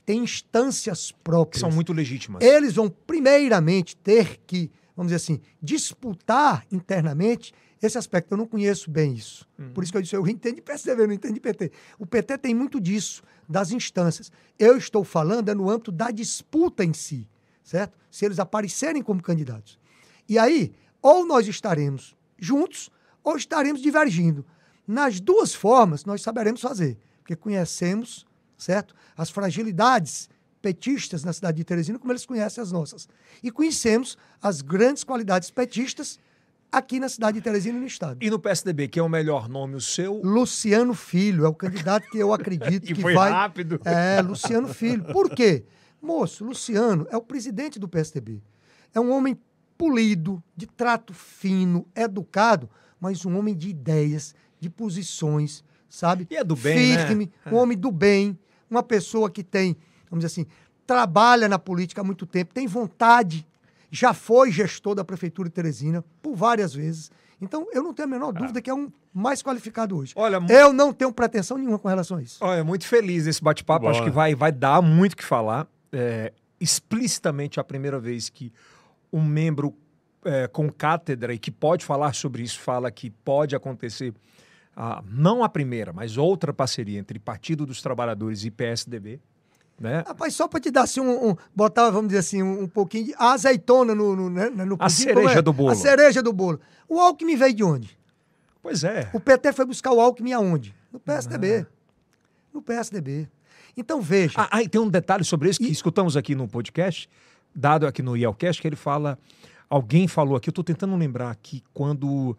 Tem instâncias Que próprias. são muito legítimas. Eles vão, primeiramente, ter que, vamos dizer assim, disputar internamente esse aspecto. Eu não conheço bem isso. Por isso que eu disse, eu entendo de PSDB, não entendo de PT. O PT tem muito disso, das instâncias. Eu estou falando é no âmbito da disputa em si, certo? Se eles aparecerem como candidatos. E aí, ou nós estaremos juntos, ou estaremos divergindo. Nas duas formas, nós saberemos fazer, porque conhecemos, certo? As fragilidades petistas na cidade de Teresina, como eles conhecem as nossas. E conhecemos as grandes qualidades petistas aqui na cidade de Teresina e no estado. E no PSDB, que é o melhor nome, o seu? Luciano Filho é o candidato que eu acredito E que foi vai. rápido. É, Luciano Filho. Por quê? Moço, Luciano é o presidente do PSDB. É um homem polido, de trato fino, educado, mas um homem de ideias, de posições, sabe? E é do bem, né? Firme, um homem do bem, uma pessoa que tem, vamos dizer assim, trabalha na política há muito tempo, tem vontade, já foi gestor da Prefeitura de Teresina por várias vezes. Então, eu não tenho a menor dúvida que é um mais qualificado hoje. Olha, Eu não tenho pretensão nenhuma com relação a isso. Olha, muito feliz esse bate-papo. Acho que vai, vai dar muito o que falar. É, explicitamente a primeira vez que um membro é, com cátedra e que pode falar sobre isso fala que pode acontecer, ah, não a primeira, mas outra parceria entre Partido dos Trabalhadores e PSDB. Né? Rapaz, só para te dar assim, um, um- botar, vamos dizer assim, um, um pouquinho de azeitona no, no, né, no A pudim, cereja como é? do bolo. A cereja do bolo. O Alckmin veio de onde? Pois é. O PT foi buscar o Alckmin aonde? No PSDB. No PSDB. Então, veja. Ah, ah, e tem um detalhe sobre isso que escutamos aqui no podcast, dado aqui no Yelcast, que ele fala. Alguém falou aqui, eu estou tentando lembrar aqui, quando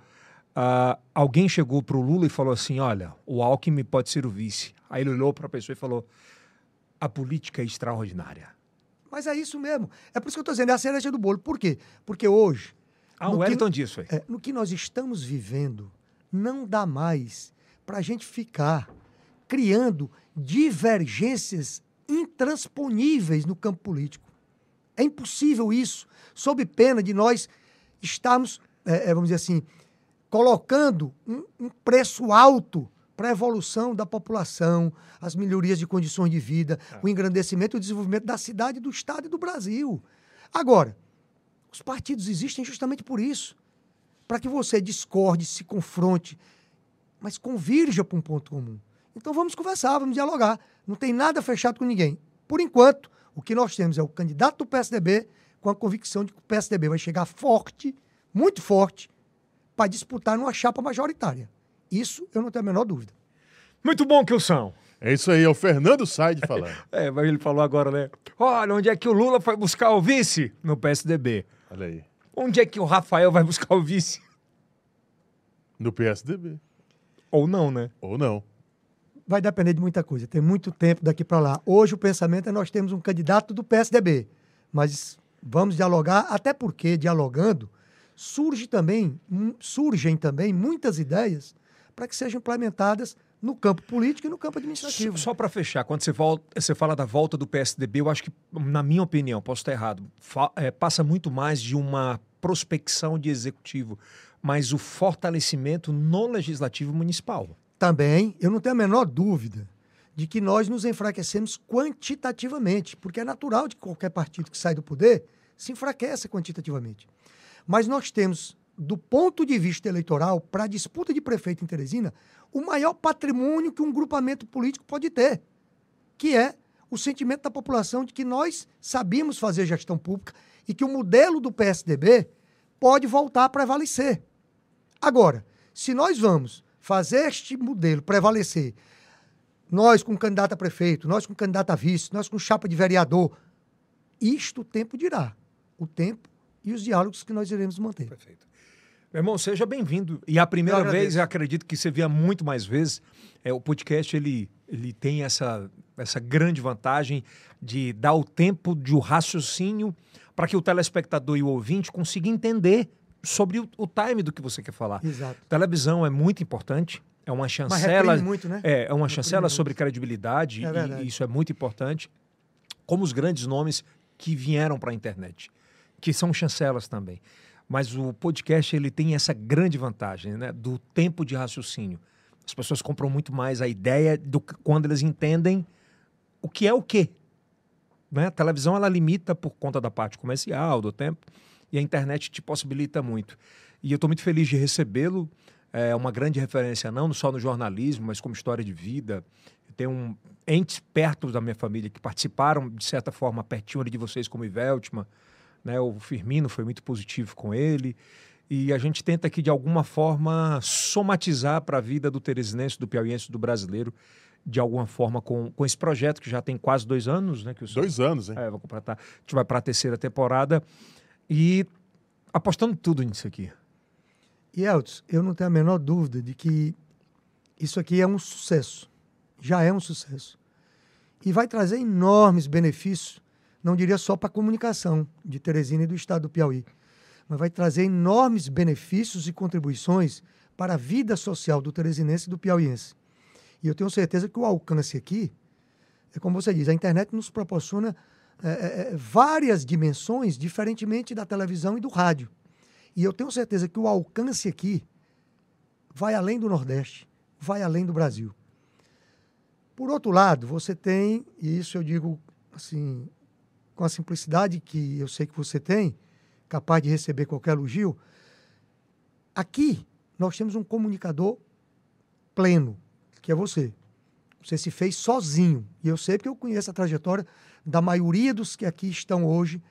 ah, alguém chegou para o Lula e falou assim: olha, o Alckmin pode ser o vice. Aí ele olhou para a pessoa e falou: a política é extraordinária. Mas é isso mesmo. É por isso que eu estou dizendo, é a cereja do bolo. Por quê? Porque hoje, Ah, o que- Wellington disse, foi. é, no que nós estamos vivendo, não dá mais para a gente ficar criando divergências intransponíveis no campo político. É impossível isso, sob pena de nós estarmos, é, é, vamos dizer assim, colocando um, um preço alto para a evolução da população, as melhorias de condições de vida, o engrandecimento e o desenvolvimento da cidade, do Estado e do Brasil. Agora, os partidos existem justamente por isso para que você discorde, se confronte, mas convirja para um ponto comum. Então vamos conversar, vamos dialogar. Não tem nada fechado com ninguém. Por enquanto, o que nós temos é o candidato do PSDB com a convicção de que o PSDB vai chegar forte, muito forte, para disputar numa chapa majoritária. Isso eu não tenho a menor dúvida. Muito bom, Kilson. É isso aí, é o Fernando Said falando. É, mas ele falou agora, né? Olha, onde é que o Lula foi buscar o vice? No PSDB. Olha aí. Onde é que o Rafael vai buscar o vice? No PSDB. Ou não, né? Ou não. Vai depender de muita coisa. Tem muito tempo daqui para lá. Hoje o pensamento é nós temos um candidato do PSDB, mas vamos dialogar, até porque dialogando surge também, surgem também muitas ideias para que sejam implementadas no campo político e no campo administrativo. Só para fechar, quando você, volta, você fala da volta do PSDB, eu acho que, na minha opinião, posso estar errado, é, passa muito mais de uma prospecção de executivo, mas o fortalecimento no legislativo municipal. também, eu não tenho a menor dúvida de que nós nos enfraquecemos quantitativamente, porque é natural de que qualquer partido que sai do poder se enfraqueça quantitativamente. Mas nós temos, do ponto de vista eleitoral, para a disputa de prefeito em Teresina, o maior patrimônio que um grupamento político pode ter, que é o sentimento da população de que nós sabíamos fazer gestão pública e que o modelo do PSDB pode voltar a prevalecer. Agora, se nós vamos fazer este modelo prevalecer, nós com candidato a prefeito, nós com candidato a vice, nós com chapa de vereador, isto o tempo dirá. O tempo e os diálogos que nós iremos manter. Perfeito. Meu irmão, seja bem-vindo. E a primeira Eu vez, eu acredito que você via muito mais vezes, é, o podcast ele, ele tem essa, essa grande vantagem de dar o tempo de o raciocínio para que o telespectador e o ouvinte consigam entender sobre o, o time do que você quer falar. Exato. Televisão é muito importante, é uma chancela. muito, né? É, é uma Reprime chancela muito. sobre credibilidade É e- e isso é muito importante. Como os grandes nomes que vieram para a internet, que são chancelas também. Mas o podcast ele tem essa grande vantagem, né, do tempo de raciocínio. As pessoas compram muito mais a ideia do que quando eles entendem o que é o quê. Né? A televisão ela limita por conta da parte comercial, do tempo, e a internet te possibilita muito. E eu estou muito feliz de recebê-lo. É uma grande referência, não só no jornalismo, mas como história de vida. Tenho um, entes perto da minha família que participaram, de certa forma, pertinho ali de vocês, como Iveltman. Né? O Firmino foi muito positivo com ele. E a gente tenta aqui, de alguma forma, somatizar para a vida do teresinense, do piauiense, do brasileiro, de alguma forma, com, com esse projeto que já tem quase dois anos, né? Que o senhor- Dois anos, hein? é, vou completar. A gente vai para a terceira temporada e apostando tudo nisso aqui. E Elton, eu não tenho a menor dúvida de que isso aqui é um sucesso. Já é um sucesso. E vai trazer enormes benefícios, não diria só para a comunicação de Teresina e do estado do Piauí, mas vai trazer enormes benefícios e contribuições para a vida social do teresinense e do piauiense. E eu tenho certeza que o alcance aqui, é como você diz, a internet nos proporciona é, é, é, várias dimensões, diferentemente da televisão e do rádio. E eu tenho certeza que o alcance aqui vai além do Nordeste, vai além do Brasil. Por outro lado, você tem, e isso eu digo assim, com a simplicidade que eu sei que você tem, capaz de receber qualquer elogio, aqui nós temos um comunicador pleno, que é você. Você se fez sozinho. E eu sei porque eu conheço a trajetória da maioria dos que aqui estão hoje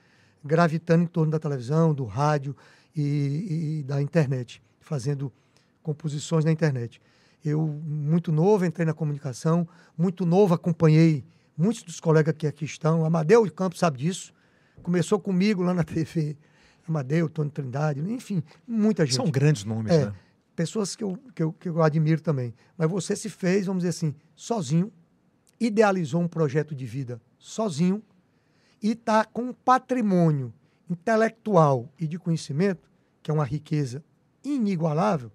gravitando em torno da televisão, do rádio e, e da internet, fazendo composições na internet. Eu, muito novo, entrei na comunicação, muito novo, acompanhei muitos dos colegas que aqui estão. Amadeu de Campos sabe disso. Começou comigo lá na TV. Amadeu, Tony Trindade, enfim, muita gente. São grandes nomes, É, né? pessoas que eu, que, eu, que eu admiro também. Mas você se fez, vamos dizer assim, sozinho, idealizou um projeto de vida sozinho e está com um patrimônio intelectual e de conhecimento, que é uma riqueza inigualável,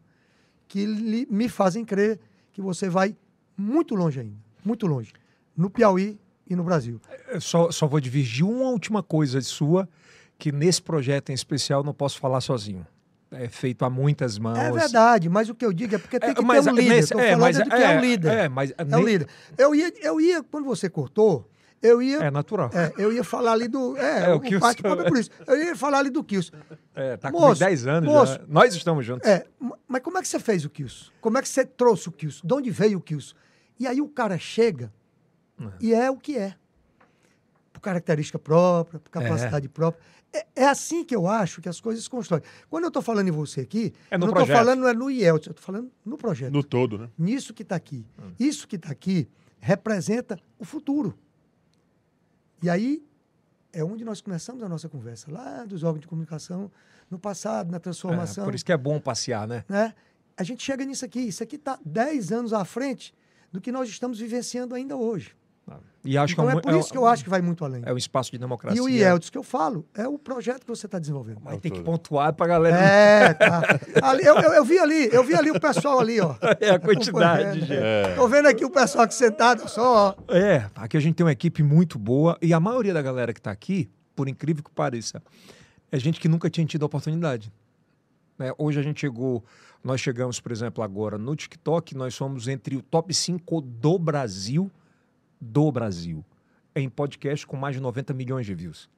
que lhe- me fazem crer que você vai muito longe ainda, muito longe, no Piauí e no Brasil. Eu só, só vou divergir uma última coisa sua, que nesse projeto em especial não posso falar sozinho. É feito a muitas mãos. É verdade, mas o que eu digo é porque tem É, que mas, ter um líder. nesse- Estou é, falando mas do que é, um líder. É, mas É nem- líder. Eu ia, eu ia, quando você cortou, eu ia, é natural. é, eu ia falar ali do. É, É, o o, Kilson. é por isso. Eu ia falar ali do Kilson. É, tá Moço, com 10 anos moço. já. Nós estamos juntos. É, ma- mas como é que você fez o Kilson? Como é que você trouxe o Kilson? De onde veio o Kilson? E aí o cara chega e é o que é. Por característica própria, por capacidade própria. É, é assim que eu acho que as coisas se constroem. Quando eu estou falando em você aqui, É não estou falando não é no IELTS, eu estou falando no projeto. No todo, né? nisso que está aqui. Isso que está aqui representa o futuro. E aí é onde nós começamos a nossa conversa, lá dos órgãos de comunicação, no passado, na É, transformação. por isso que é bom passear, né? né? A gente chega nisso aqui. Isso aqui está 10 anos à frente do que nós estamos vivenciando ainda hoje. E acho então que é um- por isso que eu acho que vai muito além. é um espaço de democracia. e o IELTS que eu falo é o projeto que você está desenvolvendo. Mas tem que pontuar pra galera. É, tá. Ali, eu, eu, eu vi ali, eu vi ali o pessoal ali, ó. É a quantidade, gente. Tô vendo aqui o pessoal aqui sentado só, ó. É, aqui a gente tem uma equipe muito boa e a maioria da galera que está aqui, por incrível que pareça, é gente que nunca tinha tido a oportunidade. Né? Hoje a gente chegou, nós chegamos, por exemplo, agora no TikTok, nós somos entre o top 5 do Brasil, do Brasil, em podcast com mais de 90 milhões de views.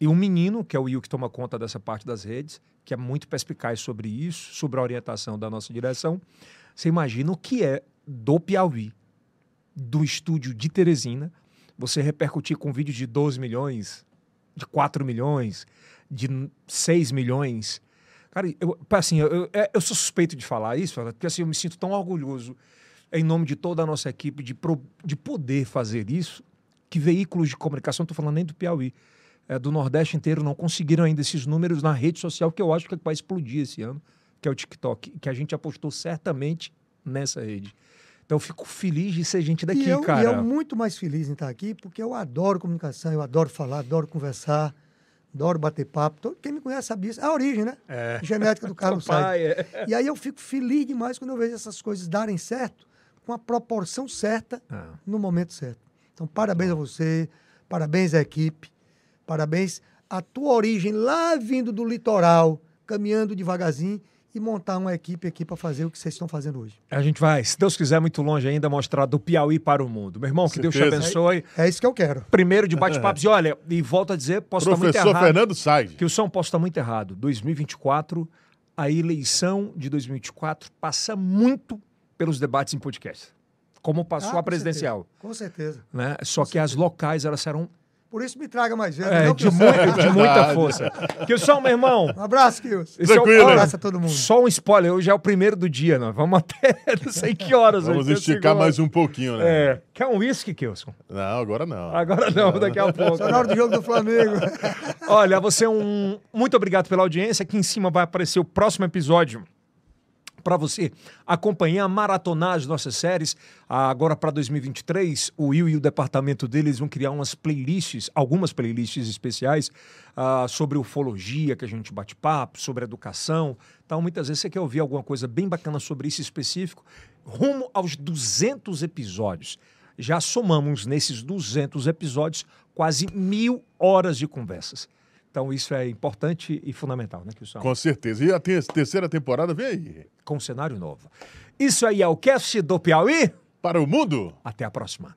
E um menino, que é o Will, que toma conta dessa parte das redes, que é muito perspicaz sobre isso, sobre a orientação da nossa direção. Você imagina o que é do Piauí, do estúdio de Teresina, você repercutir com vídeos de 12 milhões, de 4 milhões, de 6 milhões. Cara, eu, assim, eu, eu, eu sou suspeito de falar isso, porque assim, eu me sinto tão orgulhoso em nome de toda a nossa equipe de, pro, de poder fazer isso, que veículos de comunicação, não estou falando nem do Piauí, é, do Nordeste inteiro não conseguiram ainda esses números na rede social, que eu acho que vai explodir esse ano, que é o TikTok, que a gente apostou certamente nessa rede. Então eu fico feliz de ser gente daqui, e eu, cara. E eu muito mais feliz em estar aqui, porque eu adoro comunicação, eu adoro falar, adoro conversar, adoro bater papo. Todo, quem me conhece sabe isso. É a origem, né? É. Genética do Carlos Sainz. é. E aí eu fico feliz demais quando eu vejo essas coisas darem certo, com a proporção certa, Ah. no momento certo. Então, parabéns a você, parabéns à equipe, parabéns à tua origem lá vindo do litoral, caminhando devagarzinho e montar uma equipe aqui para fazer o que vocês estão fazendo hoje. A gente vai, se Deus quiser, muito longe ainda, mostrar do Piauí para o mundo. Meu irmão, que Deus te abençoe. É isso que eu quero. Primeiro de bate-papos. E olha, e volto a dizer, posso estar muito Professor errado. Fernando Said. Que o som posso estar muito errado. 2024, a eleição de 2024 passa muito pelos debates em podcast. Como passou Ah, a com presidencial. certeza, Com certeza. Né? Só que as locais, elas serão Por isso me traga mais vezes. é, não, de, Kilson? mu- de muita força. Som, meu irmão. Um abraço, Kilson. É o- Tranquilo, olha, né? abraço a todo mundo. Só um spoiler, hoje é o primeiro do dia, nós vamos até não sei que horas. Vamos hoje, esticar mais um pouquinho, né? É. Quer um whisky, Kilson? Não, agora não. Agora não, daqui a pouco. Só na hora do jogo do Flamengo. Olha, você é um. Muito obrigado pela audiência. Aqui em cima vai aparecer o próximo episódio para você acompanhar, maratonar as nossas séries. Agora para 2023, o Will e o departamento deles vão criar umas playlists, algumas playlists especiais ah, sobre ufologia, que a gente bate papo, sobre educação. Então, muitas vezes você quer ouvir alguma coisa bem bacana sobre isso específico, rumo aos 200 episódios. Já somamos nesses 200 episódios quase mil horas de conversas. Então, isso é importante e fundamental, né, Kilson? Com certeza. E a te- terceira temporada vem aí. Com um cenário novo. Isso aí é o cast do Piauí. Para o mundo. Até a próxima.